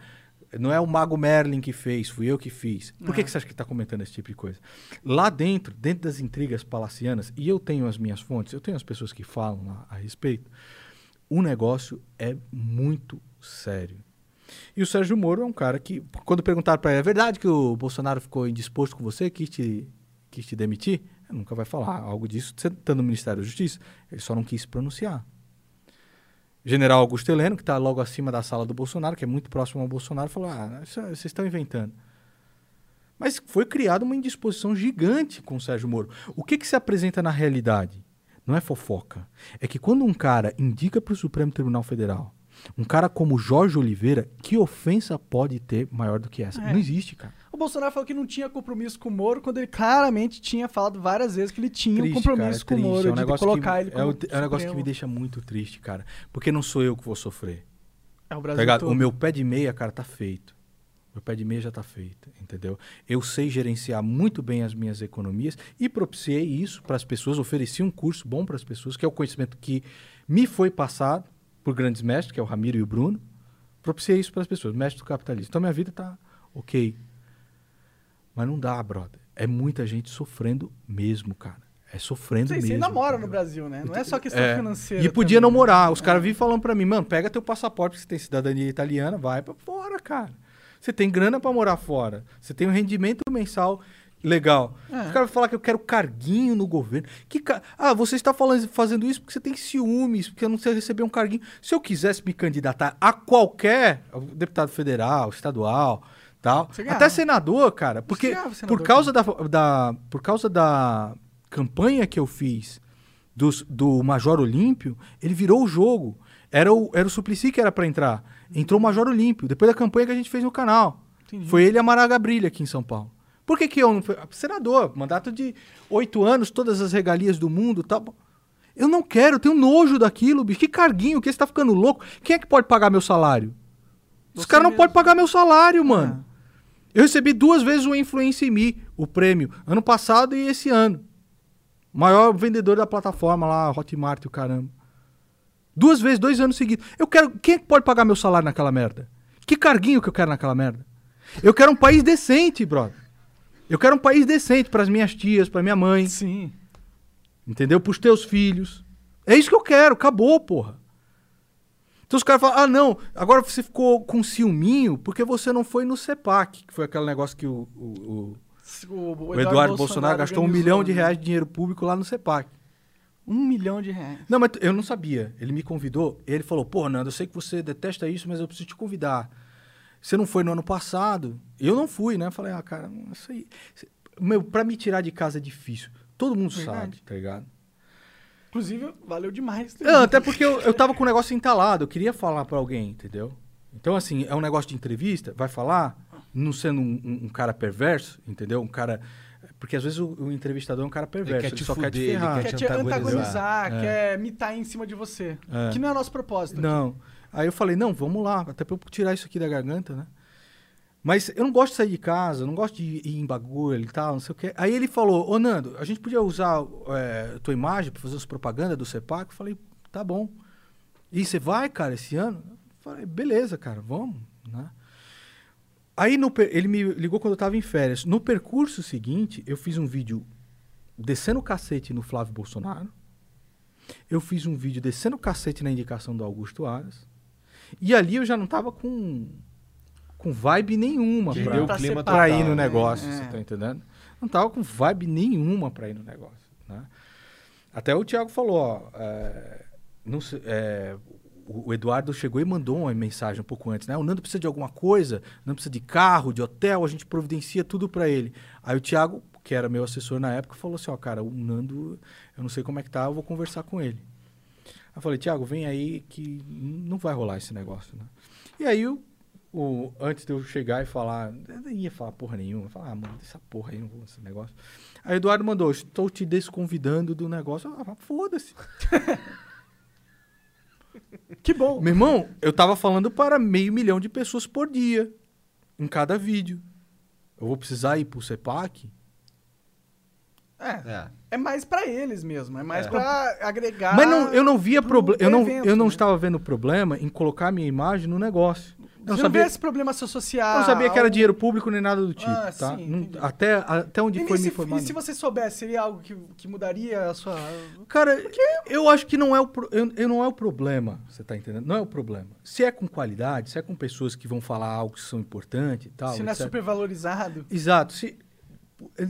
não é o Mago Merlin que fez, fui eu que fiz. Por que, que você acha que está comentando esse tipo de coisa? Lá dentro, dentro das intrigas palacianas, e eu tenho as minhas fontes, eu tenho as pessoas que falam lá a respeito, o negócio é muito sério. E o Sérgio Moro é um cara que, quando perguntaram para ele, é verdade que o Bolsonaro ficou indisposto com você, quis te, quis te demitir? Ele nunca vai falar algo disso, você está no Ministério da Justiça. Ele só não quis se pronunciar. General Augusto Heleno, que está logo acima da sala do Bolsonaro, que é muito próximo ao Bolsonaro, falou: ah, isso- vocês estão inventando. Mas foi criada uma indisposição gigante com o Sérgio Moro. O que, que se apresenta na realidade? Não é fofoca. É que quando um cara indica para o Supremo Tribunal Federal, um cara como Jorge Oliveira, que ofensa pode ter maior do que essa? É. Não existe, cara. O Bolsonaro falou que não tinha compromisso com o Moro, quando ele claramente tinha falado várias vezes que ele tinha um Triste, compromisso cara, com o é. Moro, é um de colocar que, ele é, como o- é um negócio que me deixa muito triste, cara. Porque não sou eu que vou sofrer. É o Tá Brasil todo. O meu pé de meia, cara, tá feito. Meu pé de meia já tá feito, entendeu? Eu sei gerenciar muito bem as minhas economias e propiciei isso para as pessoas, ofereci um curso bom para as pessoas, que é o conhecimento que me foi passado por grandes mestres, que é o Ramiro e o Bruno. Propiciei isso para as pessoas, mestre do capitalismo. Então minha vida tá ok. Mas não dá, brother. É muita gente sofrendo mesmo, cara. É sofrendo Você, mesmo. você ainda mora no? Brasil, né? Não é só questão É. financeira. E podia também, não né? morar. Os caras É. vivem falando pra mim, mano, pega teu passaporte, porque você tem cidadania italiana, vai pra fora, cara. Você tem grana pra morar fora. Você tem um rendimento mensal legal. É. Os caras vão falar que eu quero carguinho no governo. Que ca... Ah, você está falando, fazendo isso porque você tem ciúmes, porque eu não sei receber um carguinho. Se eu quisesse me candidatar a qualquer deputado federal, estadual, tal, até senador, cara, porque ganhava senador, por causa da, da por causa da campanha que eu fiz dos- do Major Olímpio, ele virou o jogo. Era o, era o Suplicy que era pra entrar. Entrou o Major Olímpio, depois da campanha que a gente fez no canal. Entendi. Foi ele e a Maraga Brilha aqui em São Paulo. Por que, que eu não fui? Senador, mandato de oito anos, todas as regalias do mundo tal. Eu não quero, eu tenho nojo daquilo, bicho. Que carguinho, que você tá ficando louco? Quem é que pode pagar meu salário? Os caras não podem pagar meu salário, mano. Ah. Eu recebi duas vezes o Influência em Me, o prêmio, ano passado e esse ano. Maior vendedor da plataforma lá, Hotmart o caramba. Duas vezes, dois anos seguidos. Eu quero. Quem é que pode pagar meu salário naquela merda? Que carguinho que eu quero naquela merda? Eu quero um país decente, brother. Eu quero um país decente pras minhas tias, pra minha mãe, Sim. entendeu? Pros teus filhos. É isso que eu quero, acabou, porra. Então os caras falam, ah, não, agora você ficou com ciúminho porque você não foi no CEPAC, que foi aquele negócio que o, o- o- O, Eduardo, Bolsonaro, gastou um milhão de reais de dinheiro público lá no CEPAC. Um milhão de reais. Não, mas eu não sabia. Ele me convidou ele falou: Pô, Nando, eu sei que você detesta isso, mas eu preciso te convidar. Você não foi no ano passado? Eu não fui, né? Eu falei: Ah, cara, isso aí. Meu, pra me tirar de casa é difícil. Todo mundo Verdade. sabe, tá ligado? Inclusive, valeu demais. É, até porque eu, eu tava com o negócio entalado, eu queria falar pra alguém, entendeu? Então, assim, é um negócio de entrevista, vai falar, não sendo um, um- um cara perverso, entendeu? Um cara. Porque às vezes o, o entrevistador é um cara perverso, quer ele, te só quer te fuder, ele ferrar. quer Quer te antagonizar. antagonizar, É. quer mitar em cima de você. É. Que não é nosso propósito. aqui. Não. Aí eu falei, não, vamos lá, até pra eu tirar isso aqui da garganta, né? Mas eu não gosto de sair de casa, não gosto de ir em bagulho e tal, não sei o quê. Aí ele falou, ô Nando, a gente podia usar é, tua imagem pra fazer as propagandas do CEPAC? Eu falei, tá bom. E você vai, cara, esse ano? Eu falei, beleza, cara, vamos, né? Aí no ele me ligou quando eu tava em férias. No percurso seguinte, eu fiz um vídeo descendo o cacete no Flávio Bolsonaro. Eu fiz um vídeo descendo o cacete na indicação do Augusto Aras. E ali eu já não tava com, com vibe nenhuma pra, o Pra clima pra ir no né? negócio, É. você tá entendendo? Não tava com vibe nenhuma pra ir no negócio, né? Até o Thiago falou, ó, é, não sei, é, o Eduardo chegou e mandou uma mensagem um pouco antes, né? O Nando precisa de alguma coisa, não precisa de carro, de hotel, a gente providencia tudo pra ele. Aí o Thiago, que era meu assessor na época, falou assim, ó, cara, o Nando, eu não sei como é que tá, eu vou conversar com ele. Aí eu falei, Thiago, vem aí que não vai rolar esse negócio, né? E aí o, o, antes de eu chegar e falar, eu nem ia falar porra nenhuma. Falar, ah, mano, essa porra aí, não vou esse negócio. Aí o Eduardo mandou, estou te desconvidando do negócio. Ah, foda-se. Que bom. Meu irmão, eu tava falando para meio milhão de pessoas por dia, em cada vídeo. Eu vou precisar ir pro CEPAC? É, É. é mais pra eles mesmo. É mais É. pra agregar. Mas não, eu não via pro- problema. pro Eu não, evento, eu não né? estava vendo problema em colocar minha imagem no negócio. Não não sabia, esse problema se associar. eu não sabia que era dinheiro público nem nada do tipo, Ah, tá? sim, Não- até, até onde E, foi se, me e informado. se você soubesse, seria algo que, que mudaria a sua. Cara, eu acho que não é, o, pro- eu, eu não é o problema, você tá entendendo? Não é o problema. Se é com qualidade, se é com pessoas que vão falar algo que são importantes e tal. se não é etc. super valorizado. Exato. Se,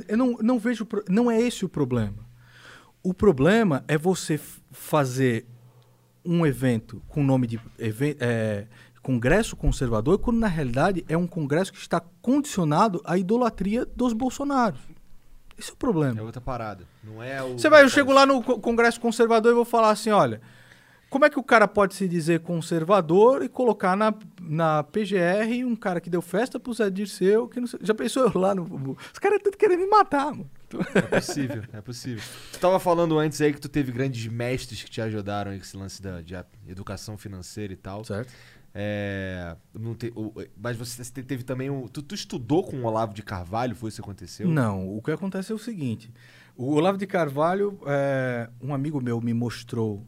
eu- não, não vejo. pro- Não é esse o problema. O problema é você fazer um evento com o nome de é, Congresso Conservador, quando na realidade é um congresso que está condicionado à idolatria dos Bolsonaros. Esse é o É problema. outra parada. Não é o. Você vai, eu chego lá no co- Congresso Conservador e vou falar assim, olha, como é que o cara pode se dizer conservador e colocar na, na PGR um cara que deu festa pro Zé Dirceu, que não sei, já pensou eu lá no... Os caras tudo querendo me matar, mano. É possível, é possível. Tu tava falando antes aí que tu teve grandes mestres que te ajudaram aí com esse lance da, de educação financeira e tal. Certo. É, não te- mas você te- teve também um. Tu, tu estudou com o Olavo de Carvalho? Foi isso que aconteceu? Não, o que acontece é o seguinte. O Olavo de Carvalho, é, um amigo meu me mostrou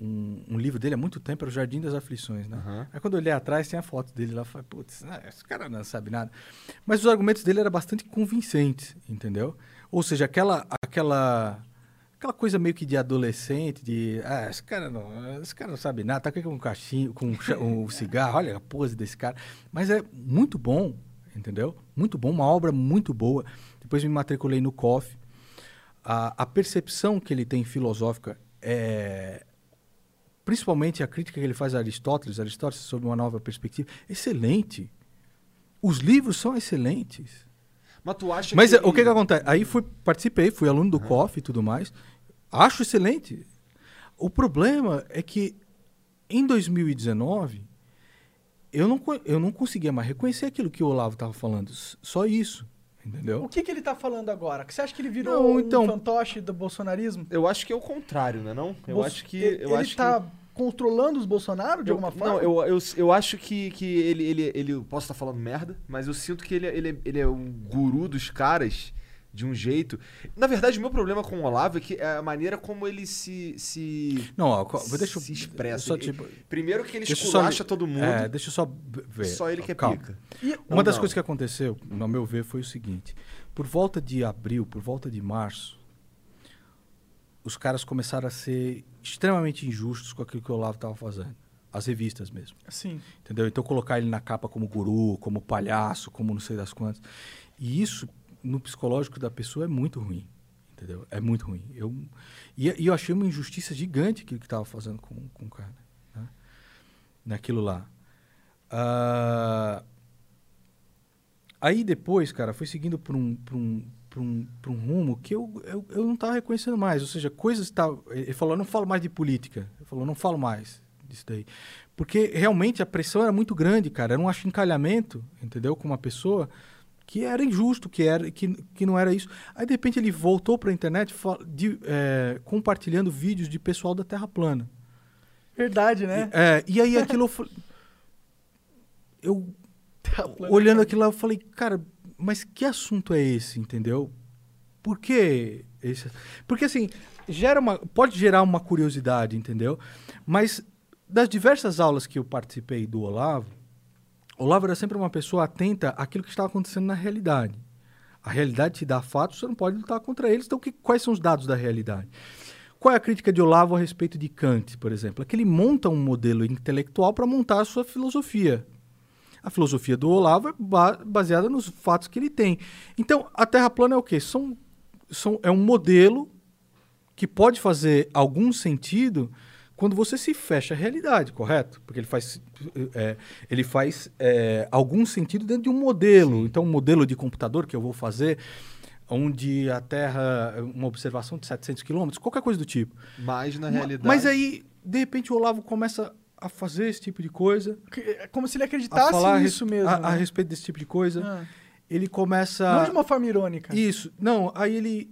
um, um livro dele há muito tempo, era o Jardim das Aflições, né? Aham. Aí quando eu olhei atrás, tem a foto dele lá, falei, putz, ah, esse cara não sabe nada. Mas os argumentos dele eram bastante convincentes, entendeu? Ou seja, aquela, aquela, aquela coisa meio que de adolescente, de, ah, esse cara não, esse cara não sabe nada, tá aqui com um cachinho, com um, um cigarro, olha a pose desse cara. Mas é muito bom, entendeu? Muito bom, uma obra muito boa. Depois me matriculei no COF. A, a percepção que ele tem filosófica é principalmente a crítica que ele faz a Aristóteles, Aristóteles sob uma nova perspectiva, excelente. Os livros são excelentes. Mas tu acha Mas que. é, o que que acontece? Aí fui, participei, fui aluno do COF e tudo mais. Acho excelente. O problema é que em 2019 eu não, eu não conseguia mais reconhecer aquilo que o Olavo estava falando. Só isso, entendeu? O que, que ele tá falando agora? Você acha que ele virou Não, um então- fantoche do bolsonarismo? Eu acho que é o contrário, né? Não? Eu Bolso- acho que. ele, Eu ele acho tá que... controlando os Bolsonaro de Eu- alguma forma? Não, eu, eu, eu acho que, que ele, ele, ele. Posso estar falando merda, mas eu sinto que ele, ele, ele é um guru dos caras de um jeito. Na verdade, o meu problema com o Olavo é que é a maneira como ele se. se Não, ó, co- deixa eu se expressa. só, Ele- tipo, primeiro que ele só esculacha li- todo mundo. É, deixa eu só ver. só ele que é Calma. pica. E- Uma Ou das não? coisas que aconteceu, no meu ver, foi o seguinte: por volta de abril, por volta de março, os caras começaram a ser extremamente injustos com aquilo que o Olavo estava fazendo. As revistas mesmo. Sim. Entendeu? Então colocar ele na capa como guru, como palhaço, como não sei das quantas. E isso, no psicológico da pessoa, é muito ruim. Entendeu? É muito ruim. Eu, e, e eu achei uma injustiça gigante aquilo que estava fazendo com, com o cara. Né? Naquilo lá. Ah, aí depois, cara, foi seguindo por um, por um, por um, um rumo que eu, eu, eu não estava reconhecendo mais. Ou seja, coisas estavam. Ele falou, eu não falo mais de política. Ele falou, não falo mais disso daí. Porque realmente a pressão era muito grande, cara. Era um achincalhamento, entendeu? Com uma pessoa que era injusto, que, era, que, que não era isso. Aí, de repente, ele voltou para a internet de, é, compartilhando vídeos de pessoal da Terra plana. Verdade, né? É, e aí aquilo eu falei. Eu, plana. olhando aquilo lá, eu falei, cara, mas que assunto é esse, entendeu? Por que esse? Porque assim, gera uma, pode gerar uma curiosidade, entendeu? Mas das diversas aulas que eu participei do Olavo, Olavo era sempre uma pessoa atenta àquilo que estava acontecendo na realidade. A realidade te dá fatos, você não pode lutar contra eles. Então, que, quais são os dados da realidade? Qual é a crítica de Olavo a respeito de Kant, por exemplo? É que ele monta um modelo intelectual para montar a sua filosofia. A filosofia do Olavo é ba- baseada nos fatos que ele tem. Então, a Terra plana é o quê? São, são, é um modelo que pode fazer algum sentido quando você se fecha à realidade, correto? Porque ele faz, é, ele faz é, algum sentido dentro de um modelo. Então, um modelo de computador que eu vou fazer, onde a Terra, uma observação de 700 quilômetros, qualquer coisa do tipo. Mas na realidade. Mas aí, de repente, o Olavo começa a fazer esse tipo de coisa, é Como se ele acreditasse falar nisso mesmo. a, né? a respeito desse tipo de coisa. Ah. Ele começa. Não de uma forma irônica. Isso. Não, aí ele.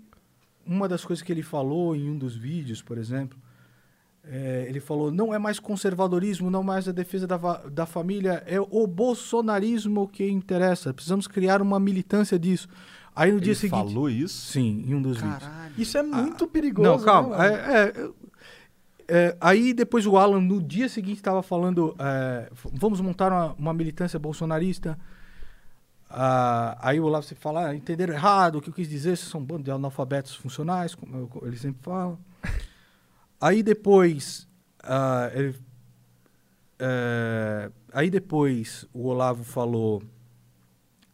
Uma das coisas que ele falou em um dos vídeos, por exemplo, é, ele falou: não é mais conservadorismo, não mais a defesa da, da família, é o bolsonarismo que interessa. Precisamos criar uma militância disso. Aí no dia Ele seguinte. falou isso? Sim, em um dos vídeos. Caralho. Isso é muito perigoso. Não, calma. né, é, é, é, aí depois o Alan, no dia seguinte, estava falando: é, vamos montar uma, uma militância bolsonarista. Ah, aí o Olavo se fala: ah, entenderam errado, o que eu quis dizer, vocês são um bando de analfabetos funcionais, como eu- ele sempre fala. Aí depois. ah, ele- é, aí depois o Olavo falou.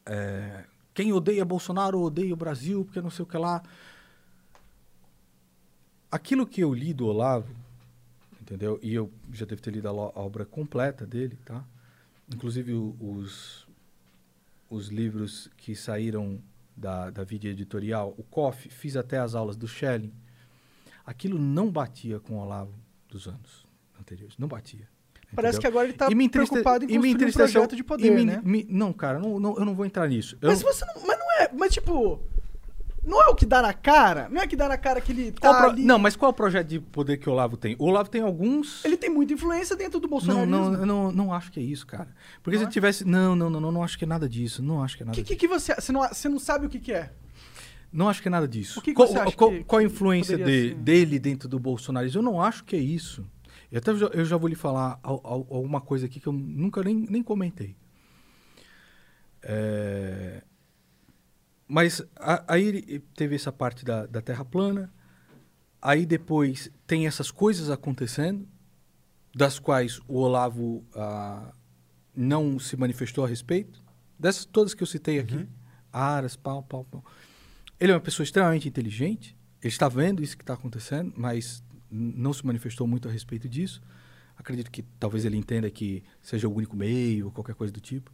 é, quem odeia Bolsonaro odeia o Brasil, porque não sei o que lá aquilo que eu li do Olavo, entendeu? E eu já devo ter lido a, a obra completa dele, tá? Inclusive o- os, os livros que saíram da, da editorial, o COF, fiz até as aulas do Schelling. Aquilo não batia com o Olavo dos anos anteriores, não batia. Parece entendeu? que agora ele tá E entriste- preocupado em e me construir um projeto de poder, me- né? me- não, cara, não, não- eu não vou entrar nisso. Mas não- você não. Mas não é. Mas tipo. Não é o que dá na cara? Não é o que dá na cara que ele tá pro- ali. Não, mas qual é o projeto de poder que o Olavo tem? O Olavo tem alguns. Ele tem muita influência dentro do Não, bolsonarismo. não, eu não, não acho que é isso, cara. Porque Não se é? tivesse. Não, não, não, não, não acho que é nada disso. Não acho que é nada que, disso. que, que você. Você não, você não sabe o que, que é? Não acho que é nada disso. O que que qual, você acha qual, que- qual a influência de- dele dentro do bolsonarismo? Eu não acho que é isso. Eu, até já, eu já vou lhe falar al- al- alguma coisa aqui que eu nunca nem, nem comentei. É, Mas a- aí teve essa parte da, da Terra plana. Aí depois tem essas coisas acontecendo, das quais o Olavo ah, não se manifestou a respeito. Dessas todas que eu citei aqui. Aras, pau, pau, pau. Ele é uma pessoa extremamente inteligente. Ele está vendo isso que está acontecendo, mas não se manifestou muito a respeito disso. Acredito que talvez ele entenda que seja o único meio ou qualquer coisa do tipo.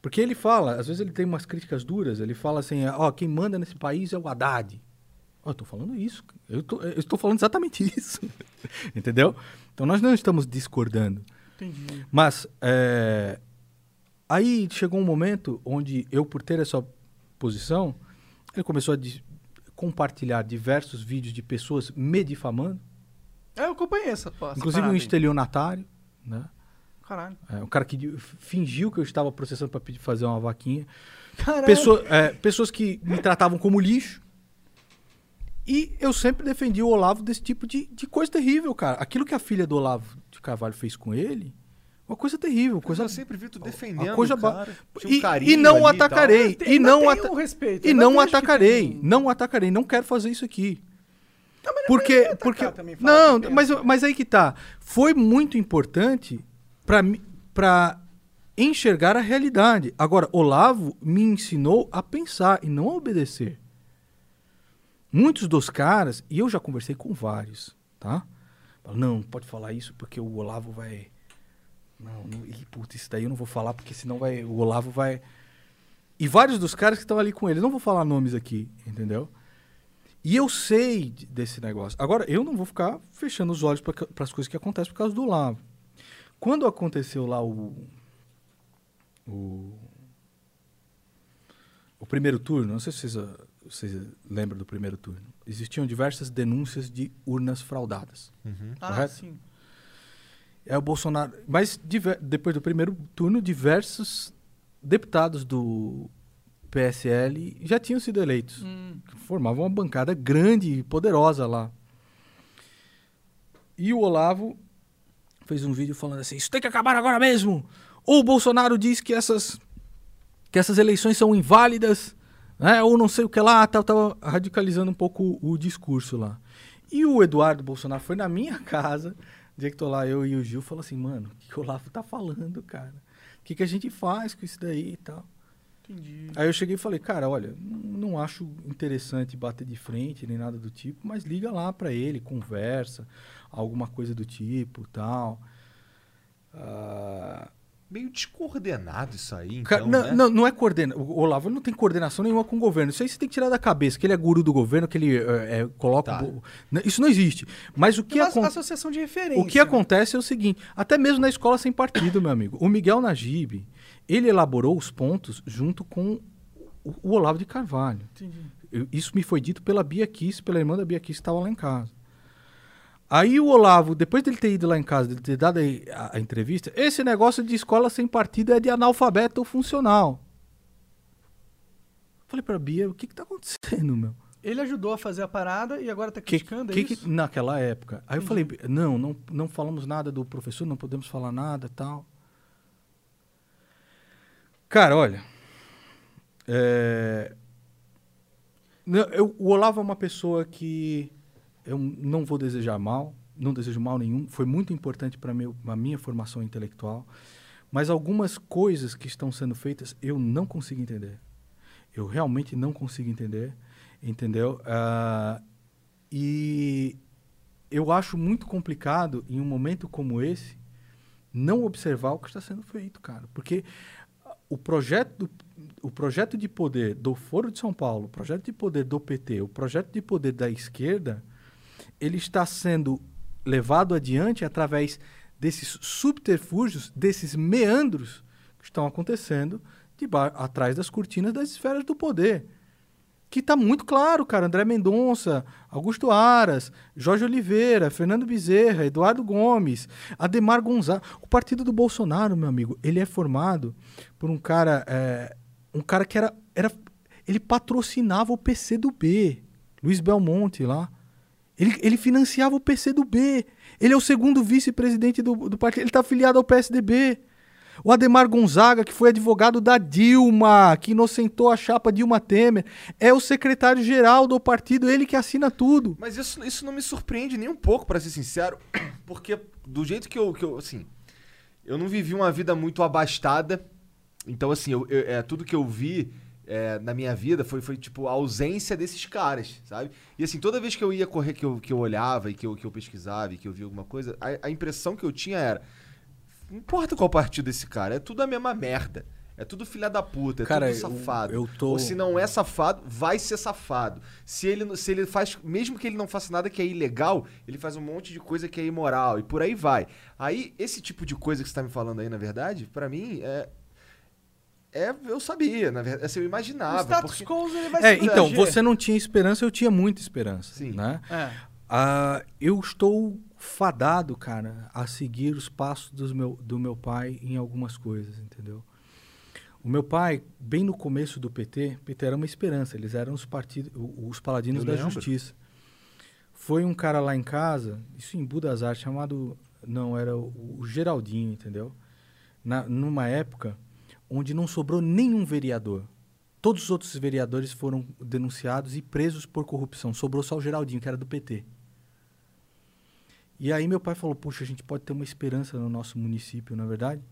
Porque ele fala, às vezes ele tem umas críticas duras, ele fala assim, ó, quem manda nesse país é o Haddad. Ó, eu tô falando isso, eu estou falando exatamente isso, entendeu? Então nós não estamos discordando. Entendi. Mas é, aí chegou um momento onde eu, por ter essa posição, ele começou a compartilhar diversos vídeos de pessoas me difamando, É, eu acompanhei essa, essa inclusive um estelionatário, né? Caralho. É, um cara que fingiu que eu estava processando para fazer uma vaquinha. Caralho. Pessoa- é, pessoas que me tratavam como lixo. E eu sempre defendi o Olavo desse tipo de, de coisa terrível, cara. Aquilo que a filha do Olavo de Carvalho fez com ele, uma coisa terrível, coisa eu sempre vi tu defendendo a coisa cara. Um e, e não e atacarei. E ainda não, ata- um respeito. e não atacarei. tem Não atacarei. Não quero fazer isso aqui. Não, mas Porque, não porque também, não, mas, mas aí que tá. Foi muito importante para para enxergar a realidade. Agora, Olavo me ensinou a pensar e não a obedecer. Muitos dos caras, e eu já conversei com vários, tá? Não pode falar isso porque o Olavo vai. Não, não ih, puta, isso daí eu não vou falar porque senão vai, o Olavo vai. E vários dos caras que estão ali com ele, não vou falar nomes aqui, entendeu? E eu sei de- desse negócio. Agora, eu não vou ficar fechando os olhos para as coisas que acontecem por causa do Olavo. Quando aconteceu lá o. O, o primeiro turno, não sei se vocês, ah, vocês lembram do primeiro turno. Existiam diversas denúncias de urnas fraudadas. Uhum. Ah, correto? sim. É o Bolsonaro. Mas diver- depois do primeiro turno, diversos deputados do PSL já tinham sido eleitos. Hum. Formavam uma bancada grande e poderosa lá. E o Olavo fez um vídeo falando assim: Isso tem que acabar agora mesmo! Ou o Bolsonaro diz que essas, que essas eleições são inválidas, né? ou não sei o que lá, tava, tava radicalizando um pouco o, o discurso lá. E o Eduardo Bolsonaro foi na minha casa, dia que tô lá, eu e o Gil, falou assim: Mano, o que, que o Olavo tá falando, cara? O que, que a gente faz com isso daí e tal? Entendi. Aí eu cheguei e falei, cara, olha, não acho interessante bater de frente nem nada do tipo, mas liga lá pra ele, conversa, alguma coisa do tipo, tal. Ah, meio descoordenado isso aí, então, Cara, não, né? não, não é coordena. O Olavo não tem coordenação nenhuma com o governo. Isso aí você tem que tirar da cabeça, que ele é guru do governo, que ele é, é, coloca. Tá. o- Não, Isso não existe. Mas o que, acon- associação de referência. o que acontece é o seguinte: até mesmo na escola sem partido, meu amigo, o Miguel Najib, ele elaborou os pontos junto com o, Olavo de Carvalho. Entendi. Isso me foi dito pela Bia Kiss, pela irmã da Bia Kiss que estava lá em casa. Aí o Olavo, depois dele ter ido lá em casa, dele ter dado a, a entrevista, esse negócio de escola sem partido é de analfabeto funcional. Falei pra Bia, o que que tá acontecendo, meu? Ele ajudou a fazer a parada e agora tá Que, criticando, é que, que- isso? naquela época. Aí eu falei, não, não, não falamos nada do professor, não podemos falar nada tal. Cara, olha. é, eu- o Olavo é uma pessoa que eu não vou desejar mal, não desejo mal nenhum. Foi muito importante para a minha formação intelectual. Mas algumas coisas que estão sendo feitas eu não consigo entender. Eu realmente não consigo entender. Entendeu? Ah, e eu acho muito complicado, em um momento como esse, não observar o que está sendo feito, cara. Porque o projeto, do- o projeto de poder do Foro de São Paulo, o projeto de poder do PT, o projeto de poder da esquerda, ele está sendo levado adiante através desses subterfúgios, desses meandros que estão acontecendo atrás das cortinas das esferas do poder. Que está muito claro, cara. André Mendonça, Augusto Aras, Jorge Oliveira, Fernando Bezerra, Eduardo Gomes, Ademar Gonzalez. O partido do Bolsonaro, meu amigo, ele é formado por um cara, é, um cara que era, era, ele patrocinava o PC do B, Luiz Belmonte lá. Ele, ele financiava o PC do B. Ele é o segundo vice-presidente do, do partido. Ele está afiliado ao PSDB. O Ademar Gonzaga, que foi advogado da Dilma, que inocentou a chapa Dilma Temer, é o secretário-geral do partido, ele que assina tudo. Mas isso, isso não me surpreende nem um pouco, pra ser sincero, porque do jeito que eu, que eu assim, eu não vivi uma vida muito abastada, então assim, eu, eu- é, tudo que eu vi é, na minha vida foi, foi tipo a ausência desses caras, sabe? E assim, toda vez que eu ia correr, que eu, que eu olhava e que eu, que eu pesquisava e que eu via alguma coisa, a, a impressão que eu tinha era, não importa qual partido desse cara, é tudo a mesma merda. É tudo filha da puta, é Cara, tudo eu- safado. eu tô- Ou se não é safado, vai ser safado. Se ele, se ele faz, mesmo que ele não faça nada que é ilegal, ele faz um monte de coisa que é imoral e por aí vai. Aí, esse tipo de coisa que você tá me falando aí, na verdade, pra mim, é. É, eu sabia, na verdade, assim, eu O imaginava. status porque- quo ele vai É, se então, você não tinha esperança, eu tinha muita esperança. Sim. Né? É. Ah, eu estou fadado, cara, a seguir os passos dos meu, do meu pai em algumas coisas, entendeu? O meu pai, bem no começo do PT, PT era uma esperança, eles eram os, partidos, os paladinos Eu da lembro. justiça. Foi um cara lá em casa, isso em Budas Artes, chamado. Não, era o, o Geraldinho, entendeu? Na, numa época onde não sobrou nenhum vereador. Todos os outros vereadores foram denunciados e presos por corrupção. Sobrou só o Geraldinho, que era do PT. E aí meu pai falou, puxa, a gente pode ter uma esperança no nosso município, não é verdade?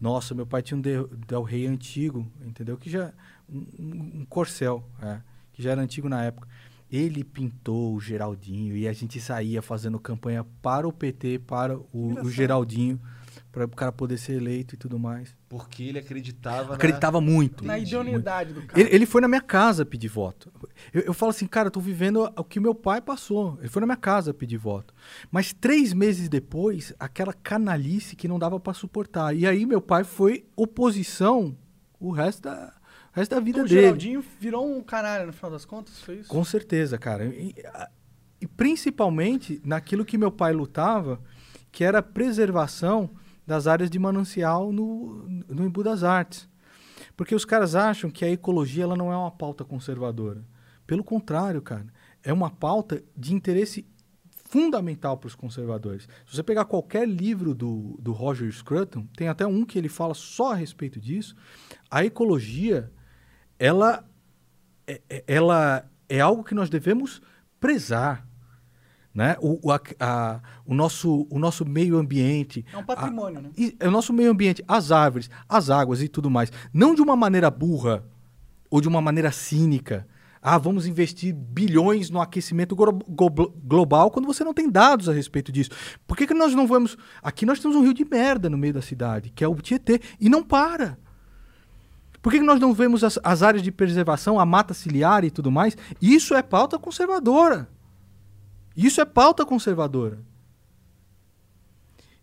Nossa, meu pai tinha um Del, Rey antigo, entendeu? Que já... Um, um- corcel, é, que já era antigo na época. Ele pintou o Geraldinho e a gente saía fazendo campanha para o PT, para o, o. Geraldinho, para o cara poder ser eleito e tudo mais. Porque ele acreditava na- Acreditava muito. Na idoneidade do cara. Ele, ele foi na minha casa pedir voto. Eu, eu falo assim, cara, eu tô vivendo o que meu pai passou. Ele foi na minha casa pedir voto. Mas três meses depois, aquela canalice que não dava pra suportar. E aí meu pai foi oposição o resto da, o resto da vida Então, o dele. Geraldinho virou um canalha no final das contas, foi isso? Com certeza, cara. E, e principalmente naquilo que meu pai lutava, que era a preservação das áreas de manancial no, no Embu das Artes. Porque os caras acham que a ecologia ela não é uma pauta conservadora. Pelo contrário, cara, é uma pauta de interesse fundamental para os conservadores. Se você pegar qualquer livro do, do Roger Scruton, tem até um que ele fala só a respeito disso, a ecologia, ela é, é- ela é algo que nós devemos prezar. Né? O, a- a- o, nosso, o nosso meio ambiente. É um patrimônio, a- né? e- É o nosso meio ambiente, as árvores, as águas e tudo mais. Não de uma maneira burra ou de uma maneira cínica. Ah, vamos investir bilhões no aquecimento glo- glo- global quando você não tem dados a respeito disso. Por que, que nós não vamos. Aqui nós temos um rio de merda no meio da cidade, que é o Tietê, e não para. Por que, que nós não vemos as, as áreas de preservação, a mata ciliar e tudo mais? Isso é pauta conservadora. Isso é pauta conservadora.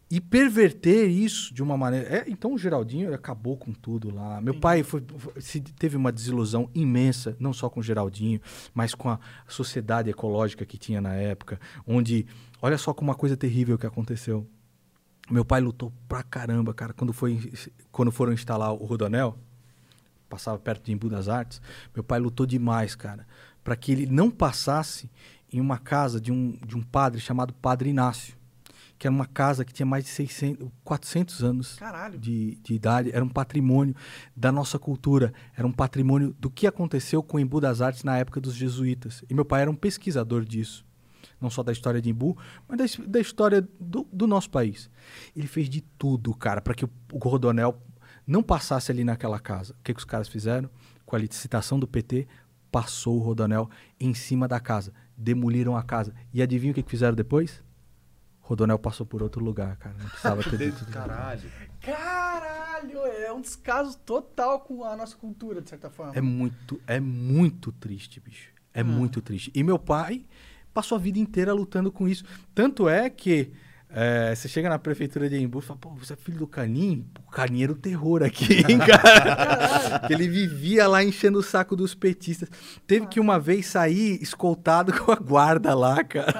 E perverter isso de uma maneira. É, então o Geraldinho acabou com tudo lá. Meu pai foi, foi- se- teve uma desilusão imensa, não só com o Geraldinho, mas com a sociedade ecológica que tinha na época. Onde. Olha só como uma coisa terrível que aconteceu. Meu pai lutou pra caramba, cara, quando, foi, quando foram instalar o Rodonel, passava perto de Embu das Artes, meu pai lutou demais, cara, para que ele não passasse em uma casa de um, de um padre chamado Padre Inácio, que era uma casa que tinha mais de 600, 400 anos de, de idade, era um patrimônio da nossa cultura, era um patrimônio do que aconteceu com o Embu das Artes na época dos jesuítas. E meu pai era um pesquisador disso, não só da história de Embu, mas da, da história do, do nosso país. Ele fez de tudo, cara, para que o, o Rodonel não passasse ali naquela casa. O que, que os caras fizeram? Com a licitação do PT, passou o Rodonel em cima da casa. Demoliram a casa. E adivinha o que, que fizeram depois? Rodonel passou por outro lugar, cara. Não precisava ter dito. Caralho. Caralho, é um descaso total com a nossa cultura, de certa forma. É muito, é muito triste, bicho. É muito triste. E meu pai passou a vida inteira lutando com isso. Tanto é que é, você chega na prefeitura de Embu e fala, pô, você é filho do Canim? O Canim era o terror aqui, hein, cara? que ele vivia lá enchendo o saco dos petistas. Teve que uma vez sair escoltado com a guarda lá, cara.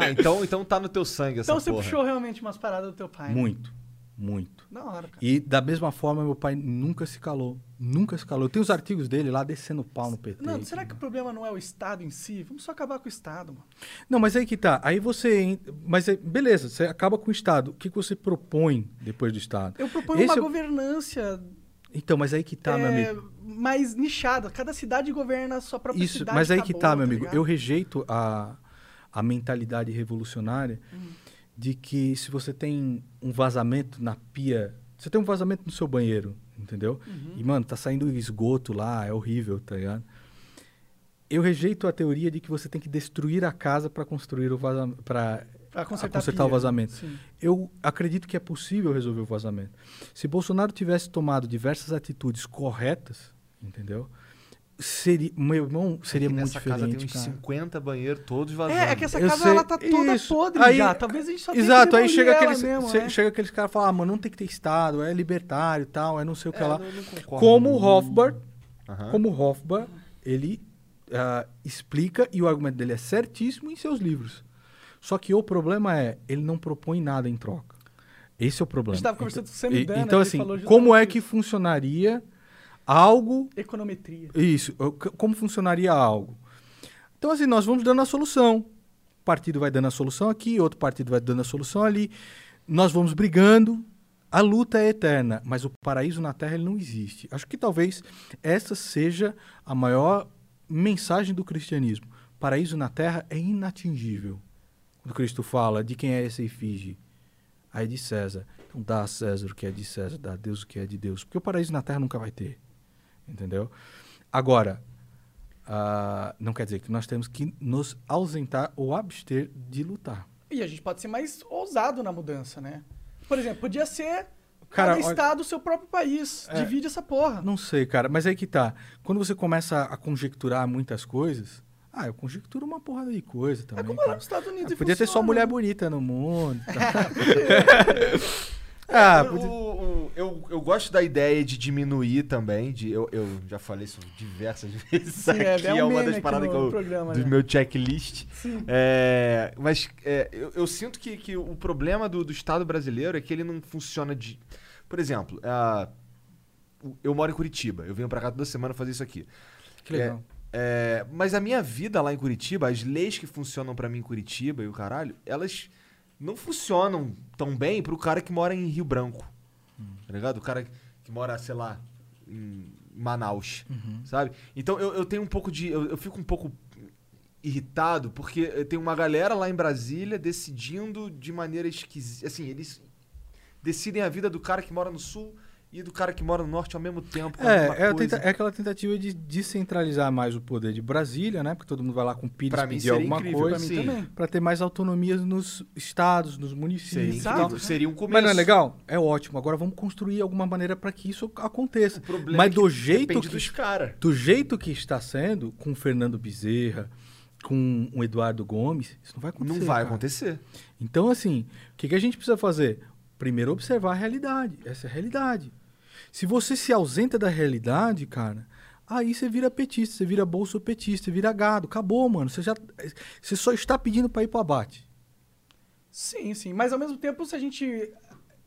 Ah, então, então tá no teu sangue essa Então você porra. puxou realmente umas paradas do teu pai. né? Muito. Da hora, cara. E da mesma forma, meu pai nunca se calou. Nunca se calou. Eu tenho os artigos dele lá descendo o pau no PT. Não, será que o problema não é o Estado em si? Vamos só acabar com o Estado, mano. Não, mas aí que tá. Aí você. Mas é- beleza, você acaba com o Estado. O que, que você propõe depois do Estado? Eu proponho Esse uma é governância Então, mas aí que tá, meu é, amigo. mais nichada. Cada cidade governa a sua própria Isso, cidade. mas aí que acabou, tá, meu amigo. ligado? Eu rejeito a, a mentalidade revolucionária Hum. De que se você tem um vazamento na pia. Você tem um vazamento no seu banheiro, entendeu? Uhum. E, mano, tá saindo esgoto lá, é horrível, tá ligado? Eu rejeito a teoria de que você tem que destruir a casa para construir o vazamento. Pra Pra consertar, consertar o vazamento. Sim. Eu acredito que é possível resolver o vazamento. Se Bolsonaro tivesse tomado diversas atitudes corretas, entendeu? Seria, meu irmão, seria Aqui muito nessa casa tem diferente, uns cara. 50 banheiros todos vazando. É, é que essa Eu casa sei, ela tá toda isso. podre Aí- já. Talvez a gente só tenha Exato, que aí chega aqueles, mesmo, che- né? chega aqueles caras e falam, ah, mano, não tem que ter Estado, é libertário e tal, é não sei o que É, lá. não- não concordo, Como o Aham. como o ele ah, explica e o argumento dele é certíssimo em seus livros. Só que o problema é, ele não propõe nada em troca. Esse é o problema. A gente tava conversando com o Sam E- Dana, Então, assim, como é que funcionaria algo Econometria. isso, o- como funcionaria algo? Então, assim, nós vamos dando a solução. Um partido vai dando a solução aqui, outro partido vai dando a solução ali. Nós vamos brigando. A luta é eterna, mas o paraíso na Terra ele não existe. Acho que talvez essa seja a maior mensagem do cristianismo. Paraíso na Terra é inatingível. Quando Cristo fala de quem é essa efígie, aí é de César. Então dá a César o que é de César, dá a Deus o que é de Deus. Porque o paraíso na Terra nunca vai ter. Entendeu? Agora, ah, não quer dizer que nós temos que nos ausentar ou abster de lutar. E a gente pode ser mais ousado na mudança, né? Por exemplo, podia ser Cara, cada estado o seu próprio país. É. Divide essa porra. Não sei, cara, mas aí que tá. Quando você começa a conjecturar muitas coisas, ah, eu conjecturo uma porrada de coisa É também. como lá cara. nos Estados Unidos. Ah, podia ter só funciona, mulher né? bonita no mundo. tá? ah, O- podia... o- o- eu, eu gosto da ideia de diminuir também. De, eu, eu já falei isso diversas vezes Sim, é, aqui. é um É, uma das paradas no que eu, programa, do né? meu checklist. Sim. É, mas é, eu, eu sinto que, que o problema do, do Estado brasileiro é que ele não funciona de. Por exemplo, o- eu moro em Curitiba. Eu venho pra cá toda semana fazer isso aqui. Que legal. É, mas a minha vida lá em Curitiba, as leis que funcionam pra mim em Curitiba e o caralho, elas não funcionam tão bem pro cara que mora em Rio Branco. Tá ligado? O cara que mora, sei lá, em Manaus. Sabe? Então eu, eu tenho um pouco de. Eu, eu fico um pouco irritado porque tem uma galera lá em Brasília decidindo de maneira esquisita. Assim, eles decidem a vida do cara que mora no sul e do cara que mora no norte ao mesmo tempo. É, é, tenta- é aquela tentativa de descentralizar mais o poder de Brasília, né? Porque todo mundo vai lá com pilhas Pra pedir seria alguma incrível, coisa. pra mim sim. também. Pra ter mais autonomia nos estados, nos Seria, municípios incrível. seria um começo. Mas não é legal? É ótimo. Agora vamos construir alguma maneira para que isso aconteça. O problema Mas é que do jeito que dos caras. do jeito que está sendo, com o Fernando Bezerra, com o Eduardo Gomes, isso não vai acontecer. Não vai cara. acontecer. Então, assim, o que, que a gente precisa fazer? Primeiro, observar a realidade. Essa é a realidade. Se você se ausenta da realidade, cara, aí você vira petista, você vira bolsopetista, você vira gado. Acabou, mano. Você, já, você só está pedindo para ir pro abate. Sim, sim. Mas ao mesmo tempo, se a gente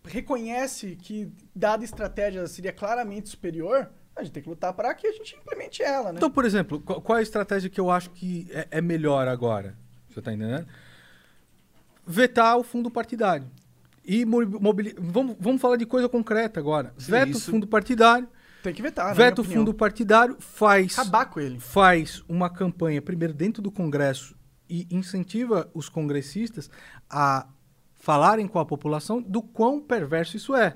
reconhece que dada estratégia seria claramente superior, a gente tem que lutar para que a gente implemente ela, né? Então, por exemplo, qual, é a estratégia que eu acho que é, é melhor agora? Você tá entendendo? Vetar o fundo partidário. E mo- mobili- vamos, vamos falar de coisa concreta agora. Sim, Veta isso- fundo partidário, tem que vetar, né? veta o fundo partidário, faz, Acabar com ele. faz uma campanha, primeiro dentro do Congresso, e incentiva os congressistas a falarem com a população do quão perverso isso é.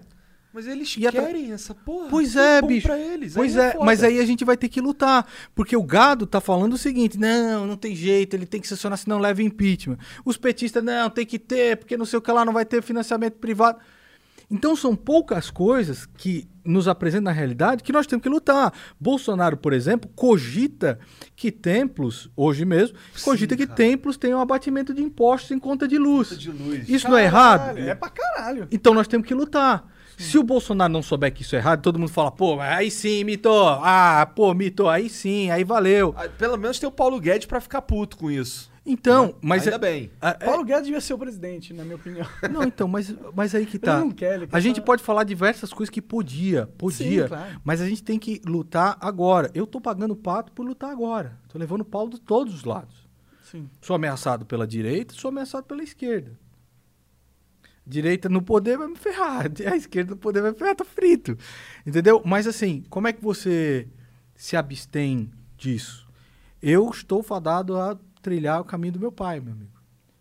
Mas eles E querem essa porra. Pois é, bom bicho. Pra eles. Pois aí é, foda. mas aí a gente vai ter que lutar. Porque o gado tá falando o seguinte: não, não tem jeito, ele tem que sancionar, senão leva impeachment. Os petistas, não, tem que ter, porque não sei o que lá, não vai ter financiamento privado. Então são poucas coisas que nos apresentam na realidade que nós temos que lutar. Bolsonaro, por exemplo, cogita que templos, hoje mesmo, cogita que cara. templos tenham abatimento de impostos em conta de luz. de luz. Isso não é errado? Caralho, É pra caralho. Então nós temos que lutar. Se o Bolsonaro não souber que isso é errado, todo mundo fala, pô, mas aí sim, mitou. Ah, pô, mitou, aí sim, aí valeu. Ah, Pelo menos tem o Paulo Guedes pra ficar puto com isso. Então, mas. Ainda é- bem. Ah, é- Paulo Guedes devia ser o presidente, na minha opinião. Não, então, mas, mas aí que tá. Ele não quer, ele quer a gente falar- pode falar diversas coisas que podia, podia, Sim, claro. mas a gente tem que lutar agora. Eu tô pagando pato por lutar agora. Tô levando pau de todos os lados. Sim. Sou ameaçado pela direita, sou ameaçado pela esquerda. Direita no poder vai me ferrar, a esquerda no poder vai me ferrar, tô frito. Entendeu? Mas assim, como é que você se abstém disso? Eu estou fadado a trilhar o caminho do meu pai, meu amigo.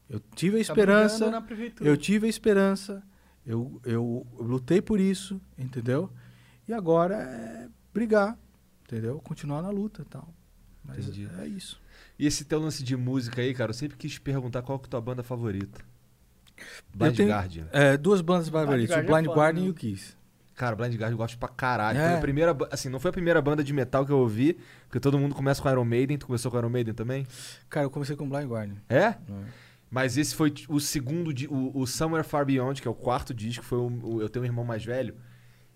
Eu tive a Tá esperança, prefeitura. eu tive a esperança, eu, eu, eu lutei por isso, entendeu? E agora é brigar, entendeu? Continuar na luta e tal. Mas Entendi. é isso. E esse teu lance de música aí, cara, eu sempre quis perguntar qual que é a tua banda favorita. Blind tenho- Guardian. É, duas bandas favoritas, o é Blind foda, Guardian né? e o Kiss. Cara, Blind Guardian eu gosto pra caralho. É. Foi a primeira, assim, não foi a primeira banda de metal que eu ouvi, porque todo mundo começa com Iron Maiden. Tu começou com Iron Maiden também? Cara, eu comecei com Blind Guardian. É? Mas esse foi t- o segundo, o, o Somewhere Far Beyond, que é o quarto disco, foi o, o- eu tenho um irmão mais velho,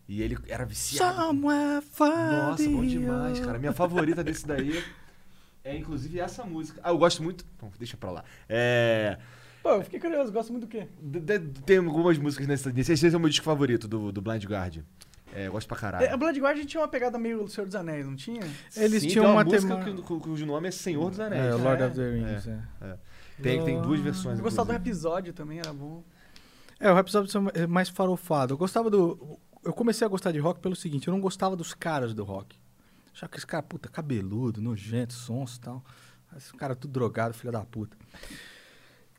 e ele era viciado. Somewhere far Nossa, bom demais, cara. Minha favorita desse daí é inclusive essa música. Ah, eu gosto muito. Bom, deixa pra lá. É. Pô, eu fiquei curioso, gosto muito do quê? de- de- Tem algumas músicas nesse. nesse esse é o meu disco favorito do, do Blind Guardian. É, eu gosto pra caralho. É, a Blood Guardian tinha uma pegada meio Senhor dos Anéis, não tinha? Eles Sim, tinham tem uma música tema- que- cu- cujo nome é Senhor dos Anéis. É, Lord É, of the Rings, é. Tem, tem duas versões. Eu gostava do inclusive. episódio também, era bom. É, o Rhapsody é mais farofado. Eu gostava do... Eu comecei a gostar de rock pelo seguinte, eu não gostava dos caras do rock. Achava que esse cara, puta, cabeludo, nojento, sons e tal. Esse cara tudo drogado, filho da puta.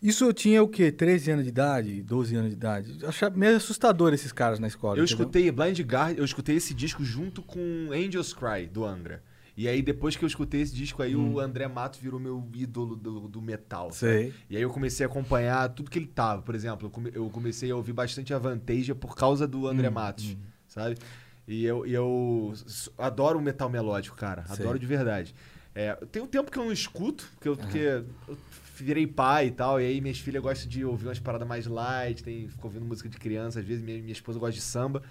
Isso eu tinha o quê? 13 anos de idade, 12 anos de idade. Eu achava meio assustador esses caras na escola. Eu entendeu? escutei Blind Guardian, eu escutei esse disco junto com Angels Cry, do Angra. E aí, depois que eu escutei esse disco aí, o André Mato virou meu ídolo do, do metal. Sei. E aí eu comecei a acompanhar tudo que ele tava. Por exemplo, eu come- eu comecei a ouvir bastante a Vantasia por causa do André Matos, sabe? E eu, e eu adoro o metal melódico, cara. Sei. Adoro de verdade. É, tem um tempo que eu não escuto, porque eu, porque eu virei pai e tal, e aí minhas filhas gostam de ouvir umas paradas mais light, tem, ficam ouvindo música de criança, às vezes minha, minha esposa gosta de samba.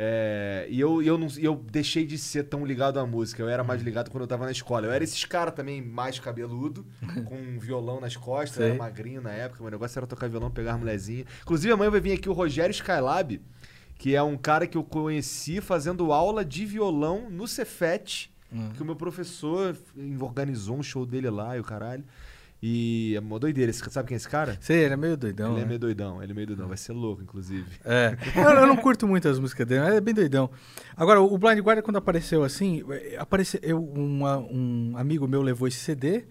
É, e eu, eu, não, eu deixei de ser tão ligado à música. Eu era mais ligado quando eu tava na escola. Eu era esses caras também mais cabeludo, com um violão nas costas. Eu era magrinho na época. Meu negócio era tocar violão, pegar as mulherzinhas. Inclusive, amanhã vai vir aqui o Rogério Skylab, que é um cara que eu conheci fazendo aula de violão no Cefet. Que o meu professor organizou um show dele lá e o caralho. E é uma doideira. Esse- Sabe quem é esse cara? Sei, ele é meio doidão. ele é né? meio doidão, ele é meio doidão. Vai ser louco, inclusive. É. Eu, não curto muito as músicas dele, mas é bem doidão. Agora, o Blind Guardian, quando apareceu assim, apareceu, eu, uma- um amigo meu levou esse CD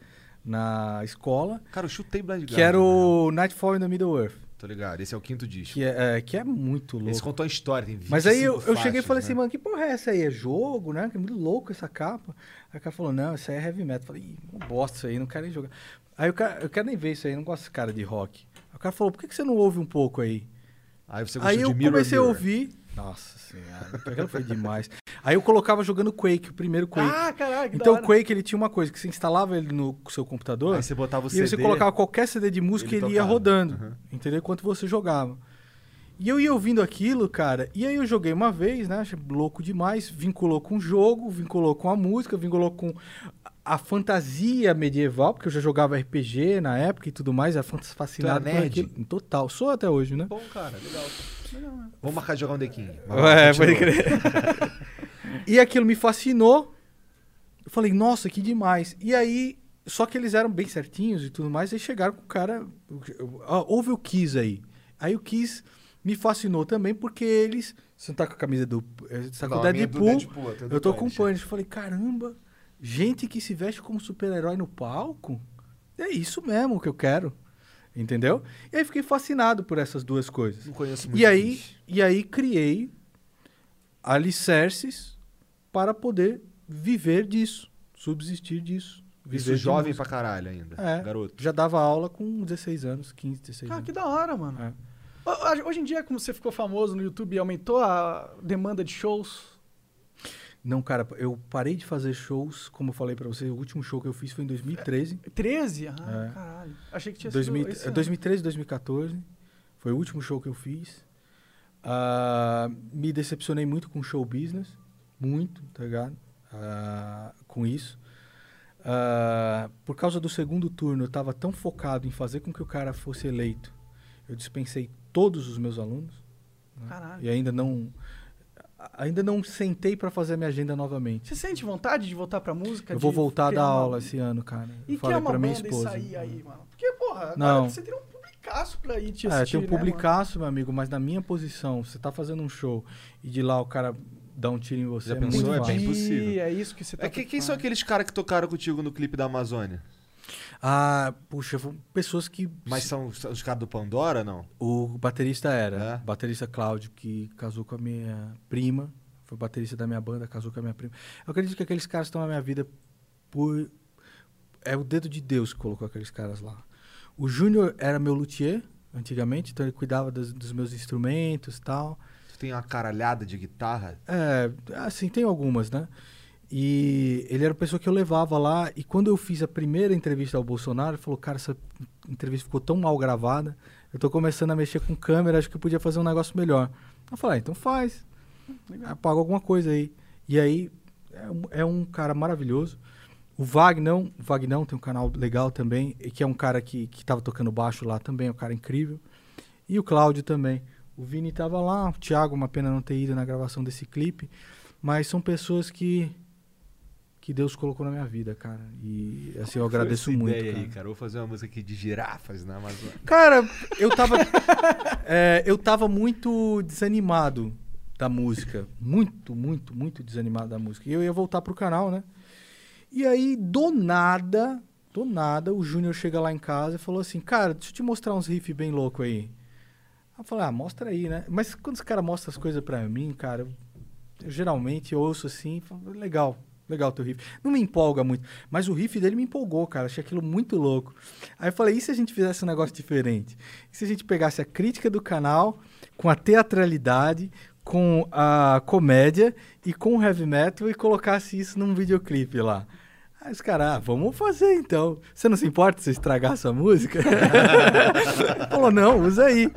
na escola, Cara, eu chutei Blind que era o Nightfall in the Middle Earth. Tô ligado. Esse é o quinto disco. Que é, é, que é muito louco. Esse contou a história, tem 25 Mas aí eu, eu cheguei e faixas, falei né? assim, mano, que porra é essa aí? É jogo, né? Que é muito louco essa capa. Aí o cara falou, não, isso aí é heavy metal. Eu falei, bosta isso aí, não quero nem jogar. Aí o cara, eu quero nem ver isso aí, não gosto desse cara de rock. Aí o cara falou, por que, que você não ouve um pouco aí? Aí você Aí eu Mirror comecei a Mirror. ouvir. Nossa senhora, aquilo foi demais. Aí eu colocava jogando Quake, o primeiro Quake. Ah, que então o. Quake ele tinha uma coisa, que você instalava ele no seu computador. Aí você botava o E CD. aí você colocava qualquer CD de música e ele ele ia rodando. Uhum. Entendeu? Enquanto você jogava. E eu ia ouvindo aquilo, cara. E aí eu joguei uma vez, né? Achei louco demais. Vinculou com o jogo, vinculou com a música, vinculou com a fantasia medieval, porque eu já jogava RPG na época e tudo mais. Era fascinado Tu era por nerd? aquilo. Total. Sou até hoje, né? Bom, cara, legal. Vamos marcar de jogar um dequinho. É, pode crer. e aquilo me fascinou. Eu falei, nossa, que demais. E aí, só que eles eram bem certinhos e tudo mais, aí chegaram com o cara. Ah, Houve o Kiss aí. Aí o Kiss me fascinou também, porque eles. Você não tá com a camisa do. eh, Você tá com o é Deadpool. Deadpool, eu tô com o. Punisher. Eu falei, caramba, gente que se veste como super-herói no palco. É isso mesmo que eu quero. Entendeu? E aí fiquei fascinado por essas duas coisas. Não conheço muito E aí, e aí criei alicerces para poder viver disso, subsistir disso. Viver Isso de jovem pra caralho ainda. É. Garoto. Já dava aula com 16 anos, 15, 16 Ah, anos. que da hora, mano. É. Ho- Hoje em dia, como você ficou famoso no YouTube, aumentou a demanda de shows? Não, cara, eu parei de fazer shows, como eu falei pra você, o último show que eu fiz foi em 2013. 13? Ah, É. caralho. Achei que tinha 2000, sido esse é, ano. 2013, 2014. Foi o último show que eu fiz. Ah, me decepcionei muito com show business. Muito, tá ligado? Ah, com isso. Ah, por causa do segundo turno, eu tava tão focado em fazer com que o cara fosse eleito. Eu dispensei todos os meus alunos. né? Caralho. E ainda não... Ainda não sentei pra fazer a minha agenda novamente. Você sente vontade de voltar pra música? Eu vou voltar a dar criar uma- aula esse ano, cara. E Eu que falei é uma pra minha esposa. isso aí, aí, mano? Porque, porra, agora Não. você teria um publicaço pra ir te É, assistir, tem um né, mano? publicaço, meu amigo, mas na minha posição, você tá fazendo um show e de lá o cara dá um tiro em você, Já é pensou? muito É bem possível. É isso que você tá É que, quem são preocupado. aqueles caras que tocaram contigo no clipe da Amazônia? Ah, puxa, foram pessoas que... Mas são, os caras do Pandora, não? O baterista era, É? baterista Cláudio, que casou com a minha prima, foi baterista da minha banda, casou com a minha prima. Eu acredito que aqueles caras estão na minha vida por... É o dedo de Deus que colocou aqueles caras lá. O Júnior era meu luthier, antigamente, então ele cuidava dos, dos meus instrumentos e tal. Tu tem uma caralhada de guitarra? É, assim, tem algumas, né? E ele era a pessoa que eu levava lá. E quando eu fiz a primeira entrevista ao Bolsonaro, ele falou: Cara, essa entrevista ficou tão mal gravada. Eu tô começando a mexer com câmera, acho que eu podia fazer um negócio melhor. Eu falei: ah, Então faz. Apaga alguma coisa aí. E aí, é um, é um cara maravilhoso. O Vagnão, o Vagnão tem um canal legal também, que é um cara que, que tava tocando baixo lá também, é um cara incrível. E o Cláudio também. O Vini tava lá, o Thiago, uma pena não ter ido na gravação desse clipe. Mas são pessoas que que Deus colocou na minha vida, cara. E assim, eu agradeço muito, ideia cara. aí, cara. Vou fazer uma música aqui de girafas na Amazônia. Cara, eu tava. é, eu tava muito desanimado da música. Muito, muito, muito desanimado da música. E eu ia voltar pro canal, né? E aí, do nada, do nada, o Júnior chega lá em casa e falou assim: Cara, deixa eu te mostrar uns riffs bem loucos aí. Eu falei: Ah, mostra aí, né? Mas quando os caras mostram as coisas pra mim, cara, eu, eu geralmente ouço assim, e falo, legal. Legal teu riff. Não me empolga muito. Mas o riff dele me empolgou, cara. Achei aquilo muito louco. Aí eu falei, e se a gente fizesse um negócio diferente? E se a gente pegasse a crítica do canal com a teatralidade, com a comédia e com o heavy metal e colocasse isso num videoclipe lá? Aí os caras, ah, vamos fazer então. Você não se importa se eu estragar a sua música? Falou, não, usa aí.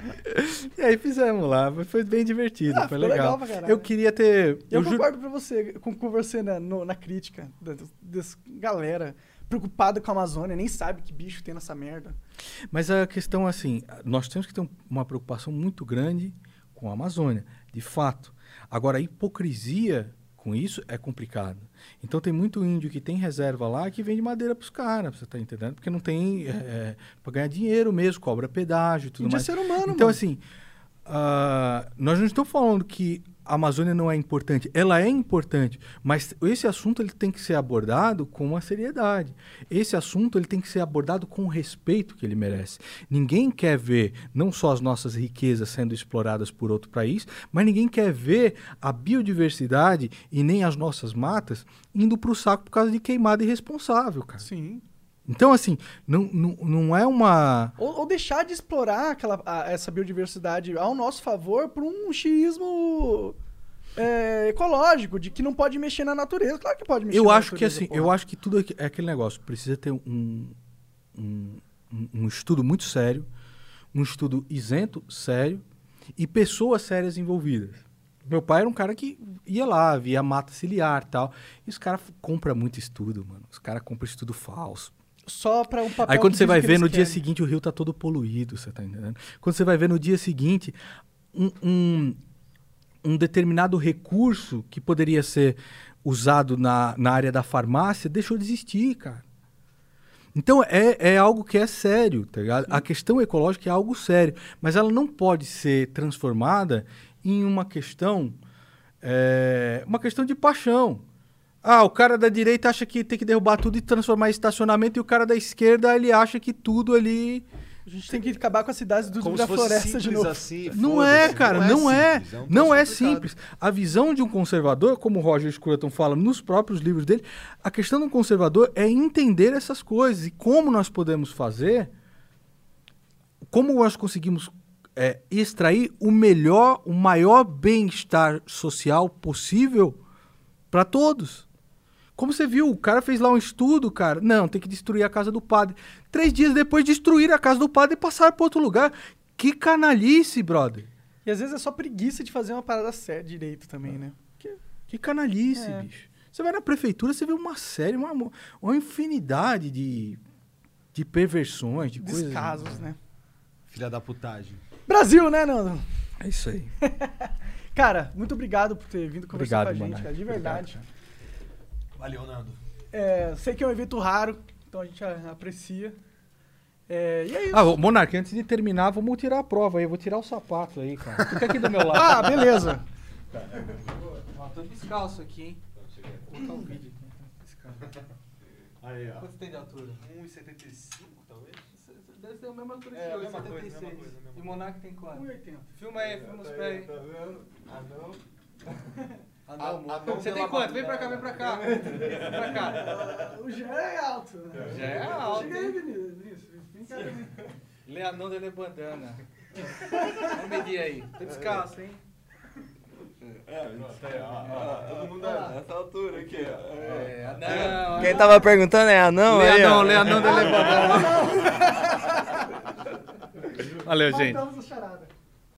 E aí fizemos lá. Foi bem divertido, Ah, foi legal. legal eu queria ter. Eu, juro- concordo pra você, com, com você na, no- na crítica da, dessa galera preocupada com a Amazônia, nem sabe que bicho tem nessa merda. Mas a questão é assim, nós temos que ter um- uma preocupação muito grande com a Amazônia, de fato. Agora, a hipocrisia com isso é complicado. Então tem muito índio que tem reserva lá que vende madeira pros caras, você tá entendendo? Porque não tem é, é, para ganhar dinheiro mesmo, cobra pedágio e tudo Índio é mais. ser humano, Então mano. assim, ah, nós não estamos falando que a Amazônia não é importante. Ela é importante, mas esse assunto ele tem que ser abordado com uma seriedade. Esse assunto ele tem que ser abordado com o respeito que ele merece. Ninguém quer ver não só as nossas riquezas sendo exploradas por outro país, mas ninguém quer ver a biodiversidade e nem as nossas matas indo para o saco por causa de queimada irresponsável, cara. Sim. Então, assim, não, não, não é uma. Ou, ou deixar de explorar aquela, a- essa biodiversidade ao nosso favor por um xismo é, ecológico, de que não pode mexer na natureza. Claro que pode mexer Eu na acho que natureza, assim, porra. eu acho que tudo é aquele negócio. Precisa ter um, um, um- um estudo muito sério, um estudo isento, sério, e pessoas sérias envolvidas. Meu pai era um cara que ia lá, via mata ciliar e tal. E os caras compram muito estudo, mano. Os caras compram estudo falso. Só pra um papel Aí quando você vai ver no dia querem. seguinte o rio tá todo poluído, você tá entendendo? Quando você vai ver no dia seguinte um, um, um determinado recurso que poderia ser usado na, na área da farmácia deixou de existir, cara. Então é, é algo que é sério, tá ligado? A questão ecológica é algo sério, mas ela não pode ser transformada em uma questão, é, uma questão de paixão. Ah, o cara da direita acha que tem que derrubar tudo e transformar em estacionamento, e o cara da esquerda ele acha que tudo ali. A gente tem que acabar com as cidades do Como da se fosse floresta de simples novo. assim. Não é, cara, não é. simples, um Não é troço complicado. simples. A visão de um conservador, como o Roger Scruton fala nos próprios livros dele, a questão de um conservador é entender essas coisas e como nós podemos fazer, como nós conseguimos é, extrair o melhor, o maior bem-estar social possível para todos. Como você viu, o cara fez lá um estudo, cara. Não, tem que destruir a casa do padre. Três dias depois, destruir a casa do padre e passar para outro lugar. Que canalice, brother. E às vezes é só preguiça de fazer uma parada séria direito também, né? Que- Que canalice, É. bicho. Você vai na prefeitura, você vê uma série, uma, uma infinidade de, de perversões, de coisas. Descasos, né? Filha da putagem. Brasil, né, Nando? É isso aí. Cara, muito obrigado por ter vindo conversar Obrigado, com a gente, cara, de verdade. Valeu, Nando. É, sei que é um evento raro, então a gente aprecia. É, e é isso. Ah, Monark, antes de terminar, vamos tirar a prova aí. Eu vou tirar o sapato aí, cara. Fica aqui do meu lado. Ah, beleza. Ó, tô descalço aqui, hein? Vou colocar o vídeo aqui. Descalço. Aí, ó. Quanto tem de altura? 1,75 talvez? Deve ser a mesma coisa É, que eu, mesma coisa, 76. mesma coisa, mesma E o Monark tem quanto? 1,80. Filma aí, filma os pés aí. Tá vendo? Ah, não. Ah, Ah, não, ah, amor. não Você tem quanto? Vem pra cá, vem pra cá. Vem pra cá. O Jean é alto. né? Já é alto, Chega aí? Vinícius. Vem cá, Vinícius. Leandão de bandana. Vamos medir aí. Tô descalço, hein? Todo mundo nessa altura aqui, ó. É, não. Quem tava perguntando é anão aí, Leandão, ó. Leandão de bandana. Valeu, gente. Matamos a charada.